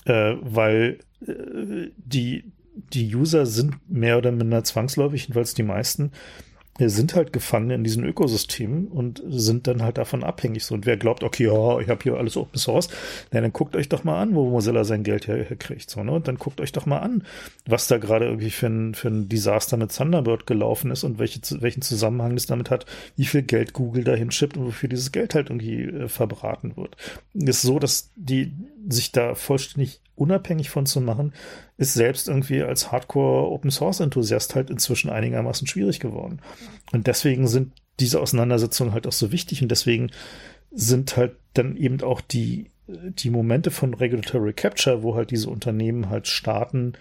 Äh, weil äh, die, die User sind mehr oder minder zwangsläufig, jedenfalls die meisten, sind halt gefangen in diesen Ökosystemen und sind dann halt davon abhängig. So, und wer glaubt, okay, ja, ich habe hier alles Open Source, na, dann guckt euch doch mal an, wo Mozilla sein Geld her, herkriegt. So, ne? Und dann guckt euch doch mal an, was da gerade irgendwie für ein, für ein Desaster mit Thunderbird gelaufen ist und welche, welchen Zusammenhang es damit hat, wie viel Geld Google dahin schippt und wofür dieses Geld halt irgendwie äh, verbraten wird. Ist so, dass die sich da vollständig unabhängig von zu machen, ist selbst irgendwie als Hardcore Open Source Enthusiast halt inzwischen einigermaßen schwierig geworden. Und deswegen sind diese Auseinandersetzungen halt auch so wichtig und deswegen sind halt dann eben auch die, die Momente von Regulatory Capture, wo halt diese Unternehmen halt Staaten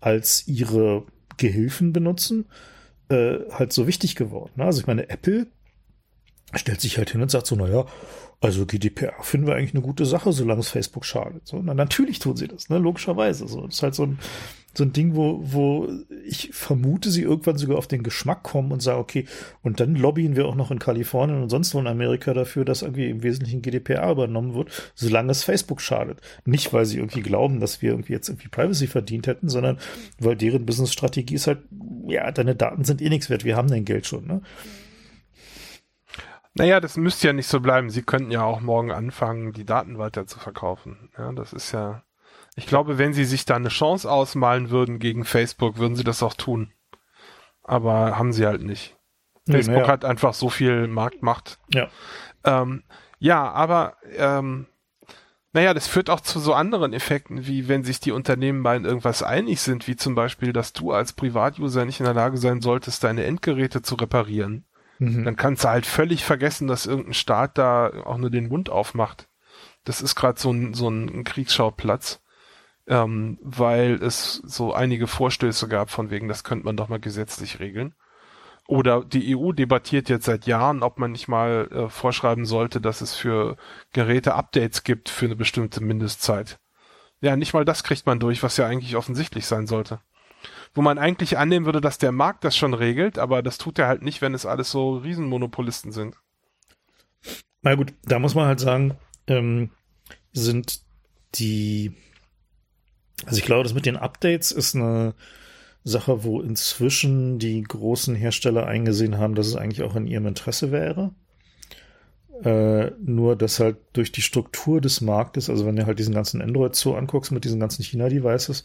als ihre Gehilfen benutzen, äh, halt so wichtig geworden. Also ich meine, Apple stellt sich halt hin und sagt so, naja, also GDPR finden wir eigentlich eine gute Sache, solange es Facebook schadet. So, na, natürlich tun sie das, ne? logischerweise. So, das ist halt so ein, so ein Ding, wo, wo ich vermute, sie irgendwann sogar auf den Geschmack kommen und sagen, okay, und dann lobbyen wir auch noch in Kalifornien und sonst wo in Amerika dafür, dass irgendwie im Wesentlichen GDPR übernommen wird, solange es Facebook schadet. Nicht, weil sie irgendwie glauben, dass wir irgendwie jetzt irgendwie Privacy verdient hätten, sondern weil deren Business-Strategie ist halt, ja, deine Daten sind eh nichts wert, wir haben dein Geld schon, ne? Naja, das müsste ja nicht so bleiben. Sie könnten ja auch morgen anfangen, die Daten weiter zu verkaufen. Ja, das ist ja. Ich glaube, wenn sie sich da eine Chance ausmalen würden gegen Facebook, würden sie das auch tun. Aber haben sie halt nicht. Facebook ja. hat einfach so viel Marktmacht. Ja. Ähm, ja, aber ähm, naja, das führt auch zu so anderen Effekten, wie wenn sich die Unternehmen mal in irgendwas einig sind, wie zum Beispiel, dass du als Privatuser nicht in der Lage sein solltest, deine Endgeräte zu reparieren. Mhm. Dann kannst du halt völlig vergessen, dass irgendein Staat da auch nur den Mund aufmacht. Das ist gerade so ein, so ein Kriegsschauplatz, ähm, weil es so einige Vorstöße gab von wegen, das könnte man doch mal gesetzlich regeln. Oder die EU debattiert jetzt seit Jahren, ob man nicht mal äh, vorschreiben sollte, dass es für Geräte Updates gibt für eine bestimmte Mindestzeit. Ja, nicht mal das kriegt man durch, was ja eigentlich offensichtlich sein sollte wo man eigentlich annehmen würde, dass der Markt das schon regelt, aber das tut er halt nicht, wenn es alles so Riesenmonopolisten sind. Na gut, da muss man halt sagen, ähm, sind die, also ich glaube, das mit den Updates ist eine Sache, wo inzwischen die großen Hersteller eingesehen haben, dass es eigentlich auch in ihrem Interesse wäre. Äh, nur, dass halt durch die Struktur des Marktes, also wenn du halt diesen ganzen Android so anguckst mit diesen ganzen China-Devices,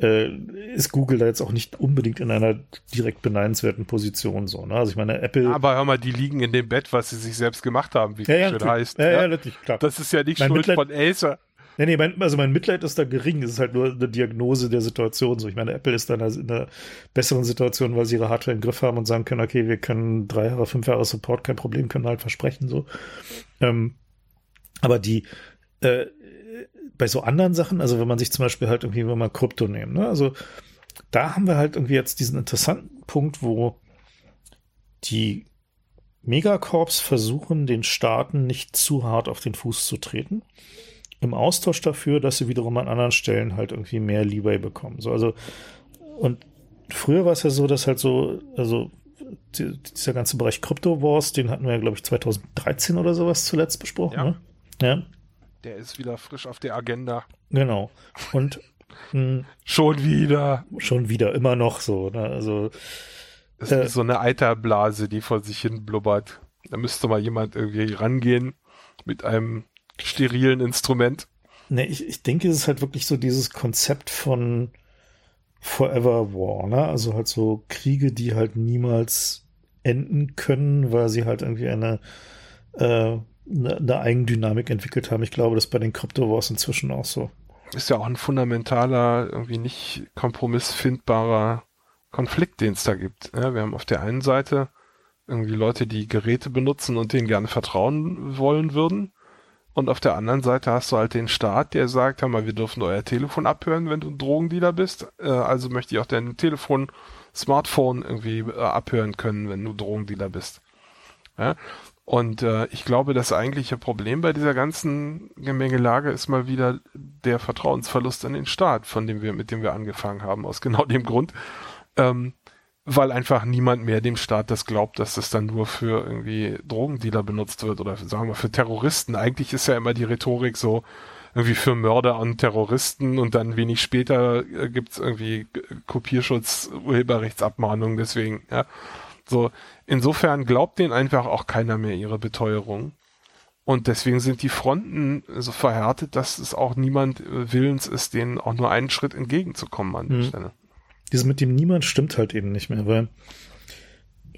äh, ist Google da jetzt auch nicht unbedingt in einer direkt beneidenswerten Position so. Ne? Also ich meine, Apple. Aber hör mal, die liegen in dem Bett, was sie sich selbst gemacht haben, wie es ja, ja, schön heißt. Ja, ja, ja, natürlich, klar. Das ist ja nicht mein Schuld Mitleid, von Acer. Nee, nee, mein, also mein Mitleid ist da gering. Es ist halt nur eine Diagnose der Situation. So, ich meine, Apple ist da in einer, in einer besseren Situation, weil sie ihre Hardware im Griff haben und sagen können, okay, wir können drei Jahre, fünf Jahre Support, kein Problem, können halt versprechen, so. Ähm, aber die, äh, bei so anderen Sachen, also wenn man sich zum Beispiel halt irgendwie, wenn man Krypto nehmen, ne? also da haben wir halt irgendwie jetzt diesen interessanten Punkt, wo die Megacorps versuchen, den Staaten nicht zu hart auf den Fuß zu treten. Im Austausch dafür, dass sie wiederum an anderen Stellen halt irgendwie mehr Leeway bekommen. So, also, und früher war es ja so, dass halt so, also die, dieser ganze Bereich Crypto Wars, den hatten wir ja, glaube ich, 2013 oder sowas zuletzt besprochen. Ja. Ne? ja. Der ist wieder frisch auf der Agenda. Genau. Und mh, hm, schon wieder. Schon wieder, immer noch so. Ne? Also das ist äh, so eine Eiterblase, die vor sich hin blubbert. Da müsste mal jemand irgendwie rangehen mit einem sterilen Instrument. Ne, ich, ich denke, es ist halt wirklich so dieses Konzept von Forever War, ne? Also halt so Kriege, die halt niemals enden können, weil sie halt irgendwie eine, äh, eine, eine Eigendynamik entwickelt haben. Ich glaube, das ist bei den Crypto Wars inzwischen auch so. Ist ja auch ein fundamentaler, irgendwie nicht kompromissfindbarer Konflikt, den es da gibt. Ja, wir haben auf der einen Seite irgendwie Leute, die Geräte benutzen und denen gerne vertrauen wollen würden. Und auf der anderen Seite hast du halt den Staat, der sagt, hör mal, wir dürfen euer Telefon abhören, wenn du ein Drogendealer bist. Äh, also möchte ich auch dein Telefon, Smartphone irgendwie äh, abhören können, wenn du Drogendealer bist. Ja? Und äh, ich glaube, das eigentliche Problem bei dieser ganzen Gemengelage ist mal wieder der Vertrauensverlust an den Staat, von dem wir, mit dem wir angefangen haben, aus genau dem Grund, ähm, weil einfach niemand mehr dem Staat das glaubt, dass das dann nur für irgendwie Drogendealer benutzt wird oder sagen wir für Terroristen. Eigentlich ist ja immer die Rhetorik so irgendwie für Mörder und Terroristen und dann wenig später äh, gibt's irgendwie Kopierschutz, Urheberrechtsabmahnung, deswegen, ja. So, insofern glaubt denen einfach auch keiner mehr ihre Beteuerung. Und deswegen sind die Fronten so verhärtet, dass es auch niemand äh, willens ist, denen auch nur einen Schritt entgegenzukommen an der mhm. Stelle dieses mit dem Niemand stimmt halt eben nicht mehr, weil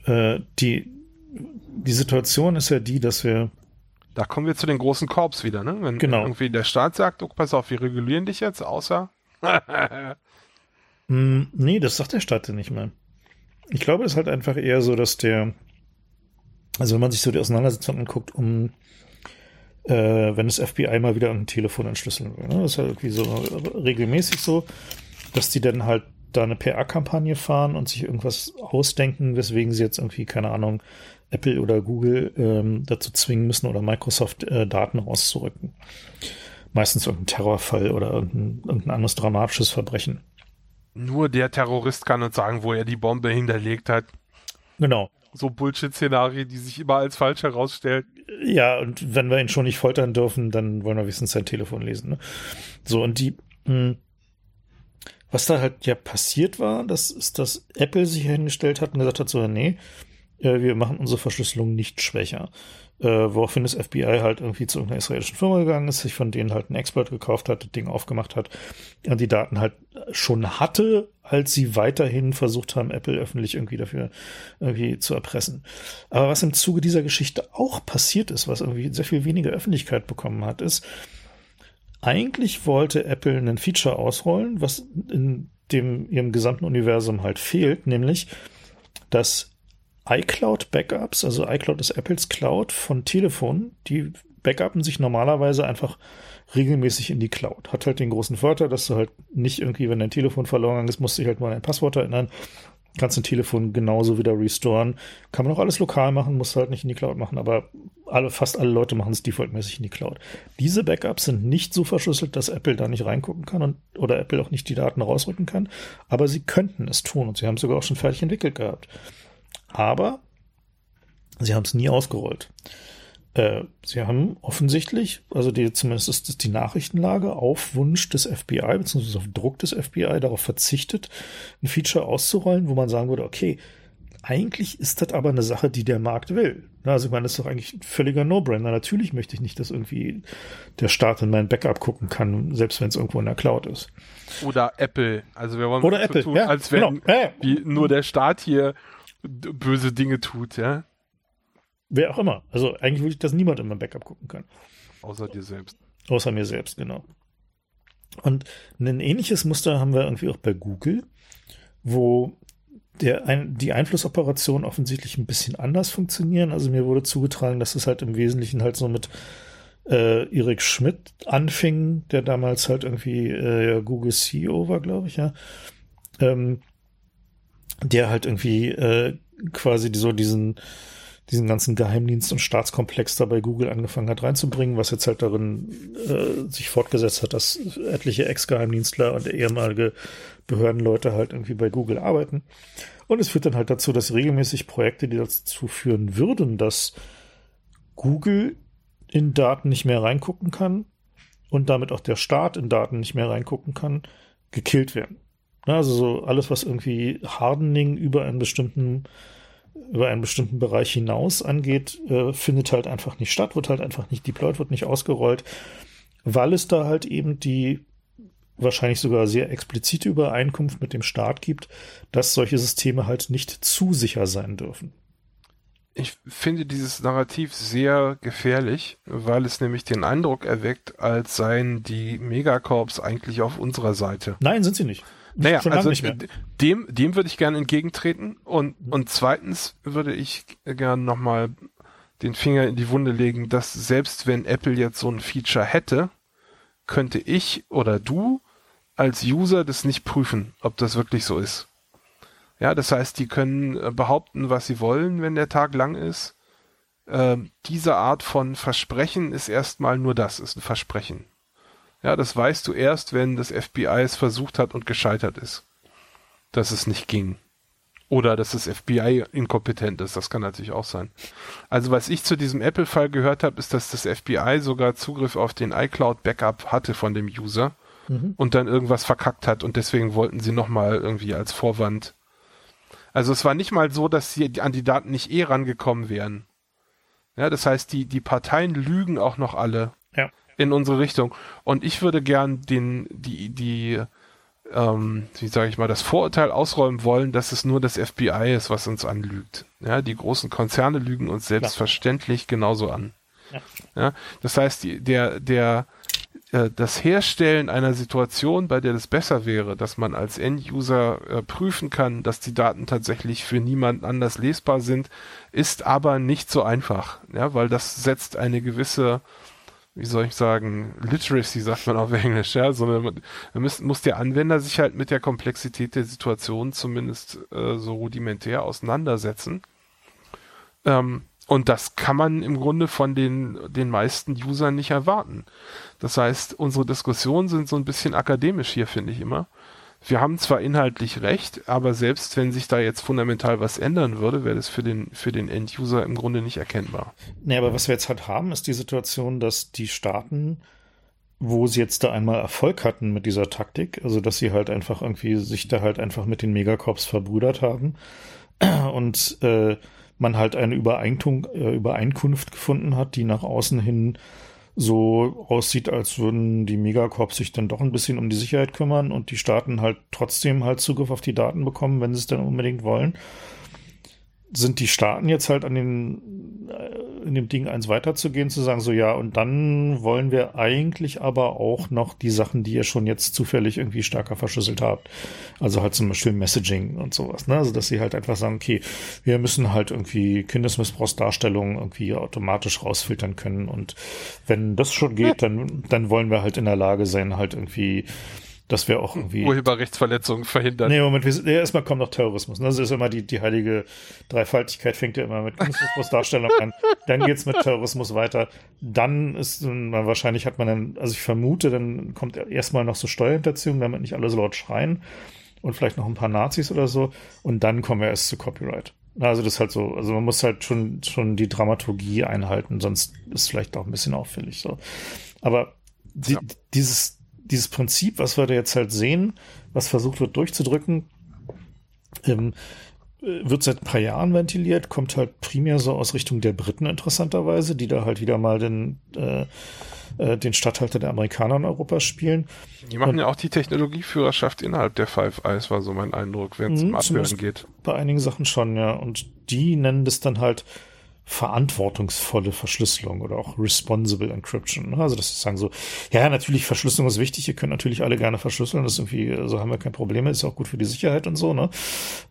äh, die, die Situation ist ja die, dass wir. Da kommen wir zu den großen Korps wieder, ne? Wenn genau. irgendwie der Staat sagt, oh, pass auf, wir regulieren dich jetzt, außer. mm, nee, das sagt der Staat ja nicht mehr. Ich glaube, es ist halt einfach eher so, dass der, also wenn man sich so die Auseinandersetzung anguckt, um äh, wenn das FBI mal wieder ein Telefon entschlüsseln will. Ne? Das ist halt irgendwie so regelmäßig so, dass die dann halt da eine PR-Kampagne fahren und sich irgendwas ausdenken, weswegen sie jetzt irgendwie, keine Ahnung, Apple oder Google ähm, dazu zwingen müssen oder Microsoft äh, Daten rauszurücken. Meistens irgendein Terrorfall oder irgendein, irgendein anderes dramatisches Verbrechen. Nur der Terrorist kann uns sagen, wo er die Bombe hinterlegt hat. Genau. So Bullshit-Szenarien, die sich immer als falsch herausstellen. Ja, und wenn wir ihn schon nicht foltern dürfen, dann wollen wir wenigstens sein Telefon lesen. Ne? So, und die, mh, hm, was da halt ja passiert war, das ist, dass Apple sich hingestellt hat und gesagt hat, so, nee, äh, wir machen unsere Verschlüsselung nicht schwächer. Äh, woraufhin das FBI halt irgendwie zu irgendeiner israelischen Firma gegangen ist, sich von denen halt einen Expert gekauft hat, das Ding aufgemacht hat und die Daten halt schon hatte, als sie weiterhin versucht haben, Apple öffentlich irgendwie dafür irgendwie zu erpressen. Aber was im Zuge dieser Geschichte auch passiert ist, was irgendwie sehr viel weniger Öffentlichkeit bekommen hat, ist, eigentlich wollte Apple einen Feature ausrollen, was in dem ihrem gesamten Universum halt fehlt, nämlich dass iCloud Backups, also iCloud ist Apples Cloud von Telefonen, die backuppen sich normalerweise einfach regelmäßig in die Cloud. Hat halt den großen Vorteil, dass du halt nicht irgendwie, wenn dein Telefon verloren ist, musst du dich halt mal an dein Passwort erinnern, kannst ein Telefon genauso wieder restoren. Kann man auch alles lokal machen, muss halt nicht in die Cloud machen, aber alle, fast alle Leute machen es defaultmäßig in die Cloud. Diese Backups sind nicht so verschlüsselt, dass Apple da nicht reingucken kann und, oder Apple auch nicht die Daten rausrücken kann, aber sie könnten es tun und sie haben es sogar auch schon fertig entwickelt gehabt. Aber sie haben es nie ausgerollt. Äh, sie haben offensichtlich, also die, zumindest ist das die Nachrichtenlage, auf Wunsch des FBI, beziehungsweise auf Druck des FBI darauf verzichtet, ein Feature auszurollen, wo man sagen würde, okay, eigentlich ist das aber eine Sache, die der Markt will. Also ich meine, das ist doch eigentlich ein völliger No-Brainer. Natürlich möchte ich nicht, dass irgendwie der Staat in mein Backup gucken kann, selbst wenn es irgendwo in der Cloud ist. Oder Apple. Also wir wollen Oder Apple, tun, ja, als wenn genau. wie nur der Staat hier böse Dinge tut, ja. Wer auch immer. Also eigentlich würde ich, dass niemand in mein Backup gucken kann. Außer dir selbst. Außer mir selbst, genau. Und ein ähnliches Muster haben wir irgendwie auch bei Google, wo der, ein, die Einflussoperationen offensichtlich ein bisschen anders funktionieren. Also mir wurde zugetragen, dass es halt im Wesentlichen halt so mit äh, Erik Schmidt anfing, der damals halt irgendwie äh, Google CEO war, glaube ich, ja. Ähm, der halt irgendwie äh, quasi so diesen diesen ganzen Geheimdienst- und Staatskomplex da bei Google angefangen hat reinzubringen, was jetzt halt darin äh, sich fortgesetzt hat, dass etliche Ex-Geheimdienstler und ehemalige Behördenleute halt irgendwie bei Google arbeiten. Und es führt dann halt dazu, dass regelmäßig Projekte, die dazu führen würden, dass Google in Daten nicht mehr reingucken kann und damit auch der Staat in Daten nicht mehr reingucken kann, gekillt werden. Also so alles, was irgendwie Hardening über einen bestimmten über einen bestimmten Bereich hinaus angeht, äh, findet halt einfach nicht statt, wird halt einfach nicht deployed, wird nicht ausgerollt, weil es da halt eben die wahrscheinlich sogar sehr explizite Übereinkunft mit dem Staat gibt, dass solche Systeme halt nicht zu sicher sein dürfen. Ich finde dieses Narrativ sehr gefährlich, weil es nämlich den Eindruck erweckt, als seien die Megacorps eigentlich auf unserer Seite. Nein, sind sie nicht. Naja, also dem, dem würde ich gerne entgegentreten und, mhm. und zweitens würde ich gerne nochmal den Finger in die Wunde legen, dass selbst wenn Apple jetzt so ein Feature hätte, könnte ich oder du als User das nicht prüfen, ob das wirklich so ist. Ja, das heißt, die können äh, behaupten, was sie wollen, wenn der Tag lang ist. Ähm, diese Art von Versprechen ist erstmal nur das, ist ein Versprechen. Ja, das weißt du erst, wenn das FBI es versucht hat und gescheitert ist. Dass es nicht ging. Oder dass das FBI inkompetent ist, das kann natürlich auch sein. Also was ich zu diesem Apple-Fall gehört habe, ist, dass das FBI sogar Zugriff auf den iCloud-Backup hatte von dem User mhm. und dann irgendwas verkackt hat und deswegen wollten sie nochmal irgendwie als Vorwand also es war nicht mal so, dass sie an die Daten nicht eh rangekommen wären. Ja, das heißt, die, die Parteien lügen auch noch alle. In unsere Richtung. Und ich würde gern den, die, die, ähm, wie sage ich mal, das Vorurteil ausräumen wollen, dass es nur das FBI ist, was uns anlügt. Ja, die großen Konzerne lügen uns selbstverständlich genauso an. Ja. ja. das heißt, die, der, der, äh, das Herstellen einer Situation, bei der es besser wäre, dass man als End-User äh, prüfen kann, dass die Daten tatsächlich für niemand anders lesbar sind, ist aber nicht so einfach, ja, weil das setzt eine gewisse, wie soll ich sagen, Literacy sagt man auf Englisch, ja, sondern man muss, der Anwender sich halt mit der Komplexität der Situation zumindest äh, so rudimentär auseinandersetzen. Ähm, und das kann man im Grunde von den, den meisten Usern nicht erwarten. Das heißt, unsere Diskussionen sind so ein bisschen akademisch hier, finde ich immer. Wir haben zwar inhaltlich recht, aber selbst wenn sich da jetzt fundamental was ändern würde, wäre das für den, für den End-User im Grunde nicht erkennbar. Nee, aber was wir jetzt halt haben, ist die Situation, dass die Staaten, wo sie jetzt da einmal Erfolg hatten mit dieser Taktik, also dass sie halt einfach irgendwie sich da halt einfach mit den Megacorps verbrüdert haben und äh, man halt eine äh, Übereinkunft gefunden hat, die nach außen hin so aussieht, als würden die Megacorps sich dann doch ein bisschen um die Sicherheit kümmern und die Staaten halt trotzdem halt Zugriff auf die Daten bekommen, wenn sie es dann unbedingt wollen sind die Staaten jetzt halt an den, äh, in dem Ding eins weiterzugehen, zu sagen, so ja, und dann wollen wir eigentlich aber auch noch die Sachen, die ihr schon jetzt zufällig irgendwie stärker verschlüsselt habt. Also halt zum Beispiel Messaging und sowas, ne? Also dass sie halt einfach sagen, okay, wir müssen halt irgendwie Kindesmissbrauchsdarstellungen irgendwie automatisch rausfiltern können. Und wenn das schon geht, dann, dann wollen wir halt in der Lage sein, halt irgendwie dass wir auch irgendwie. Urheberrechtsverletzungen verhindern. Nee, Moment, wir, ja, erstmal kommt noch Terrorismus. Ne? Das ist immer die, die heilige Dreifaltigkeit, fängt ja immer mit Kunstdarstellung an. Dann geht's mit Terrorismus weiter. Dann ist man wahrscheinlich hat man dann, also ich vermute, dann kommt erstmal noch so Steuerhinterziehung, damit nicht alle so laut schreien. Und vielleicht noch ein paar Nazis oder so. Und dann kommen wir erst zu Copyright. Also das ist halt so, also man muss halt schon, schon die Dramaturgie einhalten, sonst ist es vielleicht auch ein bisschen auffällig so. Aber die, ja. dieses, dieses Prinzip, was wir da jetzt halt sehen, was versucht wird durchzudrücken, ähm, wird seit ein paar Jahren ventiliert, kommt halt primär so aus Richtung der Briten interessanterweise, die da halt wieder mal den, äh, äh, den Statthalter der Amerikaner in Europa spielen. Die machen Und, ja auch die Technologieführerschaft innerhalb der Five Eyes, war so mein Eindruck, wenn es um Abhören geht. Bei einigen Sachen schon, ja. Und die nennen das dann halt verantwortungsvolle Verschlüsselung oder auch responsible encryption. Ne? Also dass sie sagen so, ja, natürlich Verschlüsselung ist wichtig, ihr könnt natürlich alle gerne verschlüsseln, das ist irgendwie, so also haben wir kein Problem, ist auch gut für die Sicherheit und so, ne?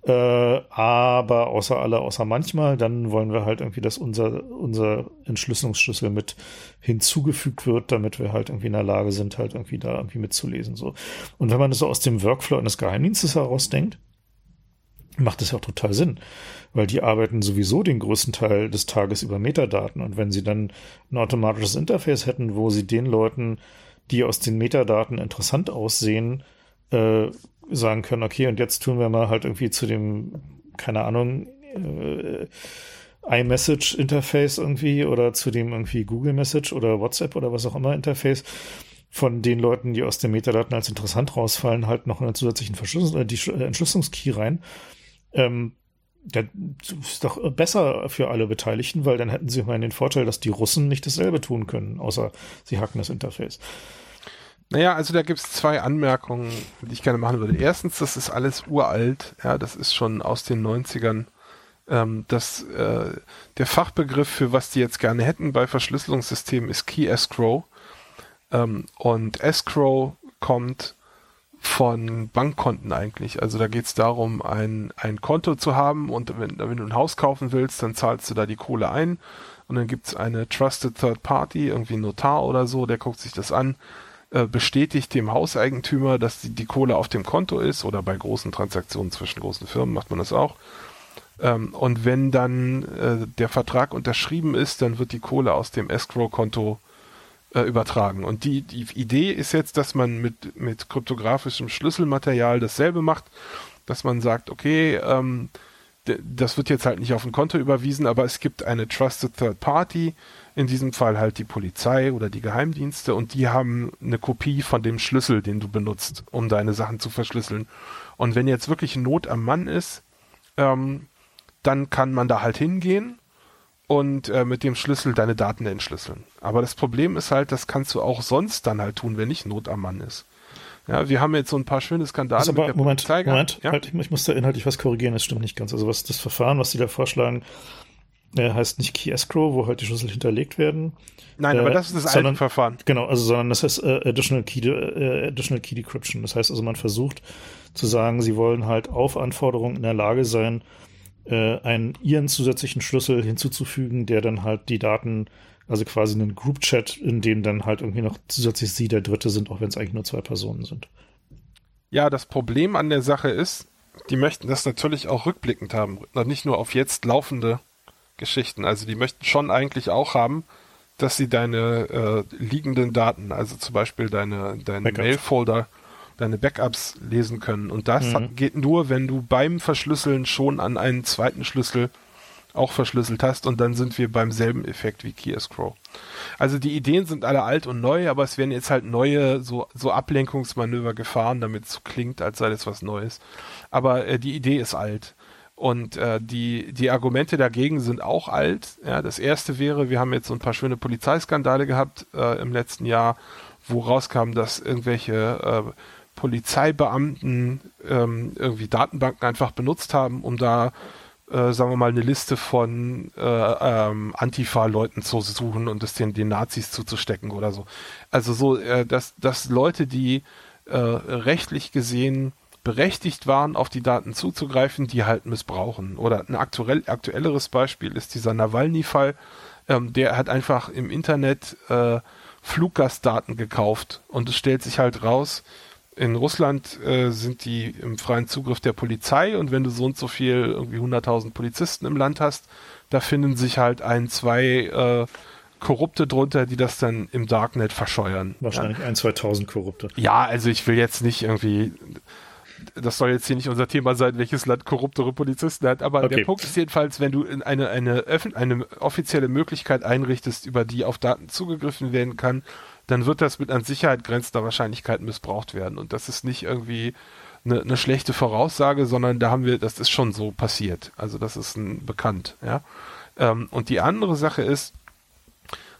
Äh, aber außer alle, außer manchmal, dann wollen wir halt irgendwie, dass unser, unser Entschlüsselungsschlüssel mit hinzugefügt wird, damit wir halt irgendwie in der Lage sind, halt irgendwie da irgendwie mitzulesen. so. Und wenn man das so aus dem Workflow eines Geheimdienstes herausdenkt, macht das ja auch total Sinn weil die arbeiten sowieso den größten Teil des Tages über Metadaten. Und wenn sie dann ein automatisches Interface hätten, wo sie den Leuten, die aus den Metadaten interessant aussehen, äh, sagen können, okay, und jetzt tun wir mal halt irgendwie zu dem, keine Ahnung, äh, iMessage Interface irgendwie oder zu dem irgendwie Google Message oder WhatsApp oder was auch immer Interface von den Leuten, die aus den Metadaten als interessant rausfallen, halt noch einen zusätzlichen Verschlüsselung, äh, die äh, Entschlüsselungskey rein. Ähm, Ja, ist doch besser für alle Beteiligten, weil dann hätten sie immerhin den Vorteil, dass die Russen nicht dasselbe tun können, außer sie hacken das Interface. Naja, also da gibt es zwei Anmerkungen, die ich gerne machen würde. Erstens, das ist alles uralt, ja, das ist schon aus den 90ern. Ähm, das, äh, der Fachbegriff für was die jetzt gerne hätten bei Verschlüsselungssystemen ist Key Escrow. Ähm, und Escrow kommt von Bankkonten eigentlich. Also da geht es darum, ein, ein Konto zu haben und wenn, wenn, du ein Haus kaufen willst, dann zahlst du da die Kohle ein und dann gibt es eine Trusted Third Party, irgendwie ein Notar oder so, der guckt sich das an, äh, bestätigt dem Hauseigentümer, dass die, die Kohle auf dem Konto ist oder bei großen Transaktionen zwischen großen Firmen macht man das auch. Ähm, und wenn dann äh, der Vertrag unterschrieben ist, dann wird die Kohle aus dem Escrow-Konto äh, übertragen. Und die, die Idee ist jetzt, dass man mit, mit kryptografischem Schlüsselmaterial dasselbe macht, dass man sagt, okay, ähm, das wird jetzt halt nicht auf ein Konto überwiesen, aber es gibt eine Trusted Third Party, in diesem Fall halt die Polizei oder die Geheimdienste und die haben eine Kopie von dem Schlüssel, den du benutzt, um deine Sachen zu verschlüsseln. Und wenn jetzt wirklich Not am Mann ist, ähm, dann kann man da halt hingehen und äh, mit dem Schlüssel deine Daten entschlüsseln. Aber das Problem ist halt, das kannst du auch sonst dann halt tun, wenn nicht Not am Mann ist. Ja, wir haben jetzt so ein paar schöne Skandale also aber, mit der Moment, Polizei Moment, ja? halt, ich, ich muss da inhaltlich was korrigieren, das stimmt nicht ganz. Also was das Verfahren, was die da vorschlagen, äh, heißt nicht Key Escrow, wo halt die Schlüssel hinterlegt werden. Nein, äh, aber das ist das sondern, alte Verfahren. Genau, also sondern das heißt äh, Additional Key, äh, Additional Key Decryption. Das heißt also, man versucht zu sagen, sie wollen halt auf Anforderungen in der Lage sein, äh, einen ihren zusätzlichen Schlüssel hinzuzufügen, der dann halt die Daten, also quasi einen Group Chat, in dem dann halt irgendwie noch zusätzlich sie der Dritte sind, auch wenn es eigentlich nur zwei Personen sind. Ja, das Problem an der Sache ist, die möchten das natürlich auch rückblickend haben, nicht nur auf jetzt laufende Geschichten. Also die möchten schon eigentlich auch haben, dass sie deine äh, liegenden Daten, also zum Beispiel deine, deine Mail-Folder, deine Backups lesen können. Und das mhm. geht nur, wenn du beim Verschlüsseln schon an einen zweiten Schlüssel auch verschlüsselt hast und dann sind wir beim selben Effekt wie Key Escrow. Also die Ideen sind alle alt und neu, aber es werden jetzt halt neue so, so Ablenkungsmanöver gefahren, damit es so klingt, als sei das was Neues. Aber äh, die Idee ist alt. Und äh, die, die Argumente dagegen sind auch alt. Ja, das erste wäre, wir haben jetzt so ein paar schöne Polizeiskandale gehabt äh, im letzten Jahr, wo rauskam, dass irgendwelche äh, Polizeibeamten ähm, irgendwie Datenbanken einfach benutzt haben, um da, äh, sagen wir mal, eine Liste von äh, ähm, Antifa-Leuten zu suchen und es den, den Nazis zuzustecken oder so. Also so, äh, dass, dass Leute, die äh, rechtlich gesehen berechtigt waren, auf die Daten zuzugreifen, die halt missbrauchen. Oder ein aktuell, aktuelleres Beispiel ist dieser Nawalny-Fall. Ähm, der hat einfach im Internet äh, Fluggastdaten gekauft und es stellt sich halt raus, in Russland äh, sind die im freien Zugriff der Polizei und wenn du so und so viel, irgendwie 100.000 Polizisten im Land hast, da finden sich halt ein, zwei äh, Korrupte drunter, die das dann im Darknet verscheuern. Wahrscheinlich ja. ein, 2000 Korrupte. Ja, also ich will jetzt nicht irgendwie, das soll jetzt hier nicht unser Thema sein, welches Land korruptere Polizisten hat, aber okay. der Punkt ist jedenfalls, wenn du eine, eine, eine offizielle Möglichkeit einrichtest, über die auf Daten zugegriffen werden kann, dann wird das mit an Sicherheit grenzender Wahrscheinlichkeit missbraucht werden. Und das ist nicht irgendwie eine, eine, schlechte Voraussage, sondern da haben wir, das ist schon so passiert. Also das ist ein, bekannt, ja. Ähm, und die andere Sache ist,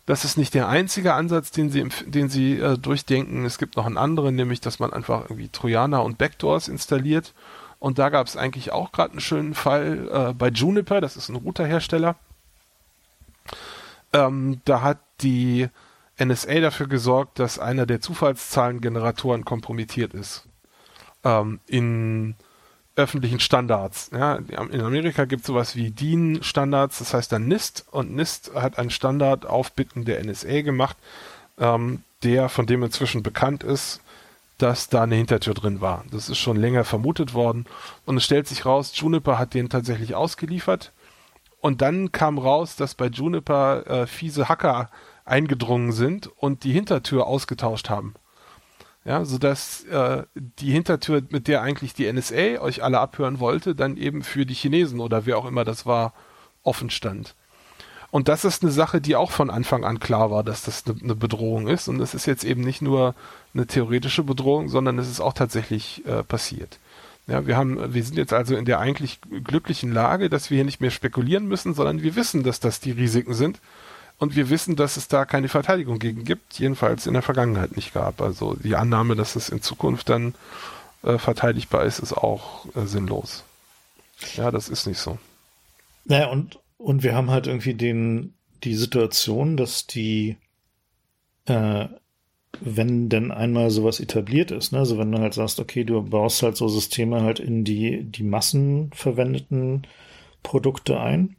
das ist nicht der einzige Ansatz, den sie, den sie äh, durchdenken. Es gibt noch einen anderen, nämlich, dass man einfach irgendwie Trojaner und Backdoors installiert. Und da gab es eigentlich auch gerade einen schönen Fall äh, bei Juniper, das ist ein Routerhersteller. Ähm, da hat die NSA dafür gesorgt, dass einer der Zufallszahlengeneratoren kompromittiert ist. Ähm, in öffentlichen Standards. Ja, in Amerika gibt es sowas wie DIN-Standards, das heißt dann NIST und NIST hat einen Standard auf Bitten der NSA gemacht, ähm, der von dem inzwischen bekannt ist, dass da eine Hintertür drin war. Das ist schon länger vermutet worden und es stellt sich raus, Juniper hat den tatsächlich ausgeliefert und dann kam raus, dass bei Juniper äh, fiese Hacker eingedrungen sind und die Hintertür ausgetauscht haben. Ja, sodass äh, die Hintertür, mit der eigentlich die NSA euch alle abhören wollte, dann eben für die Chinesen oder wer auch immer das war, offen stand. Und das ist eine Sache, die auch von Anfang an klar war, dass das eine, eine Bedrohung ist. Und es ist jetzt eben nicht nur eine theoretische Bedrohung, sondern es ist auch tatsächlich äh, passiert. Ja, wir haben, wir sind jetzt also in der eigentlich glücklichen Lage, dass wir hier nicht mehr spekulieren müssen, sondern wir wissen, dass das die Risiken sind. Und wir wissen, dass es da keine Verteidigung gegen gibt, jedenfalls in der Vergangenheit nicht gab. Also die Annahme, dass es in Zukunft dann äh, verteidigbar ist, ist auch äh, sinnlos. Ja, das ist nicht so. Naja, und, und wir haben halt irgendwie den, die Situation, dass die, äh, wenn denn einmal sowas etabliert ist, ne, also wenn du halt sagst, okay, du baust halt so Systeme halt in die, die massenverwendeten Produkte ein,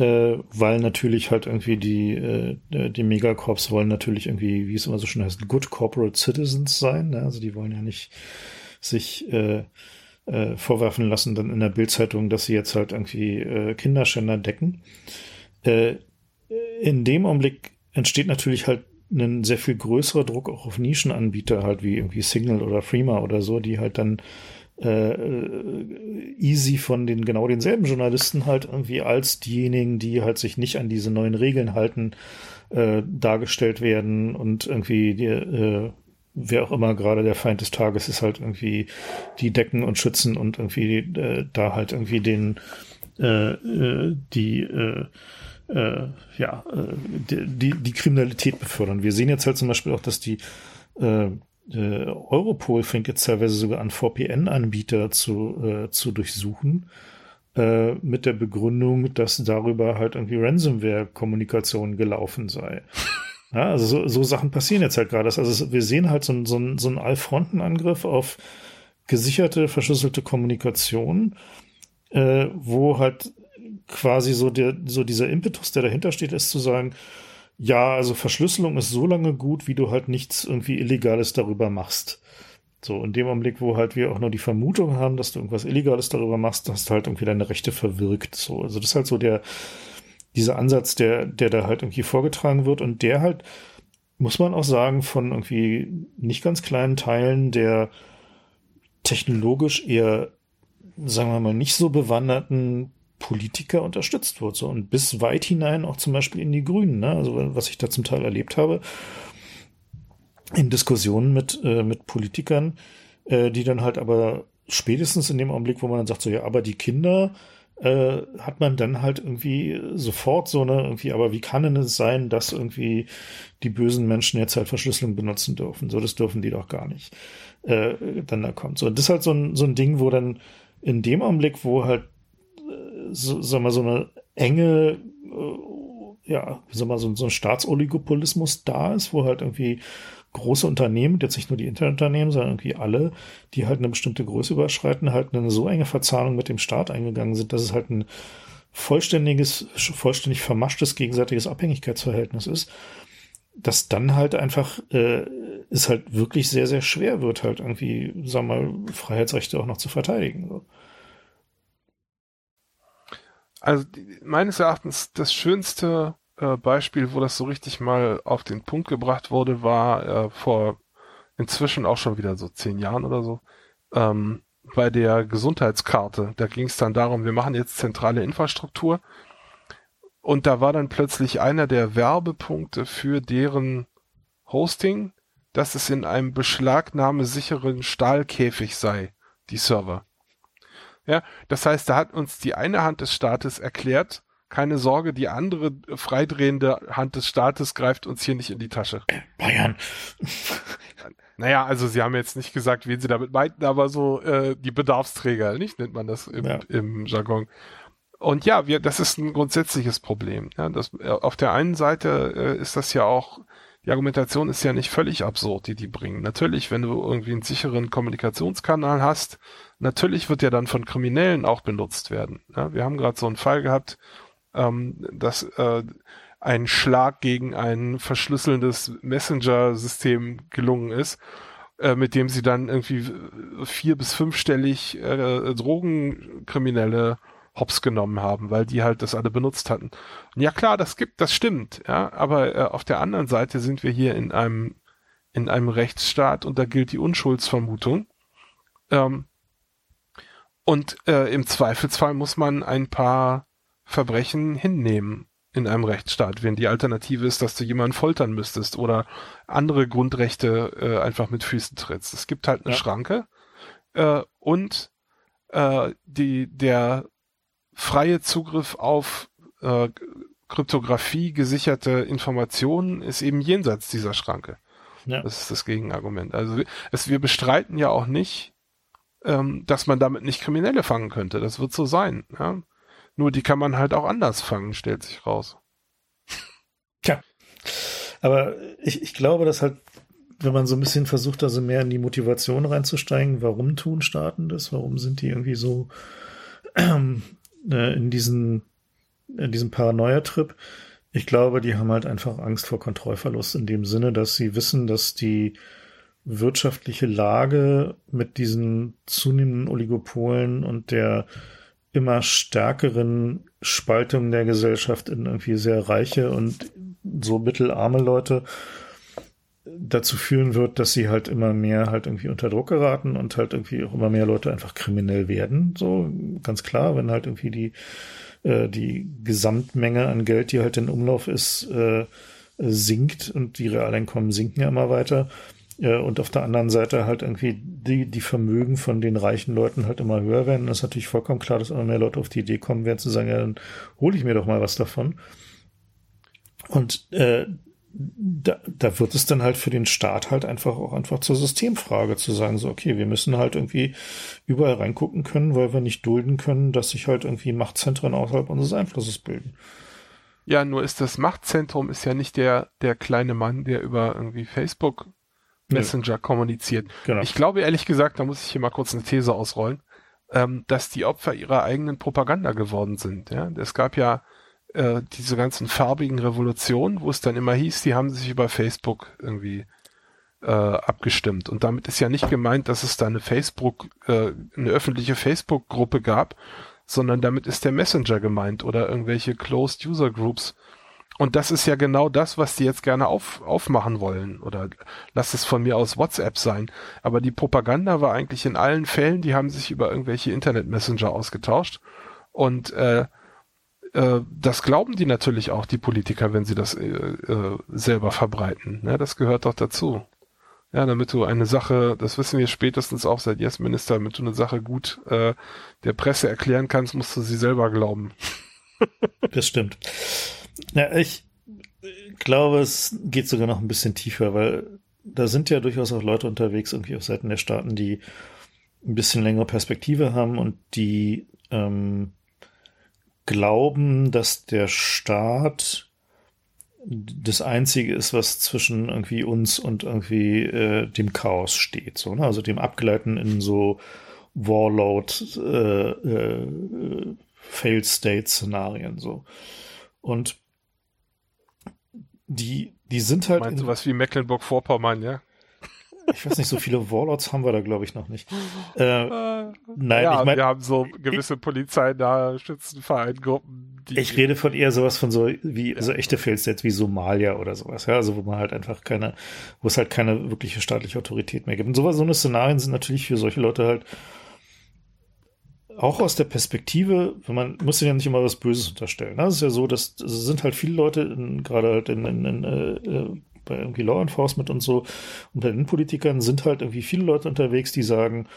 äh, weil natürlich halt irgendwie die, äh, die Megacorps wollen natürlich irgendwie, wie es immer so schön heißt, good corporate citizens sein, ne? also die wollen ja nicht sich äh, äh, vorwerfen lassen dann in der Bildzeitung, dass sie jetzt halt irgendwie äh, Kinderschänder decken. Äh, in dem Augenblick entsteht natürlich halt ein sehr viel größerer Druck auch auf Nischenanbieter halt wie irgendwie Signal oder Freema oder so, die halt dann äh, easy von den genau denselben Journalisten halt irgendwie als diejenigen, die halt sich nicht an diese neuen Regeln halten, äh, dargestellt werden und irgendwie die, äh, wer auch immer gerade der Feind des Tages ist, halt irgendwie die decken und schützen und irgendwie äh, da halt irgendwie den äh, äh, die äh, äh, ja äh, die, die Kriminalität befördern. Wir sehen jetzt halt zum Beispiel auch, dass die äh, äh, Europol fängt jetzt teilweise sogar an VPN-Anbieter zu äh, zu durchsuchen äh, mit der Begründung, dass darüber halt irgendwie Ransomware-Kommunikation gelaufen sei. Ja, also so, so Sachen passieren jetzt halt gerade. Also wir sehen halt so, so, so einen Allfrontenangriff auf gesicherte, verschlüsselte Kommunikation, äh, wo halt quasi so der, so dieser Impetus, der dahinter steht, ist zu sagen, ja, also Verschlüsselung ist so lange gut, wie du halt nichts irgendwie Illegales darüber machst. So, in dem Augenblick, wo halt wir auch nur die Vermutung haben, dass du irgendwas Illegales darüber machst, hast du halt irgendwie deine Rechte verwirkt. So, also das ist halt so der, dieser Ansatz, der, der da halt irgendwie vorgetragen wird und der halt, muss man auch sagen, von irgendwie nicht ganz kleinen Teilen der technologisch eher, sagen wir mal, nicht so bewanderten Politiker unterstützt wird. So und bis weit hinein auch zum Beispiel in die Grünen. Ne? Also was ich da zum Teil erlebt habe in Diskussionen mit äh, mit Politikern, äh, die dann halt aber spätestens in dem Augenblick, wo man dann sagt so ja, aber die Kinder äh, hat man dann halt irgendwie sofort so eine irgendwie, aber wie kann denn es sein, dass irgendwie die bösen Menschen jetzt halt Verschlüsselung benutzen dürfen? So, das dürfen die doch gar nicht. Äh, dann da kommt. So, das ist halt so ein, so ein Ding, wo dann in dem Augenblick, wo halt, so, sag mal, so eine enge, äh, ja, soll man, so, so ein Staatsoligopolismus da ist, wo halt irgendwie große Unternehmen, jetzt nicht nur die Internetunternehmen, sondern irgendwie alle, die halt eine bestimmte Größe überschreiten, halt eine so enge Verzahnung mit dem Staat eingegangen sind, dass es halt ein vollständiges, vollständig vermaschtes gegenseitiges Abhängigkeitsverhältnis ist, dass dann halt einfach äh, es halt wirklich sehr, sehr schwer wird, halt irgendwie, sagen wir mal, Freiheitsrechte auch noch zu verteidigen. So. Also meines Erachtens das schönste äh, Beispiel, wo das so richtig mal auf den Punkt gebracht wurde, war äh, vor inzwischen auch schon wieder so zehn Jahren oder so, ähm, bei der Gesundheitskarte. Da ging es dann darum, wir machen jetzt zentrale Infrastruktur. Und da war dann plötzlich einer der Werbepunkte für deren Hosting, dass es in einem beschlagnahmesicheren Stahlkäfig sei, die Server. Ja, das heißt, da hat uns die eine Hand des Staates erklärt, keine Sorge, die andere freidrehende Hand des Staates greift uns hier nicht in die Tasche. Bayern. Naja, also sie haben jetzt nicht gesagt, wen sie damit meinten, aber so äh, die Bedarfsträger, nicht nennt man das im, ja. im Jargon. Und ja, wir, das ist ein grundsätzliches Problem. Ja, das, äh, auf der einen Seite äh, ist das ja auch, die Argumentation ist ja nicht völlig absurd, die die bringen. Natürlich, wenn du irgendwie einen sicheren Kommunikationskanal hast, natürlich wird der dann von Kriminellen auch benutzt werden. Ja, wir haben gerade so einen Fall gehabt, ähm, dass äh, ein Schlag gegen ein verschlüsselndes Messenger-System gelungen ist, äh, mit dem sie dann irgendwie vier- bis fünfstellig äh, Drogenkriminelle hops genommen haben, weil die halt das alle benutzt hatten. Und ja klar, das gibt, das stimmt, ja, aber äh, auf der anderen Seite sind wir hier in einem in einem Rechtsstaat und da gilt die Unschuldsvermutung. Ähm, und äh, im Zweifelsfall muss man ein paar Verbrechen hinnehmen in einem Rechtsstaat, wenn die Alternative ist, dass du jemanden foltern müsstest oder andere Grundrechte äh, einfach mit Füßen trittst. Es gibt halt eine ja. Schranke. äh, und äh, die, der freie Zugriff auf äh, Kryptographie gesicherte Informationen ist eben jenseits dieser Schranke. Ja. Das ist das Gegenargument. Also es, wir bestreiten ja auch nicht, ähm, dass man damit nicht Kriminelle fangen könnte. Das wird so sein. Ja? Nur die kann man halt auch anders fangen, stellt sich raus. Tja. Aber ich, ich glaube, dass halt, wenn man so ein bisschen versucht, also mehr in die Motivation reinzusteigen, warum tun Staaten das? Warum sind die irgendwie so äh, in diesen in diesem Paranoia-Trip. Ich glaube, die haben halt einfach Angst vor Kontrollverlust in dem Sinne, dass sie wissen, dass die wirtschaftliche Lage mit diesen zunehmenden Oligopolen und der immer stärkeren Spaltung der Gesellschaft in irgendwie sehr reiche und so mittelarme Leute dazu führen wird, dass sie halt immer mehr halt irgendwie unter Druck geraten und halt irgendwie auch immer mehr Leute einfach kriminell werden. So ganz klar, wenn halt irgendwie die äh, die Gesamtmenge an Geld, die halt in Umlauf ist, äh, sinkt und die Realeinkommen sinken ja immer weiter. Äh, und auf der anderen Seite halt irgendwie die, die Vermögen von den reichen Leuten halt immer höher werden. Das ist natürlich vollkommen klar, dass immer mehr Leute auf die Idee kommen werden zu sagen, ja, dann hole ich mir doch mal was davon. Und äh, da, da wird es dann halt für den Staat halt einfach auch einfach zur Systemfrage zu sagen, so, okay, wir müssen halt irgendwie überall reingucken können, weil wir nicht dulden können, dass sich halt irgendwie Machtzentren außerhalb unseres Einflusses bilden. Ja, nur ist das Machtzentrum ist ja nicht der, der kleine Mann, der über irgendwie Facebook Messenger nee. kommuniziert. Genau. Ich glaube ehrlich gesagt, da muss ich hier mal kurz eine These ausrollen, ähm, dass die Opfer ihrer eigenen Propaganda geworden sind. Ja, es gab ja äh, diese ganzen farbigen Revolutionen, wo es dann immer hieß, die haben sich über Facebook irgendwie äh, abgestimmt. Und damit ist ja nicht gemeint, dass es da eine Facebook, äh, eine öffentliche Facebook-Gruppe gab, sondern damit ist der Messenger gemeint oder irgendwelche Closed User Groups. Und das ist ja genau das, was die jetzt gerne auf, aufmachen wollen. Oder lass es von mir aus WhatsApp sein. Aber die Propaganda war eigentlich in allen Fällen, die haben sich über irgendwelche Internet-Messenger ausgetauscht. Und äh, äh, das glauben die natürlich auch, die Politiker, wenn sie das äh, äh, selber verbreiten. Ja, das gehört doch dazu. Ja, damit du eine Sache, das wissen wir spätestens auch seit Yes Minister, damit du eine Sache gut äh, der Presse erklären kannst, musst du sie selber glauben. das stimmt. Ja, ich glaube, es geht sogar noch ein bisschen tiefer, weil da sind ja durchaus auch Leute unterwegs, irgendwie auf Seiten der Staaten, die ein bisschen längere Perspektive haben und die ähm, glauben, dass der Staat das Einzige ist, was zwischen irgendwie uns und irgendwie äh, dem Chaos steht. So, ne? Also dem Abgleiten in so Warlord äh, äh, Failed State Szenarien so. Und die, die sind halt. Meinst du was wie Mecklenburg-Vorpommern, ja? Ich weiß nicht, so viele Warlords haben wir da, glaube ich, noch nicht. Äh, äh, nein, ja, ich meine. Wir haben so gewisse polizeinahe Schützenvereingruppen. Ich rede von eher sowas von so wie ja. so echte Failstates wie Somalia oder sowas, ja, also wo man halt einfach keine, wo es halt keine wirkliche staatliche Autorität mehr gibt. Und sowas, so eine Szenarien sind natürlich für solche Leute halt auch aus der Perspektive, wenn man muss ja nicht immer was Böses unterstellen. Das ist ja so, dass es sind halt viele Leute, in, gerade halt in, in, in äh, äh bei irgendwie Law Enforcement und so und bei den Politikern sind halt irgendwie viele Leute unterwegs, die sagen,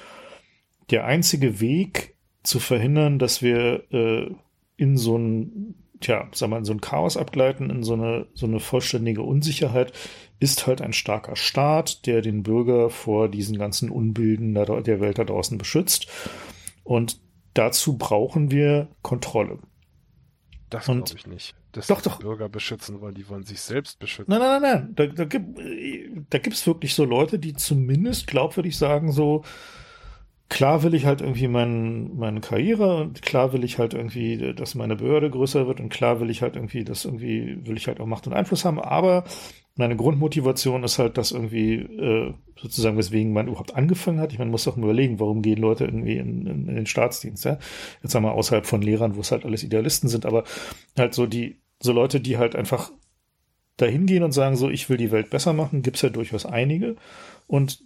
der einzige Weg zu verhindern, dass wir äh, in so ein, tja, sag mal, in so ein Chaos abgleiten, in so eine, so eine vollständige Unsicherheit, ist halt ein starker Staat, der den Bürger vor diesen ganzen Unbilden der Welt da draußen beschützt. Und dazu brauchen wir Kontrolle. Das glaube ich nicht. Dass doch, doch. Bürger beschützen wollen, die wollen sich selbst beschützen. Nein, nein, nein, nein. Da, da gibt da gibt's wirklich so Leute, die zumindest glaubwürdig sagen, so, klar will ich halt irgendwie mein, meine Karriere und klar will ich halt irgendwie, dass meine Behörde größer wird und klar will ich halt irgendwie, dass irgendwie, will ich halt auch Macht und Einfluss haben, aber meine Grundmotivation ist halt, dass irgendwie äh, sozusagen, weswegen man überhaupt angefangen hat. Ich meine, man muss doch mal überlegen, warum gehen Leute irgendwie in, in, in den Staatsdienst, ja? Jetzt haben wir außerhalb von Lehrern, wo es halt alles Idealisten sind, aber halt so die, so Leute, die halt einfach dahin gehen und sagen so, ich will die Welt besser machen, gibt's ja durchaus einige. Und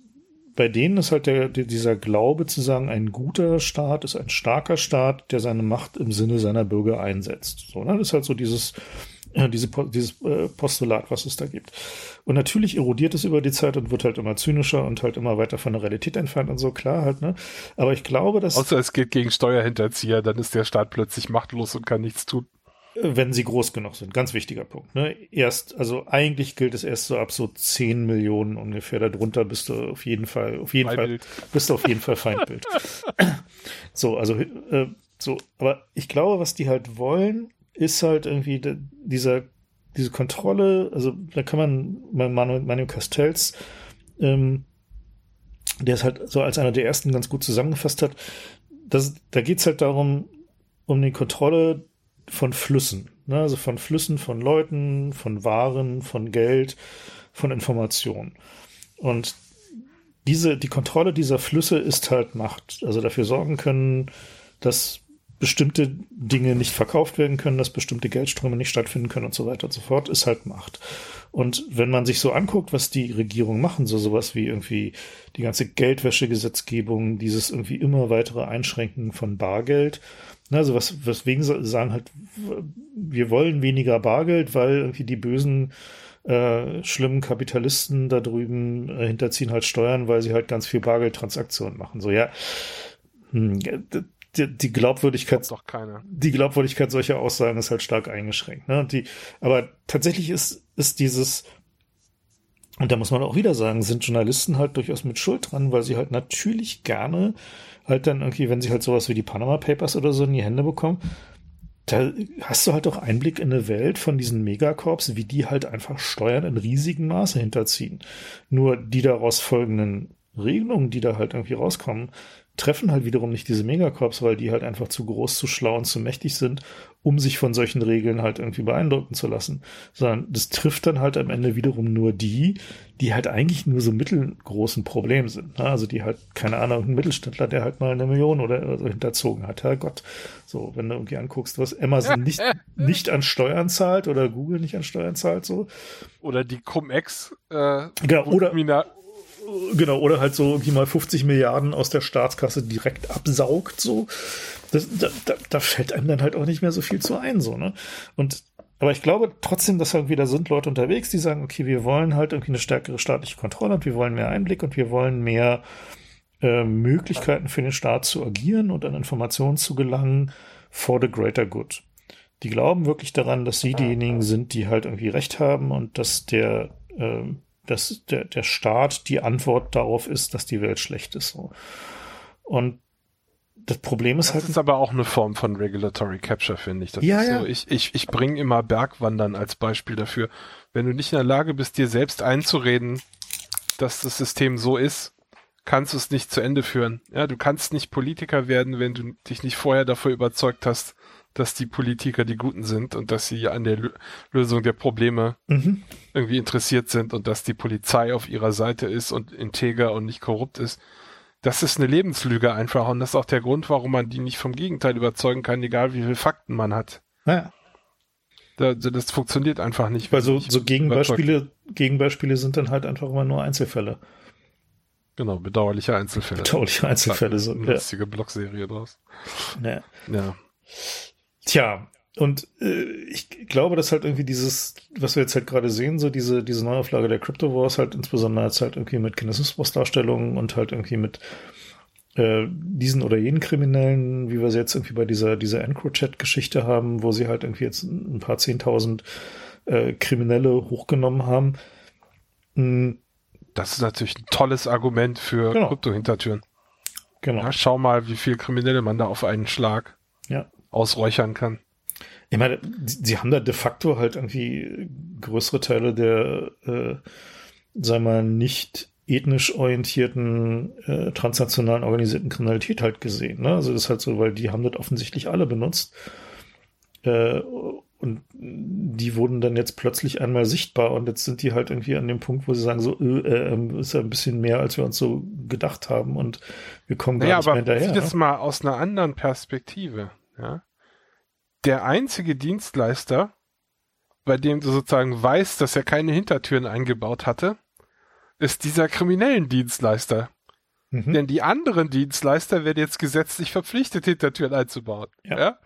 bei denen ist halt der, dieser Glaube zu sagen, ein guter Staat ist ein starker Staat, der seine Macht im Sinne seiner Bürger einsetzt. So, ne? Das ist halt so dieses, diese, dieses äh, Postulat, was es da gibt. Und natürlich erodiert es über die Zeit und wird halt immer zynischer und halt immer weiter von der Realität entfernt und so, klar halt, ne? Aber ich glaube, dass. Außer es geht gegen Steuerhinterzieher, dann ist der Staat plötzlich machtlos und kann nichts tun. Wenn sie groß genug sind, ganz wichtiger Punkt. Ne? Erst, also eigentlich gilt es erst so ab so 10 Millionen ungefähr. Darunter bist du auf jeden Fall, auf jeden Feindbild. Fall, bist du auf jeden Fall Feindbild. so, also äh, so, aber ich glaube, was die halt wollen, ist halt irgendwie dieser, diese Kontrolle, also da kann man bei Manuel, Manuel Castells, ähm, der es halt so als einer der ersten ganz gut zusammengefasst hat, das, da geht's halt darum, um die Kontrolle von Flüssen, ne? also von Flüssen von Leuten, von Waren, von Geld, von Informationen. Und diese, die Kontrolle dieser Flüsse ist halt Macht. Also dafür sorgen können, dass bestimmte Dinge nicht verkauft werden können, dass bestimmte Geldströme nicht stattfinden können und so weiter und so fort, ist halt Macht. Und wenn man sich so anguckt, was die Regierung machen, so sowas wie irgendwie die ganze Geldwäschegesetzgebung, dieses irgendwie immer weitere Einschränken von Bargeld, also was, weswegen sagen halt, wir wollen weniger Bargeld, weil irgendwie die bösen äh, schlimmen Kapitalisten da drüben äh, hinterziehen halt Steuern, weil sie halt ganz viel Bargeldtransaktionen machen. So, ja, hm, die, die Glaubwürdigkeit, doch keiner. die Glaubwürdigkeit solcher Aussagen ist halt stark eingeschränkt. Ne? Die, aber tatsächlich ist, ist dieses, und da muss man auch wieder sagen, sind Journalisten halt durchaus mit Schuld dran, weil sie halt natürlich gerne halt dann irgendwie, wenn sie halt sowas wie die Panama Papers oder so in die Hände bekommen, da hast du halt auch Einblick in eine Welt von diesen Megacorps, wie die halt einfach Steuern in riesigem Maße hinterziehen. Nur die daraus folgenden Regelungen, die da halt irgendwie rauskommen, treffen halt wiederum nicht diese Megacorps, weil die halt einfach zu groß, zu schlau und zu mächtig sind, um sich von solchen Regeln halt irgendwie beeindrucken zu lassen. Sondern das trifft dann halt am Ende wiederum nur die, die halt eigentlich nur so mittelgroßen Problem sind. Ne? Also die halt, keine Ahnung, ein Mittelständler, der halt mal eine Million oder so hinterzogen hat. Herrgott. So, wenn du irgendwie anguckst, was Amazon nicht, nicht an Steuern zahlt oder Google nicht an Steuern zahlt, so. Oder die Cum-Ex, äh, genau, oder, Genau, oder halt so irgendwie mal 50 Milliarden aus der Staatskasse direkt absaugt, so. Das, da, da, da fällt einem dann halt auch nicht mehr so viel zu ein, so, ne? Und aber ich glaube trotzdem, dass halt wieder sind Leute unterwegs, die sagen, okay, wir wollen halt irgendwie eine stärkere staatliche Kontrolle und wir wollen mehr Einblick und wir wollen mehr äh, Möglichkeiten für den Staat zu agieren und an Informationen zu gelangen for the greater good. Die glauben wirklich daran, dass sie diejenigen sind, die halt irgendwie Recht haben und dass der äh, dass der, der Staat die Antwort darauf ist, dass die Welt schlecht ist. So. Und das Problem ist das halt. Das ist aber auch eine Form von Regulatory Capture, finde ich. Das ja, ja. So, ich, ich, ich bringe immer Bergwandern als Beispiel dafür. Wenn du nicht in der Lage bist, dir selbst einzureden, dass das System so ist, kannst du es nicht zu Ende führen. Ja, du kannst nicht Politiker werden, wenn du dich nicht vorher dafür überzeugt hast, dass die Politiker die Guten sind und dass sie an der Lösung der Probleme mhm. Irgendwie interessiert sind und dass die Polizei auf ihrer Seite ist und integer und nicht korrupt ist. Das ist eine Lebenslüge einfach und das ist auch der Grund, warum man die nicht vom Gegenteil überzeugen kann, egal wie viele Fakten man hat. Ja. Das, das funktioniert einfach nicht. Weil so, so Gegenbeispiele, Gegenbeispiele sind dann halt einfach immer nur Einzelfälle. Genau, bedauerliche Einzelfälle. Bedauerliche Einzelfälle. So, eine lustige ja. Blogserie draus. Ja. ja. Tja, und äh, ich glaube, dass halt irgendwie dieses, was wir jetzt halt gerade sehen, so diese, diese Neuauflage der Crypto Wars halt insbesondere jetzt halt irgendwie mit Kinesimus-Darstellungen und halt irgendwie mit äh, diesen oder jenen Kriminellen, wie wir sie jetzt irgendwie bei dieser, dieser EncroChat-Geschichte haben, wo sie halt irgendwie jetzt ein paar Zehntausend äh, Kriminelle hochgenommen haben. Mhm. Das ist natürlich ein tolles Argument für genau. Krypto-Hintertüren. Genau. Ja, schau mal, wie viel Kriminelle man da auf einen Schlag ja ausräuchern kann. Ich meine, sie haben da de facto halt irgendwie größere Teile der, äh, sagen wir mal, nicht ethnisch orientierten, äh, transnationalen organisierten Kriminalität halt gesehen. Ne? Also das ist halt so, weil die haben das offensichtlich alle benutzt. Äh, und die wurden dann jetzt plötzlich einmal sichtbar und jetzt sind die halt irgendwie an dem Punkt, wo sie sagen, so, äh, äh, ist ja ein bisschen mehr, als wir uns so gedacht haben und wir kommen gar naja, nicht mehr hinterher. Sieh das mal aus einer anderen Perspektive. Ja? Der einzige Dienstleister, bei dem du sozusagen weißt, dass er keine Hintertüren eingebaut hatte, ist dieser kriminellen Dienstleister. Mhm. Denn die anderen Dienstleister werden jetzt gesetzlich verpflichtet, Hintertüren einzubauen. Ja. ja?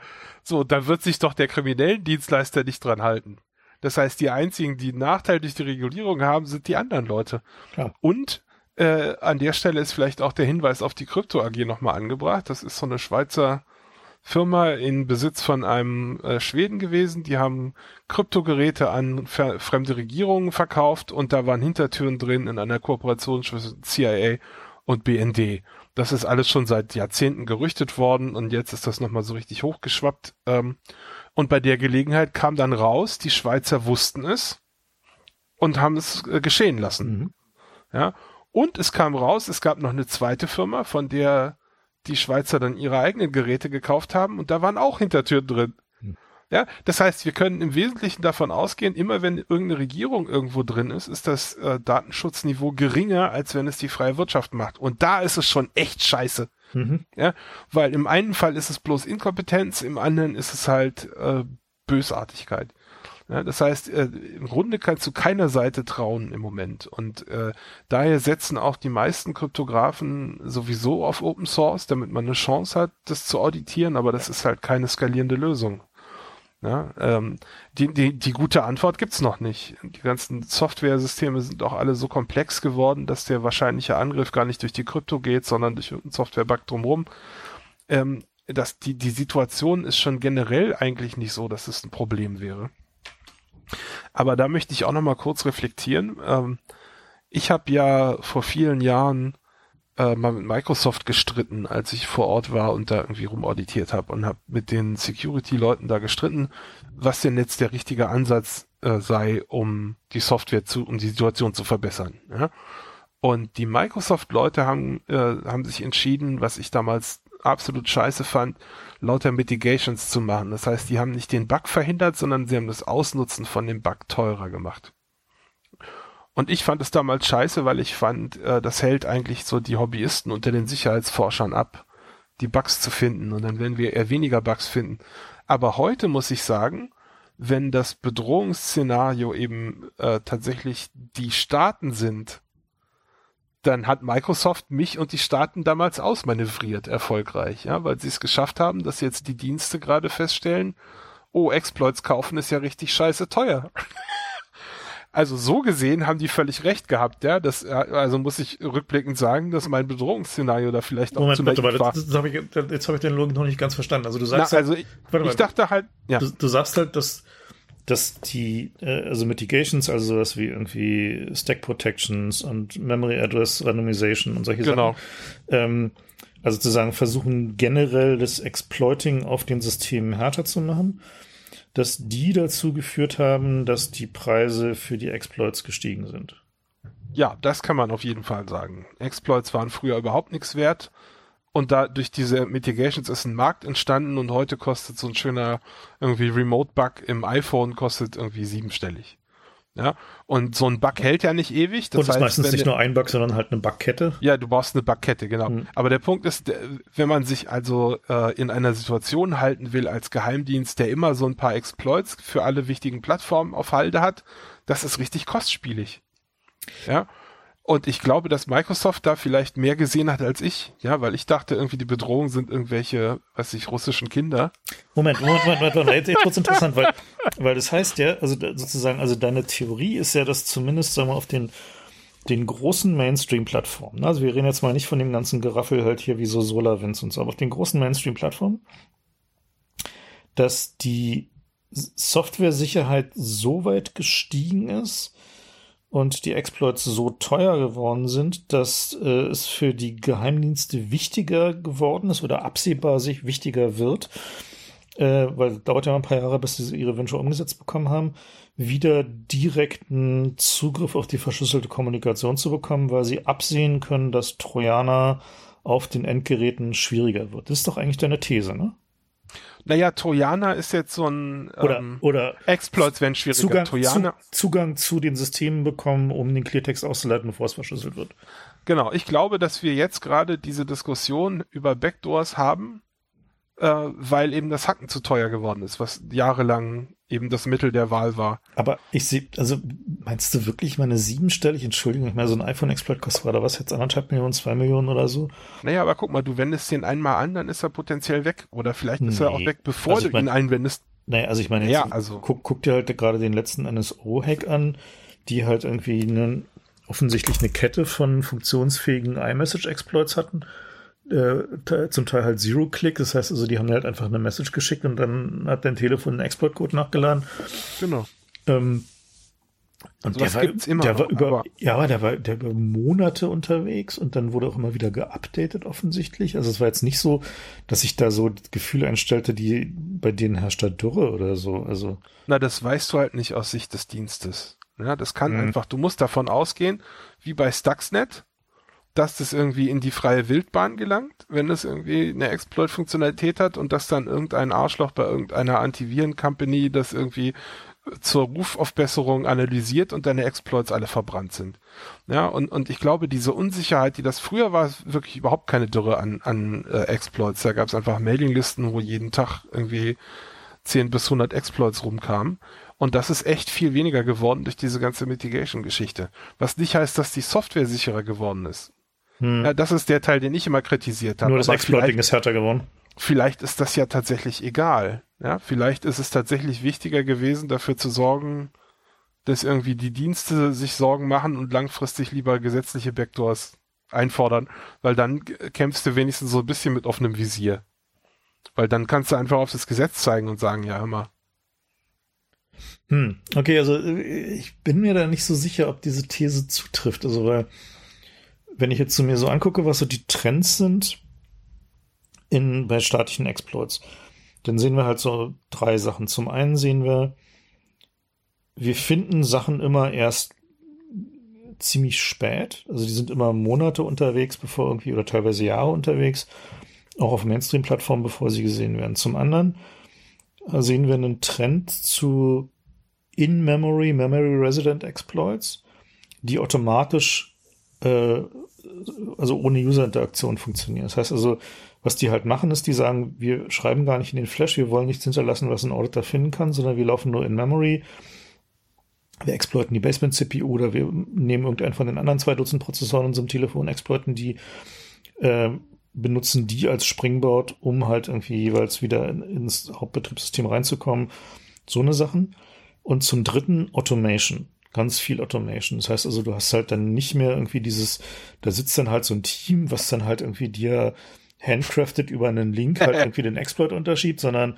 So, da wird sich doch der kriminellen Dienstleister nicht dran halten. Das heißt, die einzigen, die einen Nachteil durch die Regulierung haben, sind die anderen Leute. Klar. Und äh, an der Stelle ist vielleicht auch der Hinweis auf die Krypto AG nochmal angebracht. Das ist so eine Schweizer Firma in Besitz von einem äh, Schweden gewesen. Die haben Kryptogeräte an fremde Regierungen verkauft und da waren Hintertüren drin in einer Kooperation zwischen CIA und BND. Das ist alles schon seit Jahrzehnten gerüchtet worden und jetzt ist das nochmal so richtig hochgeschwappt. Ähm, und bei der Gelegenheit kam dann raus, die Schweizer wussten es und haben es äh, geschehen lassen. Mhm. Ja. Und es kam raus, es gab noch eine zweite Firma, von der die Schweizer dann ihre eigenen Geräte gekauft haben und da waren auch Hintertüren drin. Hm. Ja, das heißt, wir können im Wesentlichen davon ausgehen, immer wenn irgendeine Regierung irgendwo drin ist, ist das äh, Datenschutzniveau geringer, als wenn es die freie Wirtschaft macht. Und da ist es schon echt scheiße. Mhm. Ja, weil im einen Fall ist es bloß Inkompetenz, im anderen ist es halt äh, Bösartigkeit. Ja, das heißt, äh, im Grunde kannst du keiner Seite trauen im Moment. Und äh, daher setzen auch die meisten Kryptografen sowieso auf Open Source, damit man eine Chance hat, das zu auditieren, aber das ist halt keine skalierende Lösung. Ja, ähm, die, die, die gute Antwort gibt's noch nicht. Die ganzen Software-Systeme sind auch alle so komplex geworden, dass der wahrscheinliche Angriff gar nicht durch die Krypto geht, sondern durch einen Software-Bug drumherum. Ähm, die, die Situation ist schon generell eigentlich nicht so, dass es ein Problem wäre. Aber da möchte ich auch noch mal kurz reflektieren. Ähm, ich habe ja vor vielen Jahren äh, mal mit Microsoft gestritten, als ich vor Ort war und da irgendwie rumauditiert habe und habe mit den Security-Leuten da gestritten, was denn jetzt der richtige Ansatz äh, sei, um die Software zu, um die Situation zu verbessern. Ja? Und die Microsoft-Leute haben, äh, haben sich entschieden, was ich damals absolut scheiße fand, lauter Mitigations zu machen. Das heißt, die haben nicht den Bug verhindert, sondern sie haben das Ausnutzen von dem Bug teurer gemacht. Und ich fand es damals scheiße, weil ich fand, äh, das hält eigentlich so die Hobbyisten unter den Sicherheitsforschern ab, die Bugs zu finden. Und dann werden wir eher weniger Bugs finden. Aber heute muss ich sagen, wenn das Bedrohungsszenario eben äh, tatsächlich die Staaten sind, dann hat Microsoft mich und die Staaten damals ausmanövriert, erfolgreich, ja, weil sie es geschafft haben, dass jetzt die Dienste gerade feststellen, oh, Exploits kaufen ist ja richtig scheiße teuer. also so gesehen haben die völlig recht gehabt, ja. Das, also muss ich rückblickend sagen, dass mein Bedrohungsszenario da vielleicht auch Moment, zu warte, war. Das, das hab ich, jetzt habe ich den Logik noch nicht ganz verstanden. Also du sagst Na, halt, also ich, ich dachte halt, ja. Du, du sagst halt, dass dass die, äh, also Mitigations, also sowas wie irgendwie Stack Protections und Memory Address Randomization und solche genau. Sachen, ähm, also sozusagen versuchen generell das Exploiting auf den Systemen härter zu machen, dass die dazu geführt haben, dass die Preise für die Exploits gestiegen sind. Ja, das kann man auf jeden Fall sagen. Exploits waren früher überhaupt nichts wert und da durch diese Mitigations ist ein Markt entstanden und heute kostet so ein schöner irgendwie Remote-Bug im iPhone kostet irgendwie siebenstellig. Ja, und so ein Bug hält ja nicht ewig. Das und ist heißt, meistens nicht nur ein Bug, sondern halt eine Bugkette. Ja, du brauchst eine Bugkette, genau. Mhm. Aber der Punkt ist, wenn man sich also äh, in einer Situation halten will als Geheimdienst, der immer so ein paar Exploits für alle wichtigen Plattformen auf Halde hat, das ist richtig kostspielig. Ja, und ich glaube, dass Microsoft da vielleicht mehr gesehen hat als ich, ja, weil ich dachte irgendwie, die Bedrohung sind irgendwelche, weiß ich, russischen Kinder. Moment, Moment, Moment, Moment, Moment. jetzt wird's interessant, weil, weil das heißt ja, also sozusagen, also deine Theorie ist ja, dass zumindest, sagen wir, auf den, den großen Mainstream-Plattformen, also wir reden jetzt mal nicht von dem ganzen Geraffel halt hier wie so SolarWinds und so, aber auf den großen Mainstream-Plattformen, dass die Software-Sicherheit so weit gestiegen ist, und die Exploits so teuer geworden sind, dass äh, es für die Geheimdienste wichtiger geworden ist oder absehbar sich wichtiger wird, äh, weil dauert ja ein paar Jahre, bis sie ihre Wünsche umgesetzt bekommen haben, wieder direkten Zugriff auf die verschlüsselte Kommunikation zu bekommen, weil sie absehen können, dass Trojaner auf den Endgeräten schwieriger wird. Das ist doch eigentlich deine These, ne? Naja, Trojaner ist jetzt so ein oder, ähm, oder Exploits werden schwieriger. Zugang, Trojaner. Zu, Zugang zu den Systemen bekommen, um den Cleartext auszuleiten, bevor es verschlüsselt wird. Genau, ich glaube, dass wir jetzt gerade diese Diskussion über Backdoors haben, äh, weil eben das Hacken zu teuer geworden ist, was jahrelang eben das Mittel der Wahl war. Aber ich sehe, also meinst du wirklich meine siebenstellig, Entschuldigung, ich meine, so ein iPhone-Exploit kostet oder was jetzt anderthalb Millionen, zwei Millionen oder so? Naja, aber guck mal, du wendest den einmal an, dann ist er potenziell weg. Oder vielleicht nee. ist er auch weg, bevor also du ihn einwendest. Naja, also ich meine, ja, also guck, guck dir halt gerade den letzten NSO-Hack an, die halt irgendwie einen, offensichtlich eine Kette von funktionsfähigen iMessage-Exploits hatten. Äh, zum Teil halt Zero-Click, das heißt also, die haben halt einfach eine Message geschickt und dann hat dein Telefon einen Exploit-Code nachgeladen. Genau. Ähm, und Also der war, der noch, war über, aber- ja, aber der war, der war Monate unterwegs und dann wurde auch immer wieder geupdatet offensichtlich. Also es war jetzt nicht so, dass ich da so Gefühle einstellte, die, bei denen herrscht da Dürre oder so. Also, Na, das weißt du halt nicht aus Sicht des Dienstes. Ja, das kann Mhm. einfach, du musst davon ausgehen, wie bei Stuxnet, dass das irgendwie in die freie Wildbahn gelangt, wenn es irgendwie eine Exploit-Funktionalität hat und dass dann irgendein Arschloch bei irgendeiner Antiviren-Company das irgendwie zur Rufaufbesserung analysiert und deine Exploits alle verbrannt sind. Ja, und, und ich glaube, diese Unsicherheit, die das früher war, ist wirklich überhaupt keine Dürre an, an äh, Exploits. Da gab es einfach Mailinglisten, wo jeden Tag irgendwie 10 bis 100 Exploits rumkamen. Und das ist echt viel weniger geworden durch diese ganze Mitigation-Geschichte. Was nicht heißt, dass die Software sicherer geworden ist. Hm, Ja, das ist der Teil, den ich immer kritisiert habe. nur das Aber Exploiting ist härter geworden. vielleicht ist das ja tatsächlich egal. Ja, vielleicht ist es tatsächlich wichtiger gewesen, dafür zu sorgen, dass irgendwie die Dienste sich Sorgen machen und langfristig lieber gesetzliche Backdoors einfordern, weil dann kämpfst du wenigstens so ein bisschen mit offenem Visier. Weil dann kannst du einfach auf das Gesetz zeigen und sagen, ja, mal, Hm, okay, also äh, ich bin mir da nicht so sicher, ob diese These zutrifft. Also, weil, wenn ich jetzt zu mir so angucke, was so die Trends sind in, bei staatlichen Exploits, dann sehen wir halt so drei Sachen. Zum einen sehen wir, wir finden Sachen immer erst ziemlich spät. Also die sind immer Monate unterwegs, bevor irgendwie, oder teilweise Jahre unterwegs, auch auf Mainstream-Plattformen, bevor sie gesehen werden. Zum anderen äh, sehen wir einen Trend zu In-Memory, Memory Resident Exploits, die automatisch, äh, also ohne User-Interaktion funktionieren. Das heißt also, was die halt machen, ist, die sagen, wir schreiben gar nicht in den Flash, wir wollen nichts hinterlassen, was ein Auditor finden kann, sondern wir laufen nur in Memory. Wir exploiten die Basement-CPU oder wir nehmen irgendeinen von den anderen zwei Dutzend Prozessoren in unserem Telefon, exploiten die, äh, benutzen die als Springboard, um halt irgendwie jeweils wieder in, ins Hauptbetriebssystem reinzukommen. So eine Sachen. Und zum dritten Automation. Ganz viel Automation. Das heißt also, du hast halt dann nicht mehr irgendwie dieses, da sitzt dann halt so ein Team, was dann halt irgendwie dir handcrafted über einen Link halt irgendwie den Exploit unterschiebt, sondern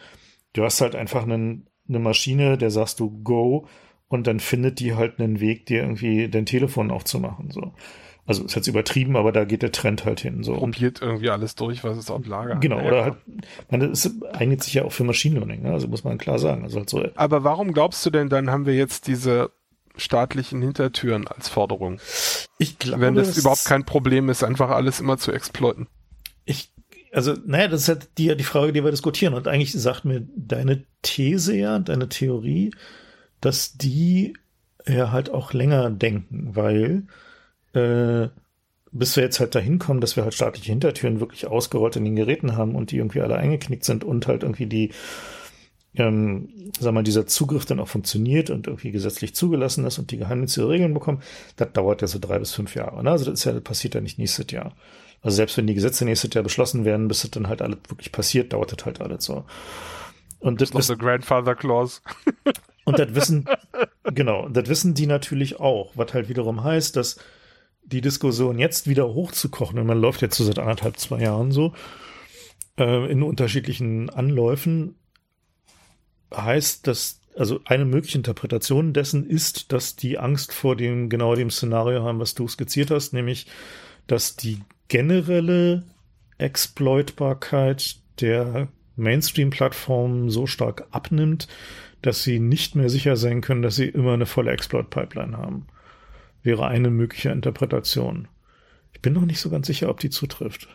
du hast halt einfach einen, eine Maschine, der sagst du Go und dann findet die halt einen Weg, dir irgendwie dein Telefon aufzumachen. So. Also ist jetzt übertrieben, aber da geht der Trend halt hin. So. Und probiert irgendwie alles durch, was es auf Lager hat. Genau, Ja, oder halt, man, das eignet sich ja auch für Machine Learning, ne? also muss man klar sagen. Also halt so, Aber warum glaubst du denn, dann haben wir jetzt diese staatlichen Hintertüren als Forderung? ich glaube, Wenn das dass- überhaupt kein Problem ist, einfach alles immer zu exploiten. Ich, also, naja, das ist halt die, die Frage, die wir diskutieren. Und eigentlich sagt mir deine These ja, deine Theorie, dass die ja halt auch länger denken, weil äh, bis wir jetzt halt dahin kommen, dass wir halt staatliche Hintertüren wirklich ausgerollt in den Geräten haben und die irgendwie alle eingeknickt sind und halt irgendwie die, ähm, sag mal, dieser Zugriff dann auch funktioniert und irgendwie gesetzlich zugelassen ist und die Geheimnisse ihre Regeln bekommen, das dauert ja so drei bis fünf Jahre. Ne? Also das ist ja, das passiert ja nicht nächstes Jahr. Also selbst wenn die Gesetze nächstes Jahr beschlossen werden, bis das dann halt alles wirklich passiert, dauert das halt alles so. Und das, the Grandfather Clause. und das wissen, genau, das wissen die natürlich auch, was halt wiederum heißt, dass die Diskussion jetzt wieder hochzukochen, und man läuft jetzt so seit anderthalb, zwei Jahren so, äh, in unterschiedlichen Anläufen, heißt, dass, also eine mögliche Interpretation dessen ist, dass die Angst vor dem, genau dem Szenario haben, was du skizziert hast, nämlich, dass die generelle Exploitbarkeit der Mainstream-Plattformen so stark abnimmt, dass sie nicht mehr sicher sein können, dass sie immer eine volle Exploit-Pipeline haben. Wäre eine mögliche Interpretation. Ich bin noch nicht so ganz sicher, ob die zutrifft.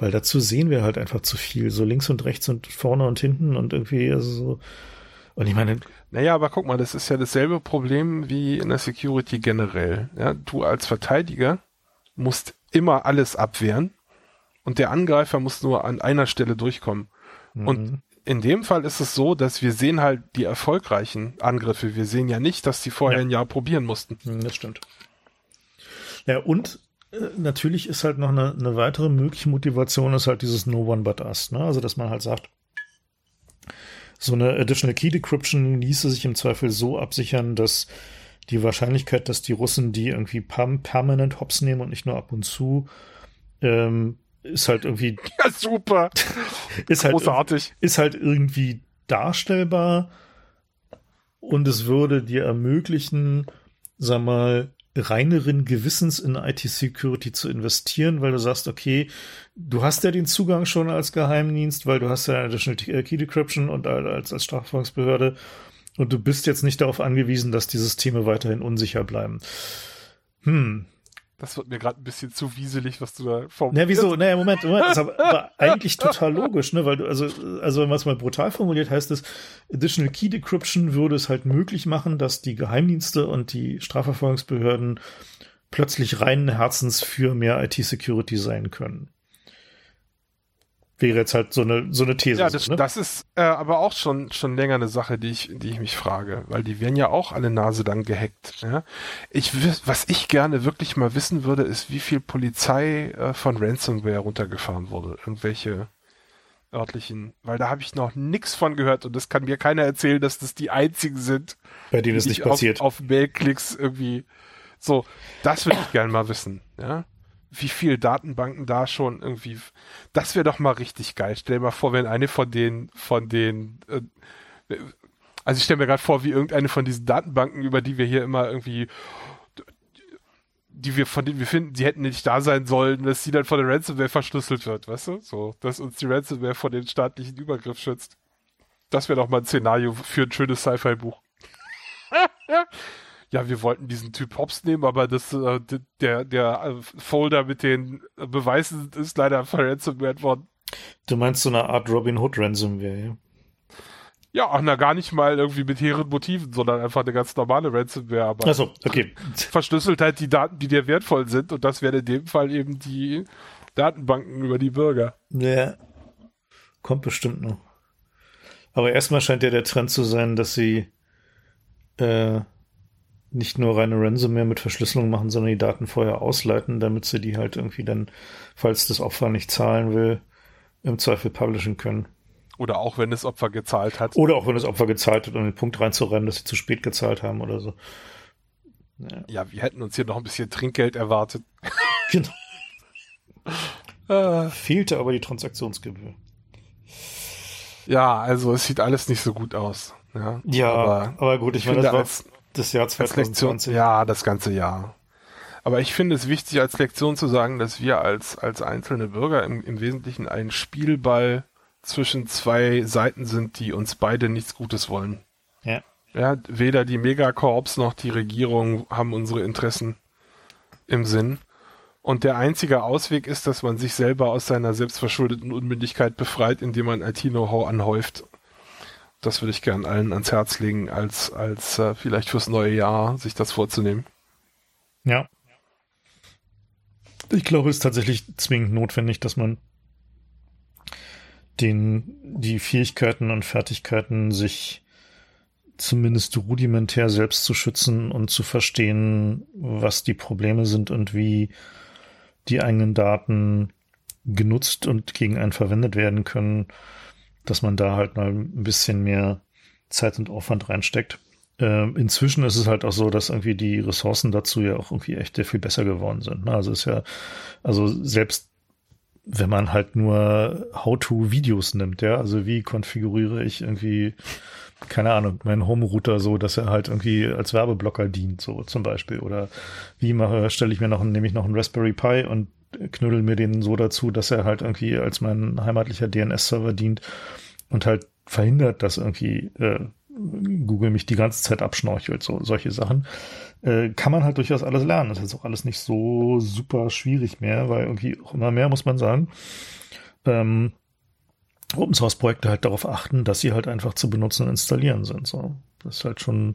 Weil dazu sehen wir halt einfach zu viel. So links und rechts und vorne und hinten und irgendwie, also so. Und ich meine, Naja, aber guck mal, das ist ja dasselbe Problem wie in der Security generell. Ja, du als Verteidiger musst immer alles abwehren und der Angreifer muss nur an einer Stelle durchkommen. Und mhm. in dem Fall ist es so, dass wir sehen halt die erfolgreichen Angriffe. Wir sehen ja nicht, dass die vorher Ja. ein Jahr probieren mussten. Hm, Das stimmt. Ja, und natürlich ist halt noch eine, eine weitere mögliche Motivation, ist halt dieses No One But Us. Ne? Also, dass man halt sagt, So eine Additional Key Decryption ließe sich im Zweifel so absichern, dass die Wahrscheinlichkeit, dass die Russen die irgendwie permanent hops nehmen und nicht nur ab und zu, ähm, ist halt irgendwie. Ja, super. ist halt, Großartig. Ist halt irgendwie darstellbar und es würde dir ermöglichen, sag mal, reineren Gewissens in IT-Security zu investieren, weil du sagst, okay, du hast ja den Zugang schon als Geheimdienst, weil du hast ja Additional Key Decryption und als, als Strafverfolgungsbehörde und du bist jetzt nicht darauf angewiesen, dass die Systeme weiterhin unsicher bleiben. Hm, das wird mir gerade ein bisschen zu wieselig, was du da formulierst. Na, wieso? Naja, Moment, Moment, das ist aber, aber eigentlich total logisch, ne? Weil du, also, also wenn man es mal brutal formuliert, heißt es, Additional Key Decryption würde es halt möglich machen, dass die Geheimdienste und die Strafverfolgungsbehörden plötzlich reinen Herzens für mehr IT-Security sein können wäre jetzt halt so eine, so eine These. Ja, das, ne? das ist äh, aber auch schon, schon länger eine Sache, die ich, die ich mich frage, weil die werden ja auch alle Nase dann gehackt. Ja? Ich, was ich gerne wirklich mal wissen würde, ist, wie viel Polizei äh, von Ransomware runtergefahren wurde. Irgendwelche örtlichen, weil da habe ich noch nichts von gehört und das kann mir keiner erzählen, dass das die einzigen sind, bei denen es nicht passiert. Auf, auf Mailklicks irgendwie so, das würde ich gerne mal wissen, ja wie viel Datenbanken da schon irgendwie. Das wäre doch mal richtig geil. Stell dir mal vor, wenn eine von den, von den, äh, also ich stelle mir gerade vor, wie irgendeine von diesen Datenbanken, über die wir hier immer irgendwie, die wir von denen wir finden, die hätten nicht da sein sollen, dass sie dann von der Ransomware verschlüsselt wird, weißt du? So, dass uns die Ransomware vor den staatlichen Übergriff schützt. Das wäre doch mal ein Szenario für ein schönes Sci-Fi-Buch. ja, wir wollten diesen Typ Hops nehmen, aber das, äh, der, der äh, Folder mit den Beweisen ist leider verransomware worden. Du meinst so eine Art Robin Hood Ransomware, ja? Ja, na, gar nicht mal irgendwie mit hehren Motiven, sondern einfach eine ganz normale Ransomware. Aber ach so, okay. Verschlüsselt halt die Daten, die dir wertvoll sind und das wäre in dem Fall eben die Datenbanken über die Bürger. Ja, kommt bestimmt noch. Aber erstmal scheint ja der Trend zu sein, dass sie äh, nicht nur reine Ransomware mit Verschlüsselung machen, sondern die Daten vorher ausleiten, damit sie die halt irgendwie dann, falls das Opfer nicht zahlen will, im Zweifel publishen können. Oder auch wenn das Opfer gezahlt hat. Oder auch wenn das Opfer gezahlt hat, um den Punkt reinzurennen, dass sie zu spät gezahlt haben oder so. Ja, ja wir hätten uns hier noch ein bisschen Trinkgeld erwartet. Genau. äh. Fehlte aber die Transaktionsgebühr. Ja, also es sieht alles nicht so gut aus. Ja, ja aber, aber gut, ich, ich meine, das war, als, das Jahr 2020. ja, das ganze Jahr. Aber ich finde es wichtig, als Lektion zu sagen, dass wir als, als einzelne Bürger im, im Wesentlichen ein Spielball zwischen zwei Seiten sind, die uns beide nichts Gutes wollen. Ja. Ja, weder die Megakorps noch die Regierung haben unsere Interessen im Sinn. Und der einzige Ausweg ist, dass man sich selber aus seiner selbstverschuldeten Unmündigkeit befreit, indem man IT-Know-how anhäuft das würde ich gern allen ans Herz legen, als, als äh, vielleicht fürs neue Jahr sich das vorzunehmen. Ja. Ich glaube, es ist tatsächlich zwingend notwendig, dass man den, die Fähigkeiten und Fertigkeiten, sich zumindest rudimentär selbst zu schützen und zu verstehen, was die Probleme sind und wie die eigenen Daten genutzt und gegen einen verwendet werden können, dass man da halt mal ein bisschen mehr Zeit und Aufwand reinsteckt. Äh, inzwischen ist es halt auch so, dass irgendwie die Ressourcen dazu ja auch irgendwie echt sehr viel besser geworden sind. Ne? Also ist ja, also selbst wenn man halt nur How-to-Videos nimmt, ja, also wie konfiguriere ich irgendwie, keine Ahnung, meinen Home-Router so, dass er halt irgendwie als Werbeblocker dient, so zum Beispiel. Oder wie mache, stelle ich mir noch, nehme ich noch einen Raspberry Pi und knüttel mir den so dazu, dass er halt irgendwie als mein heimatlicher DNS-Server dient und halt verhindert, dass irgendwie äh, Google mich die ganze Zeit abschnorchelt, so solche Sachen. Äh, kann man halt durchaus alles lernen. Das ist auch alles nicht so super schwierig mehr, weil irgendwie auch immer mehr muss man sagen. Ähm, Open Source Projekte halt darauf achten, dass sie halt einfach zu benutzen und installieren sind. So, das ist halt schon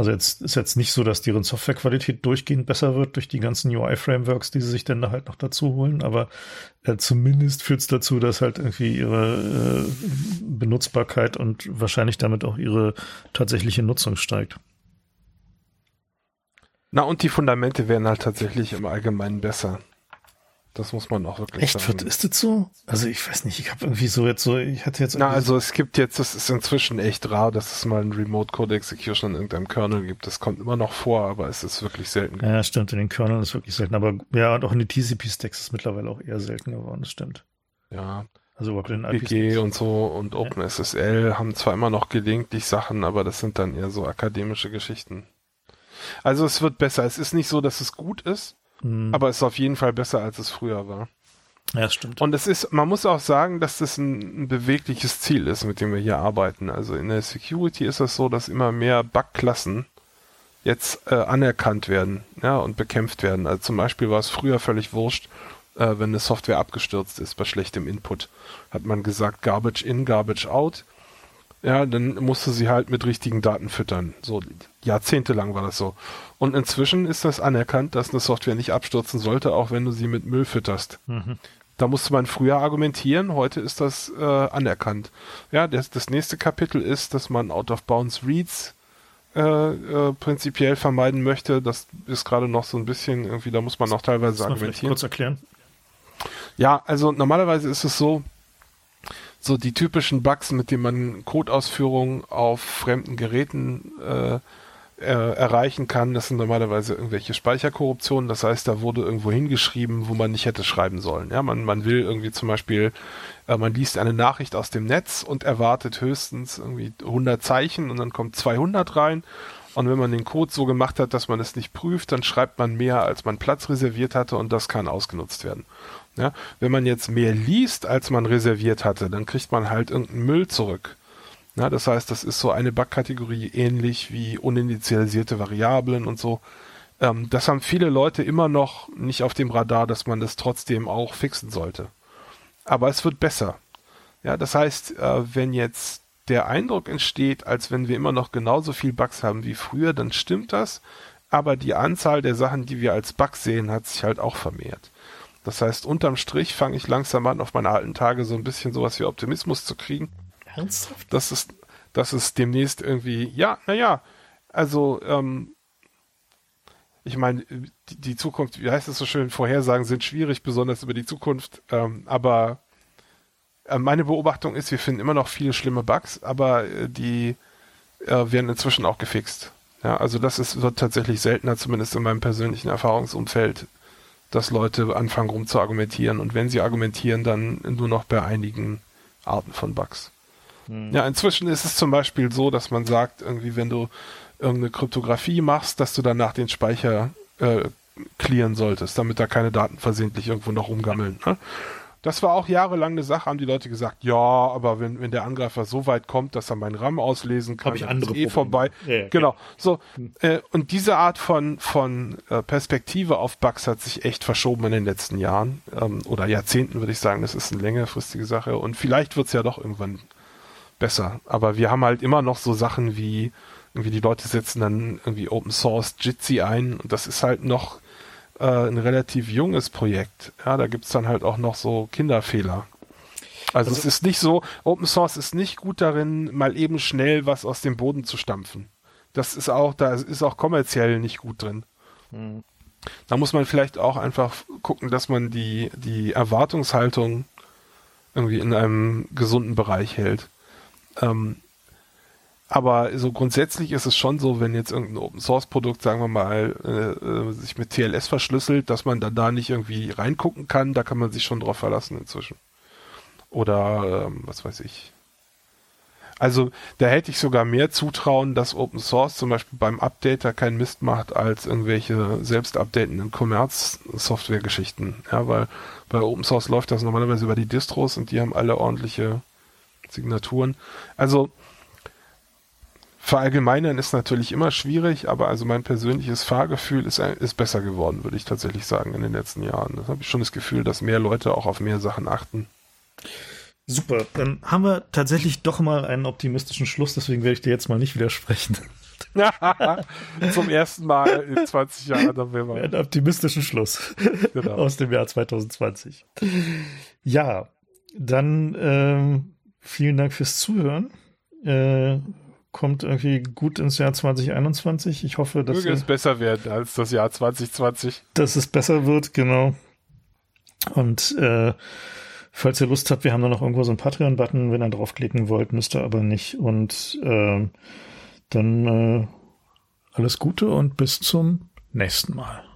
also jetzt ist jetzt nicht so, dass deren Softwarequalität durchgehend besser wird durch die ganzen UI-Frameworks, die sie sich dann da halt noch dazu holen, aber äh, zumindest führt es dazu, dass halt irgendwie ihre äh, Benutzbarkeit und wahrscheinlich damit auch ihre tatsächliche Nutzung steigt. Na und die Fundamente werden halt tatsächlich im Allgemeinen besser. Das muss man auch wirklich Echt, sagen. ist das so? Also ich weiß nicht, ich habe irgendwie so jetzt so, ich hatte jetzt... Na, also es gibt jetzt, das ist inzwischen echt rar, dass es mal ein Remote Code Execution in irgendeinem Kernel gibt. Das kommt immer noch vor, aber es ist wirklich selten. Ja, stimmt, in den Kerneln ist wirklich selten. Aber ja, und auch in den TCP-Stacks ist mittlerweile auch eher selten geworden, das stimmt. Ja. Also überhaupt in BG und so und OpenSSL ja. haben zwar immer noch gelegentlich Sachen, aber das sind dann eher so akademische Geschichten. Also es wird besser. Es ist nicht so, dass es gut ist, Mhm. Aber es ist auf jeden Fall besser, als es früher war. Ja, das stimmt. Und es ist, man muss auch sagen, dass das ein, ein, bewegliches Ziel ist, mit dem wir hier arbeiten. Also in der Security ist es so, dass immer mehr Bugklassen jetzt äh, anerkannt werden, ja, und bekämpft werden. Also zum Beispiel war es früher völlig wurscht, äh, wenn eine Software abgestürzt ist bei schlechtem Input. Hat man gesagt, Garbage in, Garbage out ja, dann musste sie halt mit richtigen Daten füttern. So jahrzehntelang war das so. Und inzwischen ist das anerkannt, dass eine Software nicht abstürzen sollte, auch wenn du sie mit Müll fütterst. Mhm. Da musste man früher argumentieren, heute ist das äh, anerkannt. Ja, das, das nächste Kapitel ist, dass man Out-of-Bounds-Reads äh, äh, prinzipiell vermeiden möchte. Das ist gerade noch so ein bisschen irgendwie, da muss man noch teilweise das argumentieren. Kurz erklären. Ja, also normalerweise ist es so, so die typischen Bugs, mit denen man Codeausführungen auf fremden Geräten äh, äh, erreichen kann, das sind normalerweise irgendwelche Speicherkorruptionen. Das heißt, da wurde irgendwo hingeschrieben, wo man nicht hätte schreiben sollen. Ja, man, man will irgendwie zum Beispiel, äh, man liest eine Nachricht aus dem Netz und erwartet höchstens irgendwie 100 Zeichen und dann kommt 200 rein. Und wenn man den Code so gemacht hat, dass man es nicht prüft, dann schreibt man mehr, als man Platz reserviert hatte und das kann ausgenutzt werden. Ja, wenn man jetzt mehr liest, als man reserviert hatte, dann kriegt man halt irgendeinen Müll zurück. Ja, das heißt, das ist so eine Bugkategorie ähnlich wie uninitialisierte Variablen und so. Ähm, das haben viele Leute immer noch nicht auf dem Radar, dass man das trotzdem auch fixen sollte. Aber es wird besser. Ja, das heißt, äh, wenn jetzt der Eindruck entsteht, als wenn wir immer noch genauso viel Bugs haben wie früher, dann stimmt das. Aber die Anzahl der Sachen, die wir als Bugs sehen, hat sich halt auch vermehrt. Das heißt, unterm Strich fange ich langsam an, auf meine alten Tage so ein bisschen sowas wie Optimismus zu kriegen. Ernsthaft? Das ist, das ist demnächst irgendwie, ja, naja, also, ähm, ich meine, die, die, Zukunft, wie heißt es so schön, Vorhersagen sind schwierig, besonders über die Zukunft, ähm, aber äh, meine Beobachtung ist, wir finden immer noch viele schlimme Bugs, aber äh, die äh, werden inzwischen auch gefixt. Ja, also das ist, wird tatsächlich seltener, zumindest in meinem persönlichen Erfahrungsumfeld, dass Leute anfangen rum zu argumentieren und wenn sie argumentieren, dann nur noch bei einigen Arten von Bugs. Hm. Ja, inzwischen ist es zum Beispiel so, dass man sagt, irgendwie, wenn du irgendeine Kryptographie machst, dass du danach den Speicher äh, clearen solltest, damit da keine Daten versehentlich irgendwo noch rumgammeln. Ne? Das war auch jahrelang eine Sache, haben die Leute gesagt, ja, aber wenn, wenn der Angreifer so weit kommt, dass er meinen RAM auslesen kann, ich andere ist eh vorbei. Ja, ja, genau. So, hm. äh, und diese Art von, von äh, Perspektive auf Bugs hat sich echt verschoben in den letzten Jahren ähm, oder Jahrzehnten, würde ich sagen. Das ist eine längerfristige Sache und vielleicht wird's ja doch irgendwann besser. Aber wir haben halt immer noch so Sachen wie, irgendwie die Leute setzen dann irgendwie Open Source Jitsi ein und das ist halt noch äh, ein relativ junges Projekt. Ja, da gibt's dann halt auch noch so Kinderfehler. Also, also es ist nicht so, Open Source ist nicht gut darin, mal eben schnell was aus dem Boden zu stampfen. Das ist auch, da ist auch kommerziell nicht gut drin. Hm. Da muss man vielleicht auch einfach gucken, dass man die, die Erwartungshaltung irgendwie in einem gesunden Bereich hält. Ähm, aber so grundsätzlich ist es schon so, wenn jetzt irgendein Open Source Produkt, sagen wir mal, äh, äh sich mit TLS verschlüsselt, dass man dann da nicht irgendwie reingucken kann, da kann man sich schon drauf verlassen inzwischen. Oder ähm, was weiß ich. Also da hätte ich sogar mehr Zutrauen, dass Open Source zum Beispiel beim Updater keinen Mist macht als irgendwelche selbst updatenden Commerz-Software-Geschichten. Ja, weil bei Open Source läuft das normalerweise über die Distros und die haben alle ordentliche Signaturen. Also verallgemeinern ist natürlich immer schwierig, aber also mein persönliches Fahrgefühl ist, ist besser geworden, würde ich tatsächlich sagen, in den letzten Jahren. Da habe ich schon das Gefühl, dass mehr Leute auch auf mehr Sachen achten. Super, dann haben wir tatsächlich doch mal einen optimistischen Schluss, deswegen werde ich dir jetzt mal nicht widersprechen. Zum ersten Mal in 20 Jahren haben wir mal. Einen optimistischen Schluss genau. aus dem Jahr 2020. Ja, dann ähm, Vielen Dank fürs Zuhören. Äh, kommt irgendwie gut ins Jahr 2021. Ich hoffe, dass Möge es besser werden als das Jahr 2020. Dass es besser wird, genau. Und äh, falls ihr Lust habt, wir haben da noch irgendwo so einen Patreon-Button, wenn ihr draufklicken wollt, müsst ihr aber nicht. Und äh, dann äh, alles Gute und bis zum nächsten Mal.